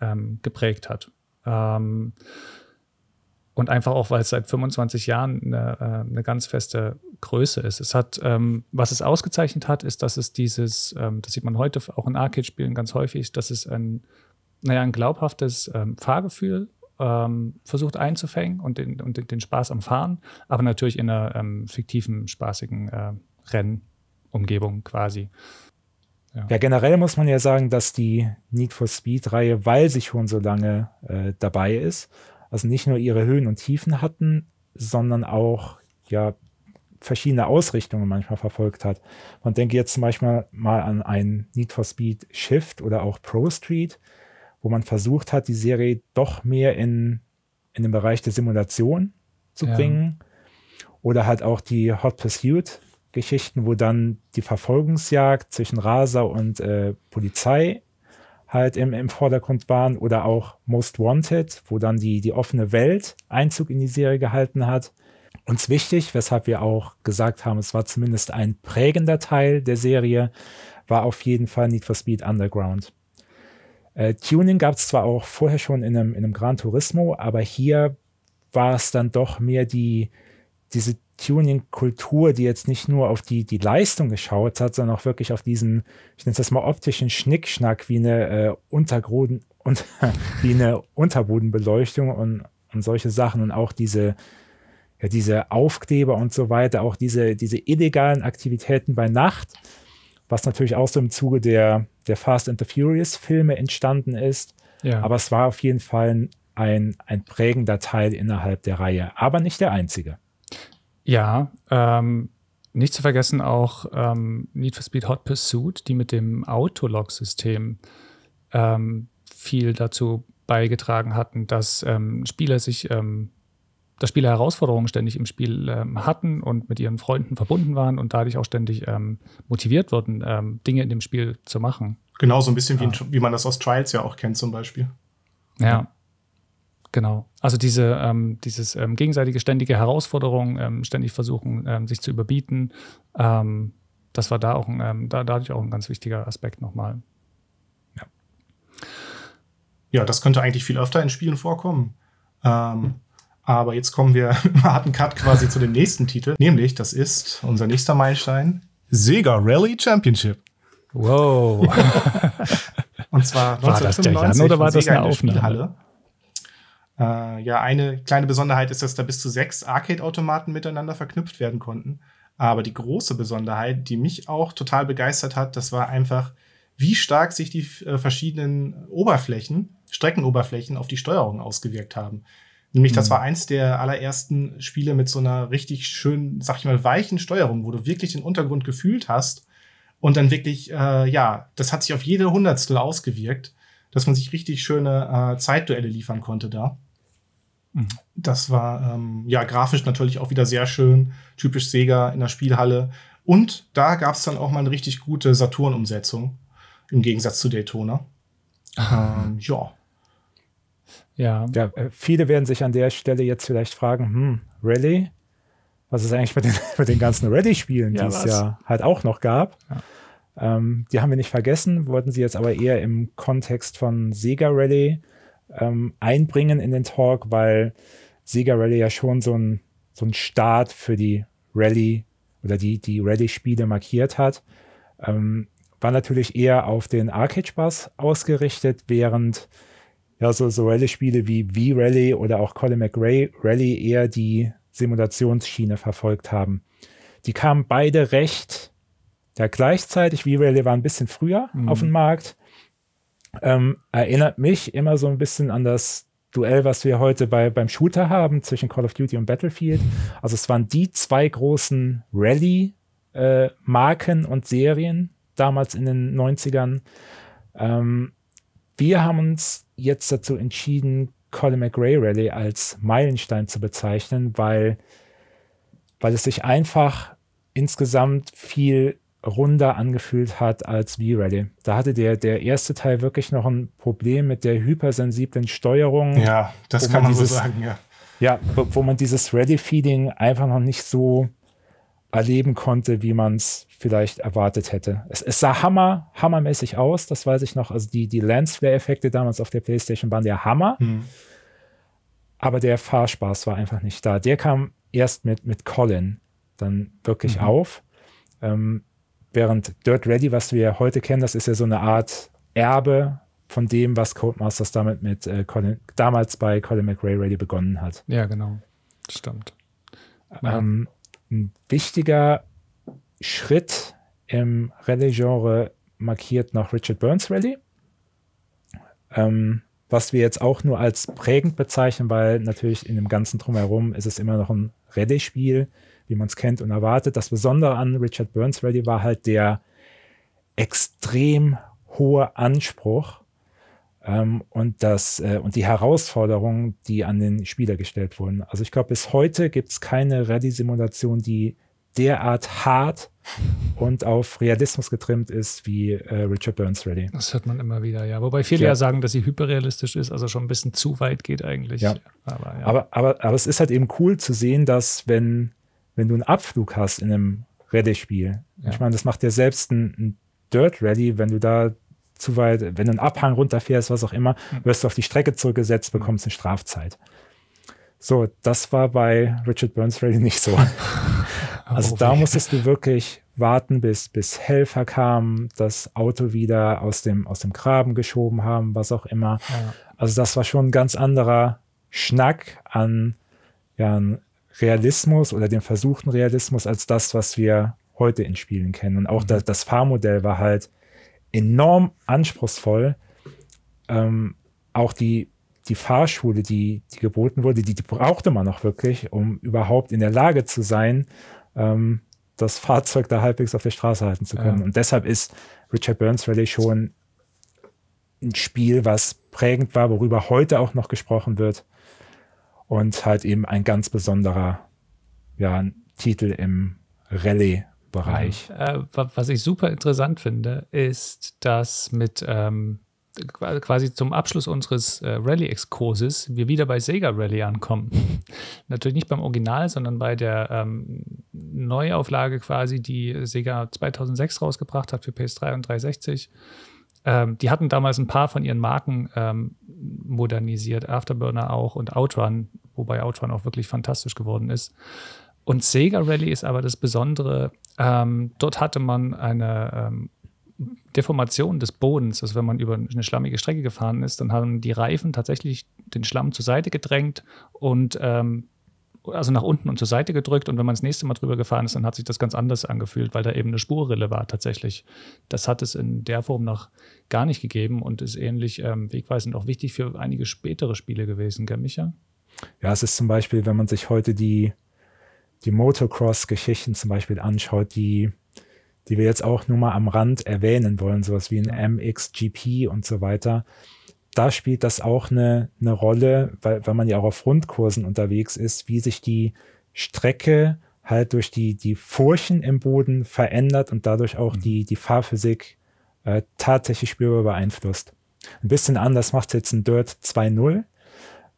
ähm, geprägt hat. Ähm, und einfach auch, weil es seit 25 Jahren eine, äh, eine ganz feste Größe ist. Es hat, was es ausgezeichnet hat, ist, dass es dieses, das sieht man heute auch in Arcade-Spielen ganz häufig, dass es ein, naja, ein glaubhaftes ähm, Fahrgefühl ähm, versucht einzufängen und den, und den, Spaß am Fahren, aber natürlich in einer ähm, fiktiven, spaßigen äh, Rennumgebung quasi. Ja. ja. generell muss man ja sagen, dass die Need for Speed-Reihe, weil sie schon so lange äh, dabei ist, also nicht nur ihre Höhen und Tiefen hatten, sondern auch ja verschiedene Ausrichtungen manchmal verfolgt hat. Man denke jetzt zum Beispiel mal an ein Need for Speed Shift oder auch Pro Street, wo man versucht hat, die Serie doch mehr in, in den Bereich der Simulation zu ja. bringen. Oder halt auch die Hot Pursuit Geschichten, wo dann die Verfolgungsjagd zwischen Raser und äh, Polizei halt im, im Vordergrund waren oder auch Most Wanted, wo dann die, die offene Welt Einzug in die Serie gehalten hat. Uns wichtig, weshalb wir auch gesagt haben, es war zumindest ein prägender Teil der Serie, war auf jeden Fall Need for Speed Underground. Äh, Tuning gab es zwar auch vorher schon in einem, in einem Gran Turismo, aber hier war es dann doch mehr die, diese Tuning-Kultur, die jetzt nicht nur auf die, die Leistung geschaut hat, sondern auch wirklich auf diesen, ich nenne es das mal optischen Schnickschnack wie eine äh, Untergrund und wie eine Unterbodenbeleuchtung und, und solche Sachen und auch diese, ja, diese Aufkleber und so weiter, auch diese, diese illegalen Aktivitäten bei Nacht, was natürlich auch so im Zuge der, der Fast and the Furious Filme entstanden ist. Ja. Aber es war auf jeden Fall ein, ein prägender Teil innerhalb der Reihe, aber nicht der einzige. Ja, ähm, nicht zu vergessen auch ähm, Need for Speed Hot Pursuit, die mit dem Autolog-System ähm, viel dazu beigetragen hatten, dass ähm, Spieler sich, ähm, dass Spieler Herausforderungen ständig im Spiel ähm, hatten und mit ihren Freunden verbunden waren und dadurch auch ständig ähm, motiviert wurden, ähm, Dinge in dem Spiel zu machen. Genau, so ein bisschen ja. wie, wie man das aus Trials ja auch kennt zum Beispiel. Ja. Genau. Also diese, ähm, dieses ähm, gegenseitige ständige Herausforderung, ähm, ständig versuchen, ähm, sich zu überbieten, ähm, das war da auch ein, ähm, da, dadurch auch ein ganz wichtiger Aspekt nochmal. Ja. ja, das könnte eigentlich viel öfter in Spielen vorkommen. Aber jetzt kommen wir im harten Cut quasi zu dem nächsten Titel, nämlich das ist unser nächster Meilenstein, Sega Rally Championship. Wow. Und zwar 1995 war das der Jan oder war das eine Aufnahme? Äh, ja, eine kleine Besonderheit ist, dass da bis zu sechs Arcade-Automaten miteinander verknüpft werden konnten. Aber die große Besonderheit, die mich auch total begeistert hat, das war einfach, wie stark sich die äh, verschiedenen Oberflächen Streckenoberflächen auf die Steuerung ausgewirkt haben. Nämlich, das mhm. war eins der allerersten Spiele mit so einer richtig schön, sag ich mal, weichen Steuerung, wo du wirklich den Untergrund gefühlt hast und dann wirklich, äh, ja, das hat sich auf jede Hundertstel ausgewirkt, dass man sich richtig schöne äh, Zeitduelle liefern konnte da. Mhm. Das war ähm, ja grafisch natürlich auch wieder sehr schön, typisch Sega in der Spielhalle. Und da gab es dann auch mal eine richtig gute Saturn-Umsetzung im Gegensatz zu Daytona. Ähm, ja. Ja. ja. Äh, viele werden sich an der Stelle jetzt vielleicht fragen, hm, Rally? Was ist eigentlich mit den, mit den ganzen Rally-Spielen, ja, die es ja halt auch noch gab? Ja. Ähm, die haben wir nicht vergessen, wollten sie jetzt aber eher im Kontext von Sega Rally ähm, einbringen in den Talk, weil Sega Rally ja schon so ein, so ein Start für die Rally oder die, die Rally-Spiele markiert hat. Ähm, war natürlich eher auf den Arcade-Spaß ausgerichtet, während ja, so, so Rallye-Spiele wie V-Rally oder auch Colin McRae Rally eher die Simulationsschiene verfolgt haben. Die kamen beide recht ja, gleichzeitig. V-Rally war ein bisschen früher mhm. auf dem Markt. Ähm, erinnert mich immer so ein bisschen an das Duell, was wir heute bei, beim Shooter haben zwischen Call of Duty und Battlefield. Also es waren die zwei großen Rally-Marken äh, und Serien damals in den 90ern. Ähm, wir haben uns jetzt dazu entschieden, Colin McRae Rally als Meilenstein zu bezeichnen, weil, weil es sich einfach insgesamt viel runder angefühlt hat als V-Rally. Da hatte der, der erste Teil wirklich noch ein Problem mit der hypersensiblen Steuerung. Ja, das kann man, man dieses, so sagen, ja. Ja, wo, man dieses Ready-Feeding einfach noch nicht so erleben konnte, wie man es vielleicht erwartet hätte. Es, es, sah hammer, hammermäßig aus, das weiß ich noch. Also die, die Lensflare-Effekte damals auf der Playstation waren der Hammer. Hm. Aber der Fahrspaß war einfach nicht da. Der kam erst mit, mit Colin dann wirklich mhm. auf. Ähm, während Dirt Ready, was wir heute kennen, das ist ja so eine Art Erbe von dem, was Codemasters damit mit äh, Colin, damals bei Colin McRae Ready begonnen hat. Ja, genau. Stimmt. Ähm, ein wichtiger Schritt im Rallye-Genre markiert noch Richard Burns Rally, ähm, was wir jetzt auch nur als prägend bezeichnen, weil natürlich in dem ganzen Drumherum ist es immer noch ein Rallye-Spiel, wie man es kennt und erwartet. Das Besondere an Richard Burns Rally war halt der extrem hohe Anspruch ähm, und, das, äh, und die Herausforderungen, die an den Spieler gestellt wurden. Also ich glaube, bis heute gibt es keine Rallye-Simulation, die derart hart und auf Realismus getrimmt ist wie äh, Richard Burns Rally. Das hört man immer wieder, ja. Wobei viele ja. ja. sagen, dass sie hyperrealistisch ist, also schon ein bisschen zu weit geht eigentlich. Ja. Aber, ja. Aber, aber, aber es ist halt eben cool zu sehen, dass wenn, wenn du einen Abflug hast in einem Rallye-Spiel, ja. ich meine, das macht ja selbst ein, ein Dirt Rally, wenn du da zu weit, wenn du einen Abhang runterfährst, was auch immer, hm. wirst du auf die Strecke zurückgesetzt, bekommst eine Strafzeit. So, das war bei Richard Burns Rally nicht so. also da musstest du wirklich warten, bis, bis Helfer kamen, das Auto wieder aus dem, aus dem Graben geschoben haben, was auch immer. Ja. Also das war schon ein ganz anderer Schnack an ja, an Realismus oder dem versuchten Realismus als das, was wir heute in Spielen kennen. Und auch mhm. das, das Fahrmodell war halt enorm anspruchsvoll. Ähm, auch die, die Fahrschule, die, die geboten wurde, die, die brauchte man noch wirklich, um überhaupt in der Lage zu sein, ähm, das Fahrzeug da halbwegs auf der Straße halten zu können. Ja. Und deshalb ist Richard Burns Rally schon ein Spiel, was prägend war, worüber heute auch noch gesprochen wird. Und halt eben ein ganz besonderer ja, Titel im Rallye Bereich. Äh, was ich super interessant finde, ist, dass mit ähm, quasi zum Abschluss unseres äh, Rallye-Exkurses wir wieder bei Sega Rally ankommen. Natürlich nicht beim Original, sondern bei der ähm, Neuauflage quasi, die Sega 2006 rausgebracht hat für PS3 und 360. Ähm, die hatten damals ein paar von ihren Marken ähm, modernisiert, Afterburner auch und Outrun, wobei Outrun auch wirklich fantastisch geworden ist. Und Sega Rally ist aber das Besondere. Ähm, dort hatte man eine ähm, Deformation des Bodens. Also wenn man über eine schlammige Strecke gefahren ist, dann haben die Reifen tatsächlich den Schlamm zur Seite gedrängt und ähm, also nach unten und zur Seite gedrückt und wenn man das nächste Mal drüber gefahren ist, dann hat sich das ganz anders angefühlt, weil da eben eine Spurrille war tatsächlich. Das hat es in der Form noch gar nicht gegeben und ist ähnlich ähm, wegweisend auch wichtig für einige spätere Spiele gewesen, gell, Micha? Ja, es ist zum Beispiel, wenn man sich heute die, die Motocross-Geschichten zum Beispiel anschaut, die, die wir jetzt auch nur mal am Rand erwähnen wollen, sowas wie ein MXGP und so weiter da spielt das auch eine, eine Rolle, weil, weil man ja auch auf Rundkursen unterwegs ist, wie sich die Strecke halt durch die, die Furchen im Boden verändert und dadurch auch mhm. die, die Fahrphysik äh, tatsächlich spürbar beeinflusst. Ein bisschen anders macht jetzt ein Dirt 2.0,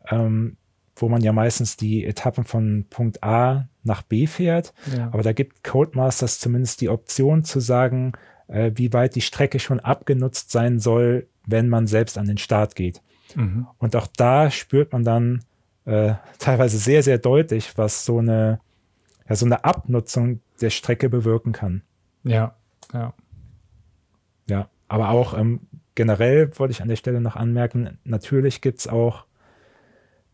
ähm, wo man ja meistens die Etappen von Punkt A nach B fährt. Ja. Aber da gibt Codemasters zumindest die Option zu sagen, äh, wie weit die Strecke schon abgenutzt sein soll, wenn man selbst an den Start geht. Mhm. Und auch da spürt man dann äh, teilweise sehr, sehr deutlich, was so eine, ja, so eine Abnutzung der Strecke bewirken kann. Ja, ja. Ja, aber auch ähm, generell wollte ich an der Stelle noch anmerken, natürlich gibt es auch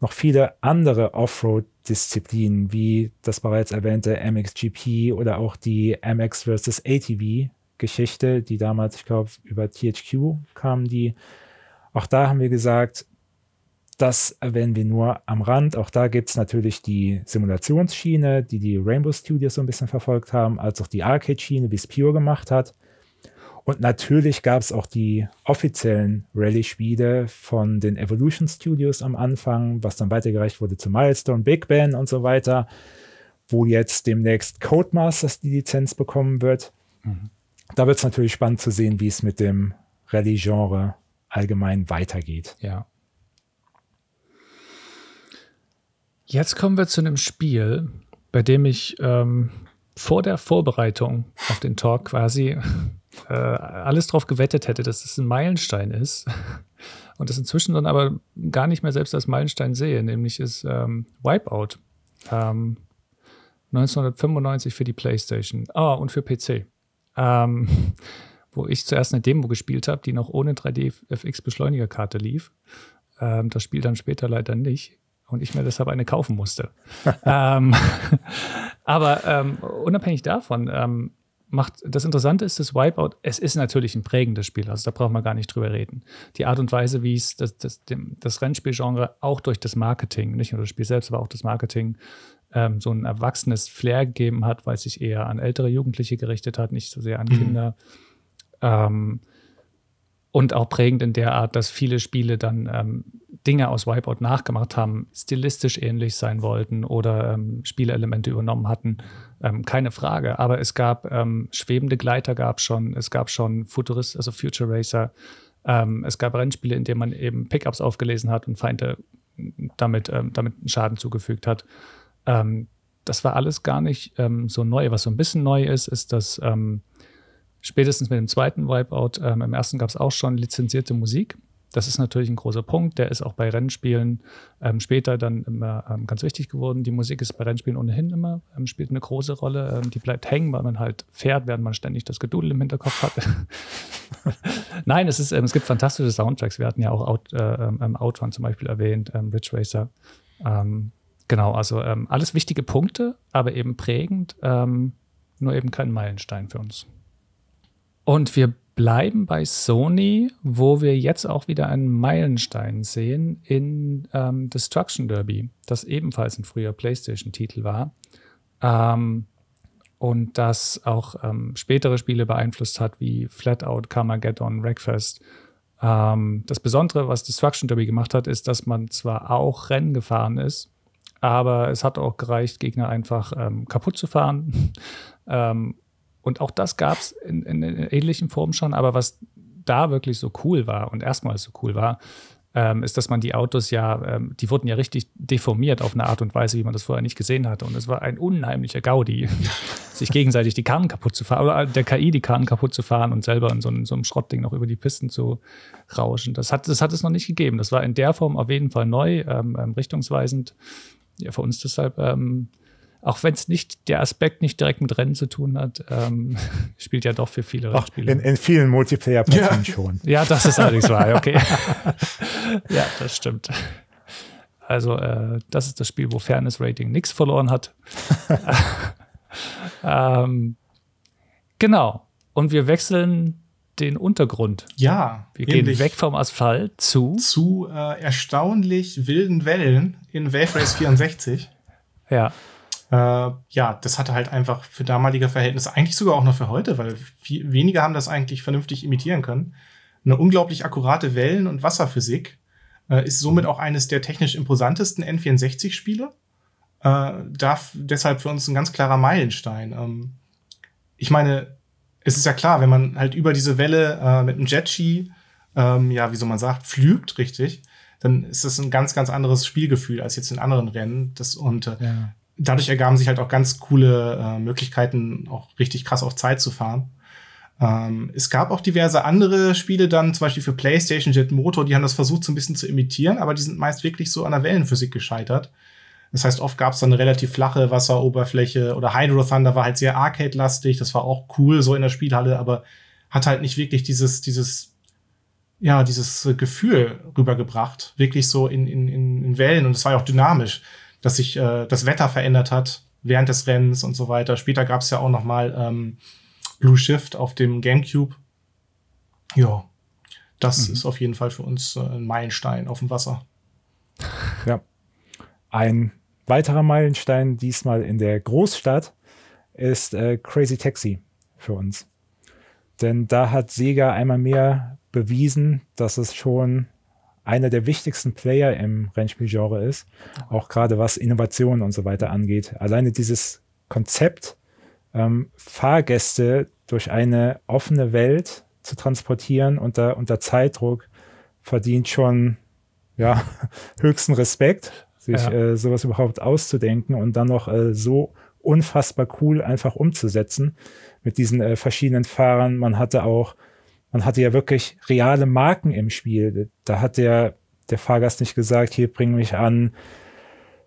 noch viele andere Offroad-Disziplinen, wie das bereits erwähnte MXGP oder auch die MX vs. ATV Geschichte, die damals, ich glaube, über THQ kam, die, auch da haben wir gesagt, das erwähnen wir nur am Rand. Auch da gibt es natürlich die Simulationsschiene, die die Rainbow Studios so ein bisschen verfolgt haben, als auch die Arcade-Schiene, wie es Pure gemacht hat. Und natürlich gab es auch die offiziellen Rallye-Spiele von den Evolution Studios am Anfang, was dann weitergereicht wurde zu Milestone, Big Ben und so weiter, wo jetzt demnächst Codemasters die Lizenz bekommen wird. Mhm da wird es natürlich spannend zu sehen, wie es mit dem Rallye-Genre allgemein weitergeht. Ja. Jetzt kommen wir zu einem Spiel, bei dem ich ähm, vor der Vorbereitung auf den Talk quasi äh, alles drauf gewettet hätte, dass es ein Meilenstein ist. Und das inzwischen dann aber gar nicht mehr selbst als Meilenstein sehe, nämlich ist ähm, Wipeout. Ähm, 1995 für die PlayStation. Ah, und für PC ähm, wo ich zuerst eine Demo gespielt habe, die noch ohne 3D-FX-Beschleunigerkarte lief. Ähm, das Spiel dann später leider nicht und ich mir deshalb eine kaufen musste. ähm, aber ähm, unabhängig davon, ähm, macht das Interessante ist, das Wipeout, es ist natürlich ein prägendes Spiel, also da braucht man gar nicht drüber reden. Die Art und Weise, wie es das, das, das Rennspielgenre auch durch das Marketing, nicht nur das Spiel selbst, aber auch das Marketing ähm, so ein erwachsenes Flair gegeben hat, weil es sich eher an ältere Jugendliche gerichtet hat, nicht so sehr an mhm. Kinder. Ähm, und auch prägend in der Art, dass viele Spiele dann ähm, Dinge aus Wipeout nachgemacht haben, stilistisch ähnlich sein wollten oder ähm, Spielelemente übernommen hatten. Ähm, keine Frage. Aber es gab ähm, schwebende Gleiter, gab schon, es gab schon Futurist, also Future Racer. Ähm, es gab Rennspiele, in denen man eben Pickups aufgelesen hat und Feinde damit, ähm, damit Schaden zugefügt hat. Das war alles gar nicht so neu. Was so ein bisschen neu ist, ist, dass spätestens mit dem zweiten Wipeout, ähm, im ersten gab es auch schon lizenzierte Musik. Das ist natürlich ein großer Punkt. Der ist auch bei Rennspielen ähm, später dann immer ähm, ganz wichtig geworden. Die Musik ist bei Rennspielen ohnehin immer, spielt eine große Rolle. die bleibt hängen, weil man halt fährt, während man ständig das Gedudel im Hinterkopf hat. Nein, es, ist, es gibt fantastische Soundtracks. Wir hatten ja auch Out, äh, Outrun zum Beispiel erwähnt, Ridge Racer. Ähm, Genau, also ähm, alles wichtige Punkte, aber eben prägend, ähm, nur eben kein Meilenstein für uns. Und wir bleiben bei Sony, wo wir jetzt auch wieder einen Meilenstein sehen in ähm, Destruction Derby, das ebenfalls ein früher PlayStation-Titel war. Ähm, und das auch ähm, spätere Spiele beeinflusst hat, wie Flatout, Carmageddon, Wreckfest. Ähm, das Besondere, was Destruction Derby gemacht hat, ist, dass man zwar auch Rennen gefahren ist, aber es hat auch gereicht, Gegner einfach ähm, kaputt zu fahren. und auch das gab es in, in, in ähnlichen Formen schon. Aber was da wirklich so cool war und erstmals so cool war, ähm, ist, dass man die Autos ja, ähm, die wurden ja richtig deformiert auf eine Art und Weise, wie man das vorher nicht gesehen hatte. Und es war ein unheimlicher Gaudi, sich gegenseitig die Karten kaputt zu fahren, oder der KI die Karten kaputt zu fahren und selber in so, in so einem Schrottding noch über die Pisten zu rauschen. Das hat, das hat es noch nicht gegeben. Das war in der Form auf jeden Fall neu, ähm, ähm richtungsweisend ja, für uns deshalb, ähm, auch wenn es nicht der Aspekt nicht direkt mit Rennen zu tun hat, ähm, spielt ja doch für viele Rennspiele. In, in vielen Multiplayer-Partien ja. schon. Ja, das ist allerdings wahr, okay. ja, das stimmt. Also äh, das ist das Spiel, wo Fairness Rating nichts verloren hat. ähm, genau. Und wir wechseln den Untergrund. Ja. Wir gehen weg vom Asphalt zu zu äh, erstaunlich wilden Wellen in Wave Race 64. ja. Äh, ja, das hatte halt einfach für damalige Verhältnisse, eigentlich sogar auch noch für heute, weil viel, wenige haben das eigentlich vernünftig imitieren können. Eine unglaublich akkurate Wellen- und Wasserphysik äh, ist somit auch eines der technisch imposantesten N64-Spiele. Äh, darf deshalb für uns ein ganz klarer Meilenstein. Ähm, ich meine, es ist ja klar, wenn man halt über diese Welle äh, mit einem Jetski, ähm, ja, wie soll man sagt, pflügt, richtig, dann ist das ein ganz, ganz anderes Spielgefühl als jetzt in anderen Rennen. Das, und äh, ja. Dadurch ergaben sich halt auch ganz coole äh, Möglichkeiten, auch richtig krass auf Zeit zu fahren. Ähm, es gab auch diverse andere Spiele dann, zum Beispiel für PlayStation Jet Motor, die haben das versucht, so ein bisschen zu imitieren, aber die sind meist wirklich so an der Wellenphysik gescheitert. Das heißt, oft gab es dann eine relativ flache Wasseroberfläche oder Hydro Thunder war halt sehr arcade-lastig, das war auch cool so in der Spielhalle, aber hat halt nicht wirklich dieses, dieses, ja, dieses Gefühl rübergebracht, wirklich so in, in, in Wellen und es war ja auch dynamisch, dass sich äh, das Wetter verändert hat während des Rennens und so weiter. Später gab es ja auch noch mal ähm, Blue Shift auf dem GameCube. Ja, das Mhm. ist auf jeden Fall für uns äh, ein Meilenstein auf dem Wasser. Ja. Ein weiterer Meilenstein, diesmal in der Großstadt, ist äh, Crazy Taxi für uns. Denn da hat Sega einmal mehr bewiesen, dass es schon einer der wichtigsten Player im Rennspielgenre ist, auch gerade was Innovation und so weiter angeht. Alleine dieses Konzept, ähm, Fahrgäste durch eine offene Welt zu transportieren unter, unter Zeitdruck, verdient schon ja, höchsten Respekt, sich Ja. äh, sowas überhaupt auszudenken und dann noch äh, so unfassbar cool einfach umzusetzen mit diesen äh, verschiedenen Fahrern. Man hatte auch, man hatte ja wirklich reale Marken im Spiel. Da hat der, der Fahrgast nicht gesagt, hier bring mich an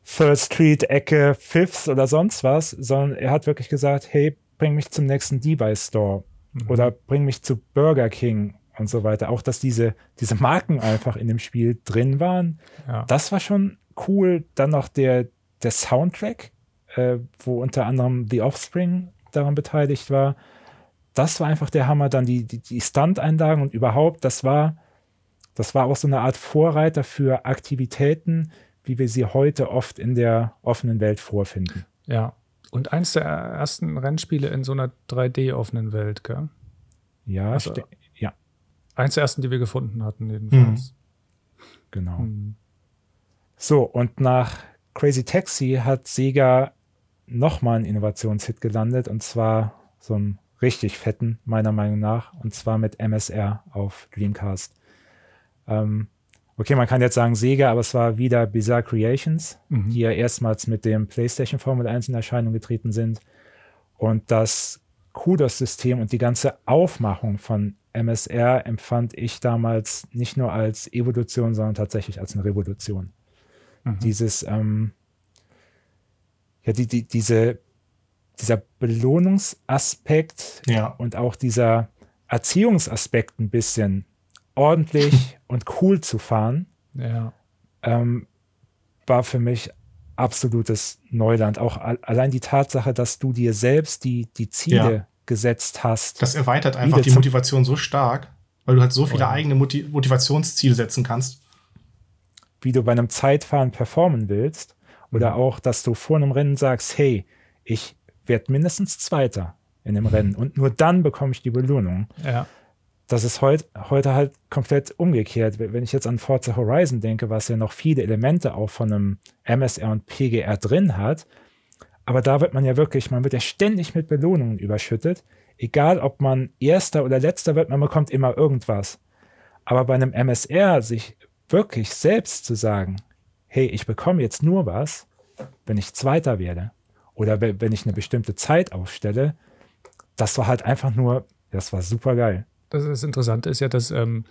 Third Street, Ecke, Fifth oder sonst was, sondern er hat wirklich gesagt, hey, bring mich zum nächsten Device Store oder bring mich zu Burger King und so weiter. Auch, dass diese, diese Marken einfach in dem Spiel drin waren, Ja. das war schon cool. Dann noch der, der Soundtrack, äh, wo unter anderem The Offspring daran beteiligt war. Das war einfach der Hammer. Dann die, die, die Stunt-Einlagen und überhaupt, das war, das war auch so eine Art Vorreiter für Aktivitäten, wie wir sie heute oft in der offenen Welt vorfinden. ja. Und eins der ersten Rennspiele in so einer 3D-offenen Welt, gell? Ja, Also- ja, Eins der ersten, die wir gefunden hatten, jedenfalls. genau. Mhm. So, und nach Crazy Taxi hat Sega nochmal einen Innovationshit gelandet und zwar so einen richtig fetten, meiner Meinung nach, und zwar mit MSR auf Dreamcast. Ähm, okay, man kann jetzt sagen Sega, aber es war wieder Bizarre Creations, Mhm. die ja erstmals mit dem PlayStation Formel 1 in Erscheinung getreten sind. Und das Kudos-System und die ganze Aufmachung von MSR empfand ich damals nicht nur als Evolution, sondern tatsächlich als eine Revolution. Mhm. Dieses, ähm, ja, die, die, diese, dieser Belohnungsaspekt Ja. und auch dieser Erziehungsaspekt ein bisschen ordentlich und cool zu fahren, Ja. ähm, war für mich absolutes Neuland. Auch al- allein die Tatsache, dass du dir selbst die, die Ziele Ja. gesetzt hast. Das erweitert einfach die Motivation so stark, weil du halt so viele eigene Moti Motivationsziele setzen kannst. wie du bei einem Zeitfahren performen willst. Oder auch, dass du vor einem Rennen sagst, hey, ich werde mindestens Zweiter in dem Rennen und nur dann bekomme ich die Belohnung. Ja. Das ist heut, heute halt komplett umgekehrt. Wenn ich jetzt an Forza Horizon denke, was ja noch viele Elemente auch von einem MSR und PGR drin hat, aber da wird man ja wirklich, man wird ja ständig mit Belohnungen überschüttet. Egal, ob man Erster oder Letzter wird, man bekommt immer irgendwas. Aber bei einem MSR sich wirklich selbst zu sagen, hey, ich bekomme jetzt nur was, wenn ich Zweiter werde oder we- wenn ich eine bestimmte Zeit aufstelle, das war halt einfach nur, das war super geil. Das, das Interessante ist ja, dass ähm,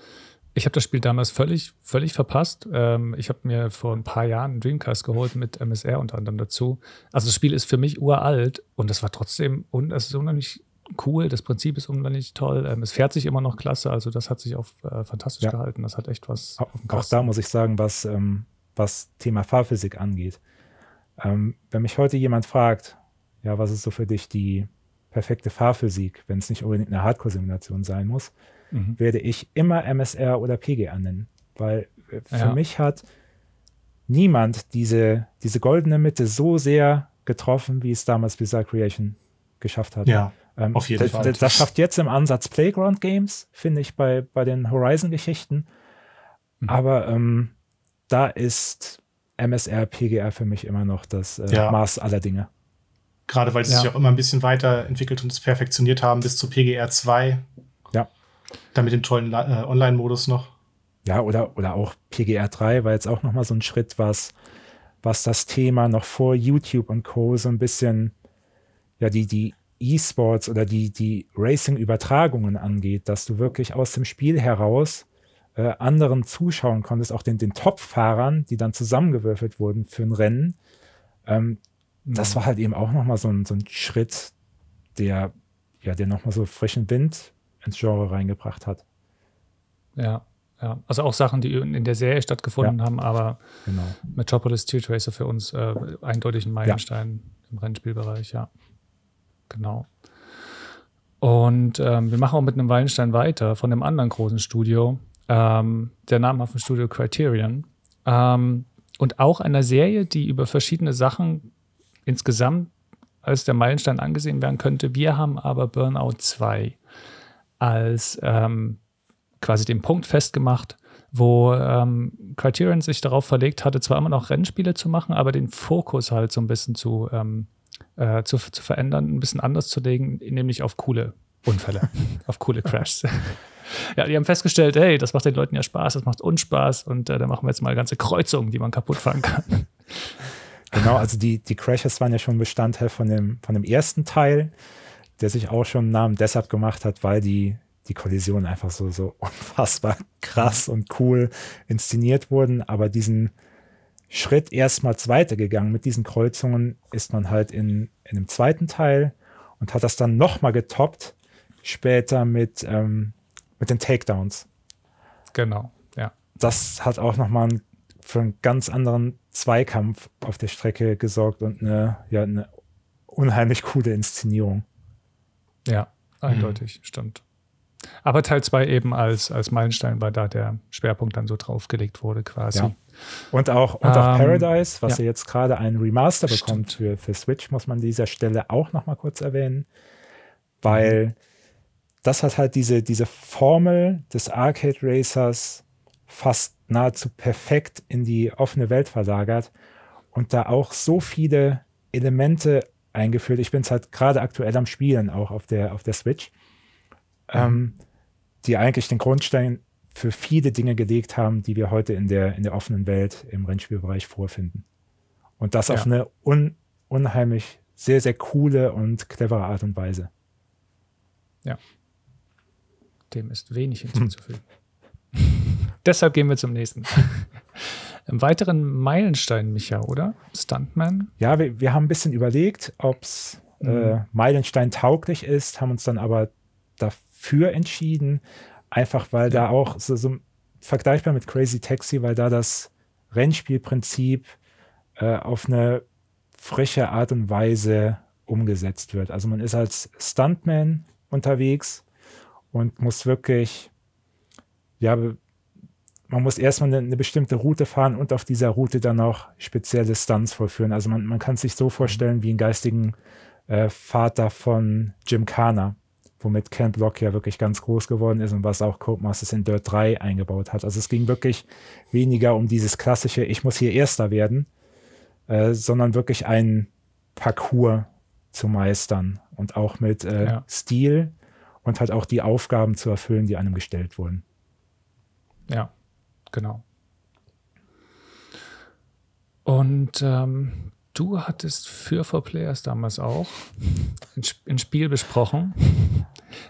ich habe das Spiel damals völlig, völlig verpasst. Ähm, ich habe mir vor ein paar Jahren einen Dreamcast geholt mit MSR unter anderem dazu. Also das Spiel ist für mich uralt und das war trotzdem und es ist unheimlich cool. Das Prinzip ist unheimlich toll. Ähm, es fährt sich immer noch klasse. Also das hat sich auch äh, fantastisch Ja. gehalten. Das hat echt was Auch, auch da muss ich sagen, was, ähm, was Thema Fahrphysik angeht. Ähm, wenn mich heute jemand fragt, ja, was ist so für dich die perfekte Fahrphysik, wenn es nicht unbedingt eine Hardcore-Simulation sein muss, mhm. werde ich immer MSR oder PGA nennen. Weil äh, für ja. mich hat niemand diese, diese goldene Mitte so sehr getroffen, wie es damals Bizarre Creation geschafft hat. Ja, ähm, auf jeden Fall. Das schafft jetzt im Ansatz Playground Games, finde ich, bei, bei den Horizon-Geschichten. Mhm. Aber ähm, da ist MSR, PGR für mich immer noch das äh, ja. Maß aller Dinge. Gerade weil sie ja. sich auch immer ein bisschen weiterentwickelt und es perfektioniert haben bis zu PGR 2. Ja. Dann mit dem tollen äh, Online-Modus noch. Ja, oder, oder auch PGR 3 war jetzt auch nochmal so ein Schritt, was, was das Thema noch vor YouTube und Co. so ein bisschen, ja, die, die E-Sports oder die, die Racing-Übertragungen angeht, dass du wirklich aus dem Spiel heraus äh, anderen zuschauen konntest, auch den, den Top-Fahrern, die dann zusammengewürfelt wurden für ein Rennen. Ähm, mhm. Das war halt eben auch nochmal so ein, so ein Schritt, der, ja, der nochmal so frischen Wind ins Genre reingebracht hat. Ja, ja. Also auch Sachen, die in der Serie stattgefunden ja. haben, aber genau. Metropolis Street Racer für uns äh, eindeutig ein Meilenstein ja. im Rennspielbereich, ja. Genau. Und ähm, wir machen auch mit einem Meilenstein weiter von einem anderen großen Studio, ähm, der namhaften Studio Criterion. Ähm, und auch einer Serie, die über verschiedene Sachen insgesamt als der Meilenstein angesehen werden könnte. Wir haben aber Burnout 2 als ähm, quasi den Punkt festgemacht, wo ähm, Criterion sich darauf verlegt hatte, zwar immer noch Rennspiele zu machen, aber den Fokus halt so ein bisschen zu, ähm, äh, zu, zu verändern, ein bisschen anders zu legen, nämlich auf coole Unfälle, auf coole Crashs. Ja, die haben festgestellt, hey, das macht den Leuten ja Spaß, das macht uns Spaß und äh, da machen wir jetzt mal ganze Kreuzungen, die man kaputt fahren kann. Genau, also die, die Crashes waren ja schon Bestandteil von dem, von dem ersten Teil, der sich auch schon einen Namen deshalb gemacht hat, weil die, die Kollisionen einfach so, so unfassbar krass und cool inszeniert wurden. Aber diesen Schritt erstmals weitergegangen mit diesen Kreuzungen ist man halt in, in dem zweiten Teil und hat das dann nochmal getoppt, später mit, ähm, mit den Takedowns. Genau, ja. Das hat auch nochmal für einen ganz anderen Zweikampf auf der Strecke gesorgt und eine, ja, eine unheimlich coole Inszenierung. Ja, eindeutig, mhm. stimmt. Aber Teil 2 eben als, als Meilenstein, weil da der Schwerpunkt dann so draufgelegt wurde, quasi. Ja. Und auch, und auch ähm, Paradise, was ja. jetzt gerade ein Remaster bekommt für, für Switch, muss man an dieser Stelle auch noch mal kurz erwähnen, weil mhm. Das hat halt diese, diese Formel des Arcade Racers fast nahezu perfekt in die offene Welt verlagert und da auch so viele Elemente eingeführt. Ich bin es halt gerade aktuell am Spielen, auch auf der, auf der Switch, mhm. ähm, die eigentlich den Grundstein für viele Dinge gelegt haben, die wir heute in der, in der offenen Welt im Rennspielbereich vorfinden. Und das ja. auf eine un, unheimlich sehr, sehr coole und clevere Art und Weise. Ja. Dem ist wenig hinzuzufügen. Deshalb gehen wir zum nächsten. Im weiteren Meilenstein, Micha, oder? Stuntman? Ja, wir, wir haben ein bisschen überlegt, ob es mhm. äh, Meilenstein tauglich ist, haben uns dann aber dafür entschieden, einfach weil ja. da auch so, so, vergleichbar mit Crazy Taxi, weil da das Rennspielprinzip äh, auf eine frische Art und Weise umgesetzt wird. Also man ist als Stuntman unterwegs und muss wirklich ja, man muss erstmal eine, eine, bestimmte Route fahren und auf dieser Route dann auch spezielle Stunts vollführen. Also man, man kann sich so vorstellen wie einen geistigen äh, Vater von Jim Kana, womit Ken Block ja wirklich ganz groß geworden ist und was auch Codemasters in Dirt 3 eingebaut hat. Also es ging wirklich weniger um dieses klassische, ich muss hier Erster werden, äh, sondern wirklich ein Parcours zu meistern und auch mit äh, ja. Stil und halt auch die Aufgaben zu erfüllen, die einem gestellt wurden. Ja, genau. Und ähm, du hattest für For Players damals auch ein, Spiel besprochen,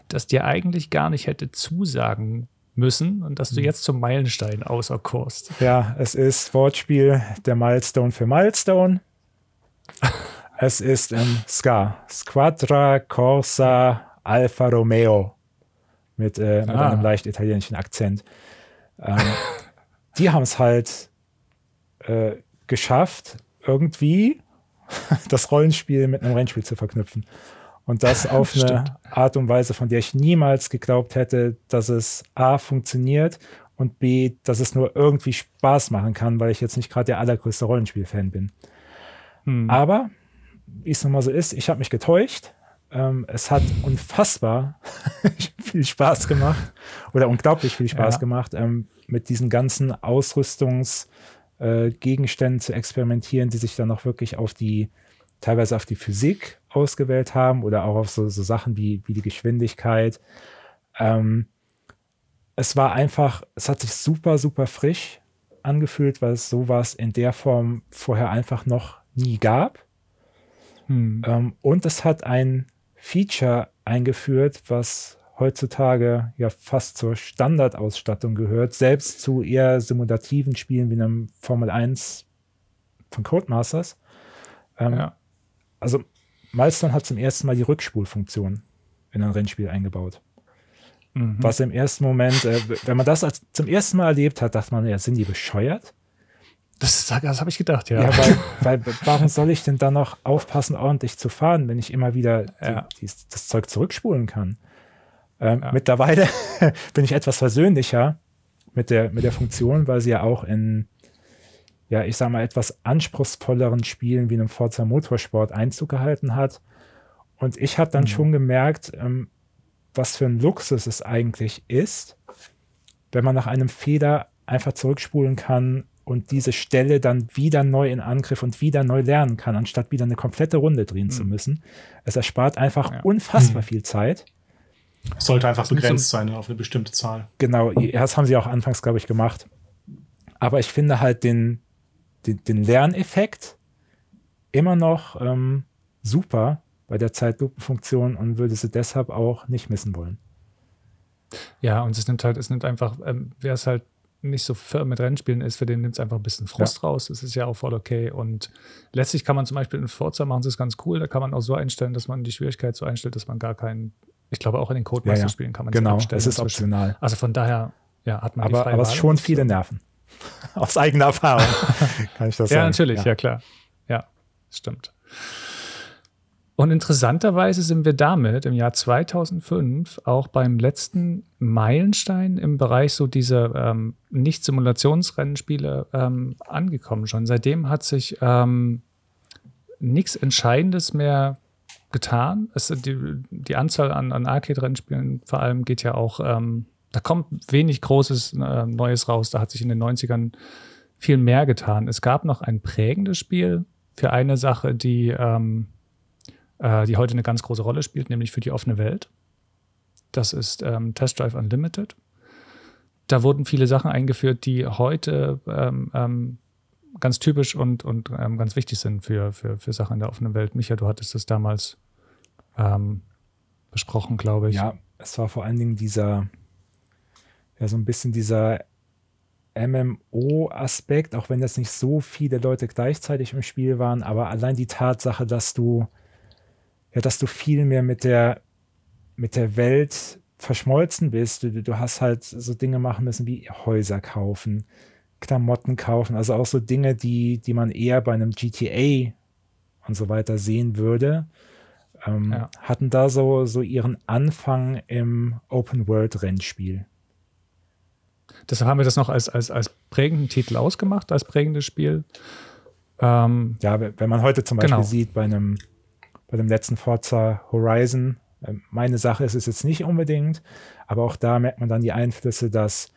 das dir eigentlich gar nicht hätte zusagen müssen und dass du hm. jetzt zum Meilenstein auserkorst. Ja, es ist Wortspiel der Milestone für Milestone. es ist im Ska. Squadra Corsa Alfa Romeo. Mit, äh, mit ah. einem leicht italienischen Akzent. Ähm, die haben es halt äh, geschafft, irgendwie das Rollenspiel mit einem Rennspiel zu verknüpfen. Und das auf eine Art und Weise, von der ich niemals geglaubt hätte, dass es A funktioniert und B, dass es nur irgendwie Spaß machen kann, weil ich jetzt nicht gerade der allergrößte Rollenspiel-Fan bin. Hm. Aber, wie es nun mal so ist, ich habe mich getäuscht. Ähm, es hat unfassbar viel Spaß gemacht oder unglaublich viel Spaß ja. gemacht, ähm, mit diesen ganzen Ausrüstungsgegenständen äh, zu experimentieren, die sich dann auch wirklich auf die, teilweise auf die Physik ausgewählt haben oder auch auf so, so Sachen wie, wie die Geschwindigkeit. Ähm, es war einfach, es hat sich super, super frisch angefühlt, weil es sowas in der Form vorher einfach noch nie gab. Hm. Ähm, und es hat ein Feature eingeführt, was heutzutage ja fast zur Standardausstattung gehört, selbst zu eher simulativen Spielen wie einem Formel 1 von Codemasters. Ähm, ja. Also Milestone hat zum ersten Mal die Rückspulfunktion in ein Rennspiel eingebaut. Mhm. Was im ersten Moment, äh, wenn man das als, zum ersten Mal erlebt hat, dachte man, ja, sind die bescheuert? Das, das habe ich gedacht, ja. ja weil, weil, warum soll ich denn dann noch aufpassen, ordentlich zu fahren, wenn ich immer wieder ja. die, die, das Zeug zurückspulen kann? Ähm, ja. Mittlerweile bin ich etwas versöhnlicher mit der, mit der Funktion, weil sie ja auch in, ja, ich sag mal, etwas anspruchsvolleren Spielen wie einem Forza Motorsport Einzug gehalten hat. Und ich habe dann mhm. schon gemerkt, ähm, was für ein Luxus es eigentlich ist, wenn man nach einem Fehler einfach zurückspulen kann und diese Stelle dann wieder neu in Angriff und wieder neu lernen kann, anstatt wieder eine komplette Runde drehen mhm. zu müssen. Es erspart einfach ja. unfassbar mhm. viel Zeit. Es sollte einfach begrenzt sein auf eine bestimmte Zahl. Genau, das haben sie auch anfangs, glaube ich, gemacht. Aber ich finde halt den, den, den Lerneffekt immer noch ähm, super bei der Zeitlupenfunktion und würde sie deshalb auch nicht missen wollen. Ja, und es nimmt halt, es nimmt einfach, ähm, wer es halt nicht so firm mit Rennspielen ist, für den nimmt es einfach ein bisschen Frust ja. raus. Das ist ja auch voll okay. Und letztlich kann man zum Beispiel in Forza machen, das ist ganz cool. Da kann man auch so einstellen, dass man die Schwierigkeit so einstellt, dass man gar keinen, ich glaube auch in den Codemaster-Spielen ja, ja. kann man genau, es Genau, es ist optional. Also von daher, ja, hat man aber, aber es schon viele Nerven. Aus eigener Erfahrung kann ich das sagen. Ja, natürlich, ja klar. Ja, stimmt. Und interessanterweise sind wir damit im Jahr 2005 auch beim letzten Meilenstein im Bereich so dieser ähm, Nicht-Simulationsrennspiele ähm, angekommen schon. Seitdem hat sich ähm, nichts Entscheidendes mehr getan. Es, die, die Anzahl an, an Arcade-Rennspielen vor allem geht ja auch, ähm, da kommt wenig Großes äh, Neues raus. Da hat sich in den 90ern viel mehr getan. Es gab noch ein prägendes Spiel für eine Sache, die ähm, äh, die heute eine ganz große Rolle spielt, nämlich für die offene Welt. Das ist ähm, Test Drive Unlimited. Da wurden viele Sachen eingeführt, die heute ähm, ähm, ganz typisch und, und ähm, ganz wichtig sind für, für, für Sachen in der offenen Welt. Micha, du hattest das damals ähm, besprochen, glaube ich. Ja, es war vor allen Dingen dieser, ja, so ein bisschen dieser MMO-Aspekt, auch wenn jetzt nicht so viele Leute gleichzeitig im Spiel waren, aber allein die Tatsache, dass du ja, dass du viel mehr mit der, mit der Welt verschmolzen bist. Du, du hast halt so Dinge machen müssen wie Häuser kaufen, Klamotten kaufen, also auch so Dinge, die, die man eher bei einem GTA und so weiter sehen würde. Ähm, ja. Hatten da so, so ihren Anfang im Open-World-Rennspiel. Deshalb haben wir das noch als, als, als prägenden Titel ausgemacht, als prägendes Spiel. Ähm, ja, wenn man heute zum Beispiel genau. sieht, bei einem bei dem letzten Forza Horizon. Ähm, meine Sache ist es jetzt nicht unbedingt, aber auch da merkt man dann die Einflüsse, dass,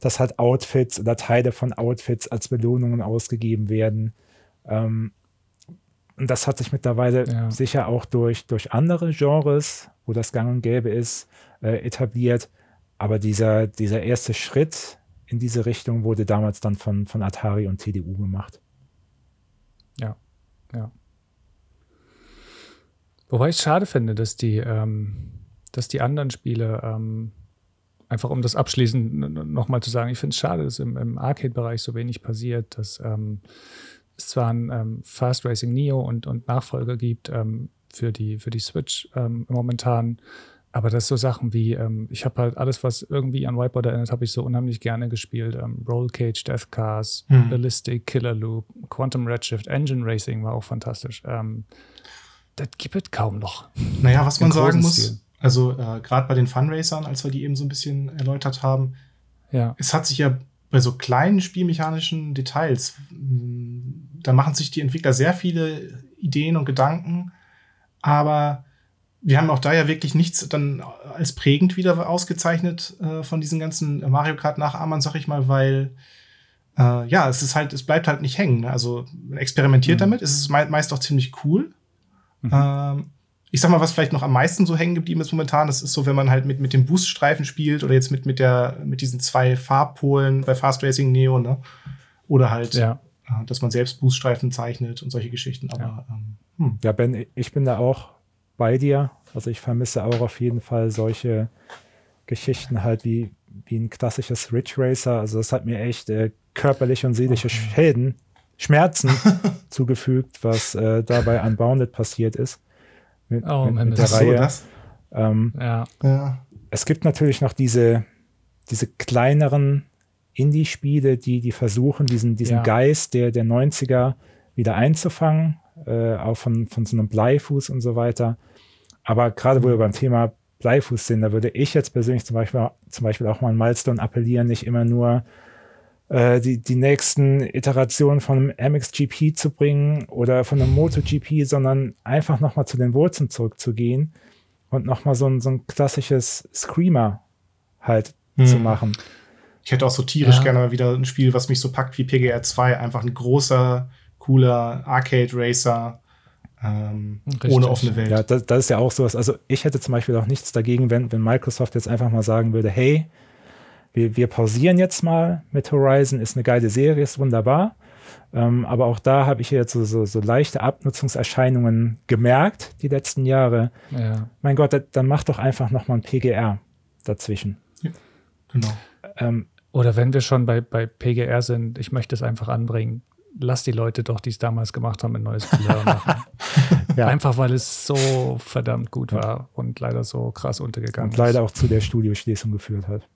dass halt Outfits oder Teile von Outfits als Belohnungen ausgegeben werden. Ähm, und das hat sich mittlerweile ja. sicher auch durch, durch andere Genres, wo das gang und gäbe ist, äh, etabliert. Aber dieser, dieser erste Schritt in diese Richtung wurde damals dann von, von Atari und TDU gemacht. Ja, ja. Wobei ich es schade finde, dass die, ähm, dass die anderen Spiele, ähm, einfach um das abschließend nochmal zu sagen, ich finde es schade, dass im, im Arcade-Bereich so wenig passiert, dass ähm, es zwar ein ähm, Fast Racing Neo und, und Nachfolger gibt ähm, für, die, für die Switch ähm, momentan, Aber das so Sachen wie, ähm, ich habe halt alles, was irgendwie an Whiteboard erinnert, habe ich so unheimlich gerne gespielt. Ähm, Roll Cage, Death Cars, hm. Ballistic, Killer Loop, Quantum Redshift, Engine Racing war auch fantastisch. Ähm, das gibt es kaum noch. Naja, was man sagen muss, Stil. also äh, gerade bei den Funracern, als wir die eben so ein bisschen erläutert haben, ja. es hat sich ja bei so kleinen spielmechanischen Details, da machen sich die Entwickler sehr viele Ideen und Gedanken, aber wir haben auch da ja wirklich nichts dann als prägend wieder ausgezeichnet äh, von diesen ganzen Mario Kart Nachahmern, sag ich mal, weil äh, ja, es ist halt, es bleibt halt nicht hängen. Ne? Also man experimentiert mhm. damit, es ist me meist auch ziemlich cool. Mhm. Ähm, ich sag mal, was vielleicht noch am meisten so hängen geblieben ist momentan, das ist so, wenn man halt mit, mit dem Booststreifen spielt oder jetzt mit, mit, der, mit diesen zwei Farbpolen bei Fast Racing Neo, ne? Oder halt, ja. äh, dass man selbst Booststreifen zeichnet und solche Geschichten. Aber, ja. Ähm, hm. ja, Ben, ich bin da auch bei dir. Also ich vermisse auch auf jeden Fall solche Geschichten halt wie, wie ein klassisches Ridge Racer. Also das hat mir echt äh, körperliche und seelische okay. Schäden, Schmerzen zugefügt, was äh, dabei Unbounded passiert ist. Mit, oh, mit, mit der so, Reihe. Ähm, ja. ja. Es gibt natürlich noch diese, diese kleineren Indie-Spiele, die, die versuchen, diesen, diesen ja. Geist der, der 90er wieder einzufangen äh, auch von, von so einem Bleifuß und so weiter. Aber gerade wo wir beim Thema Bleifuß sind, da würde ich jetzt persönlich zum Beispiel, zum Beispiel auch mal an Milestone appellieren, nicht immer nur äh, die, die nächsten Iterationen von einem MXGP zu bringen oder von einem MotoGP, sondern einfach nochmal zu den Wurzeln zurückzugehen und nochmal so ein, so ein klassisches Screamer halt hm. zu machen. Ich hätte auch so tierisch ja. gerne mal wieder ein Spiel, was mich so packt wie PGR 2, einfach ein großer cooler Arcade Racer. Ähm, ohne offene Welt. Ja, das, das, ist ja auch sowas. Also ich hätte zum Beispiel auch nichts dagegen, wenn, wenn Microsoft jetzt einfach mal sagen würde, hey, wir, wir pausieren jetzt mal mit Horizon, ist eine geile Serie, ist wunderbar. Ähm, aber auch da habe ich jetzt so, so, so, leichte Abnutzungserscheinungen gemerkt, die letzten Jahre. Ja. Mein Gott, dann mach doch einfach nochmal ein PGR dazwischen. Ja, genau. Ähm, Oder wenn wir schon bei, bei PGR sind, ich möchte es einfach anbringen lass die Leute doch, die es damals gemacht haben, ein neues Spiel machen. ja. Einfach weil es so verdammt gut war und leider so krass untergegangen und leider auch zu der Studioschließung geführt hat.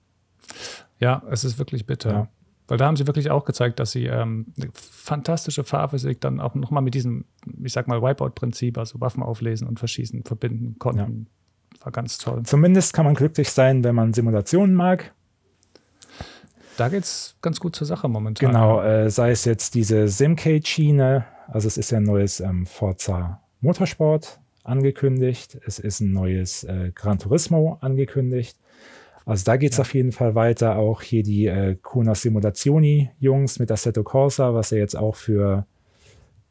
Ja, es ist wirklich bitter. Ja. Weil da haben sie wirklich auch gezeigt, dass sie ähm, eine fantastische Fahrphysik dann auch nochmal mit diesem, ich sag mal, Wipeout-Prinzip, also Waffen auflesen und verschießen, verbinden konnten. Ja. War ganz toll. Zumindest kann man glücklich sein, wenn man Simulationen mag da geht es ganz gut zur Sache momentan. Genau, äh, sei es jetzt diese Simcade-Schiene, also es ist ja ein neues ähm, Forza Motorsport angekündigt, es ist ein neues äh, Gran Turismo angekündigt. Also da geht es ja. auf jeden Fall weiter. Auch hier die äh, Kona Simulazioni-Jungs mit Assetto Corsa, was ja jetzt auch für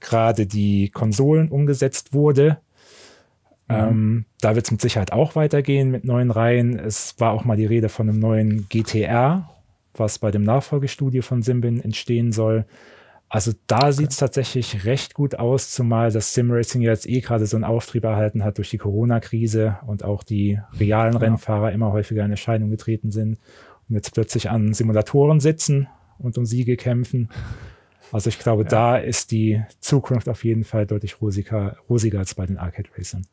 gerade die Konsolen umgesetzt wurde. Mhm. Ähm, da wird es mit Sicherheit auch weitergehen mit neuen Reihen. Es war auch mal die Rede von einem neuen GTR, was bei dem Nachfolgestudio von Simbin entstehen soll. Also da okay. sieht es tatsächlich recht gut aus, zumal das Simracing jetzt eh gerade so einen Auftrieb erhalten hat durch die Corona-Krise und auch die realen ja. Rennfahrer immer häufiger in Erscheinung getreten sind und jetzt plötzlich an Simulatoren sitzen und um Siege kämpfen. Also ich glaube, ja. da ist die Zukunft auf jeden Fall deutlich rosiger, rosiger als bei den Arcade Racern.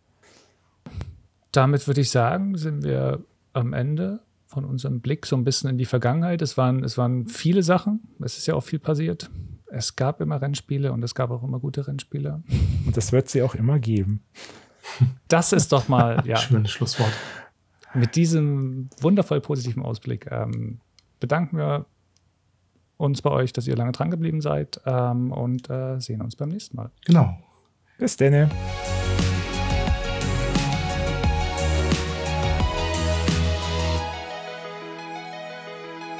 Damit würde ich sagen, sind wir am Ende von unserem Blick so ein bisschen in die Vergangenheit. Es waren, es waren viele Sachen. Es ist ja auch viel passiert. Es gab immer Rennspiele und es gab auch immer gute Rennspiele. Und das wird sie auch immer geben. Das ist doch mal, ja. Schönes Schlusswort. Mit diesem wundervoll positiven Ausblick ähm, bedanken wir uns bei euch, dass ihr lange dran geblieben seid ähm, und äh, sehen uns beim nächsten Mal. Genau. Bis dann.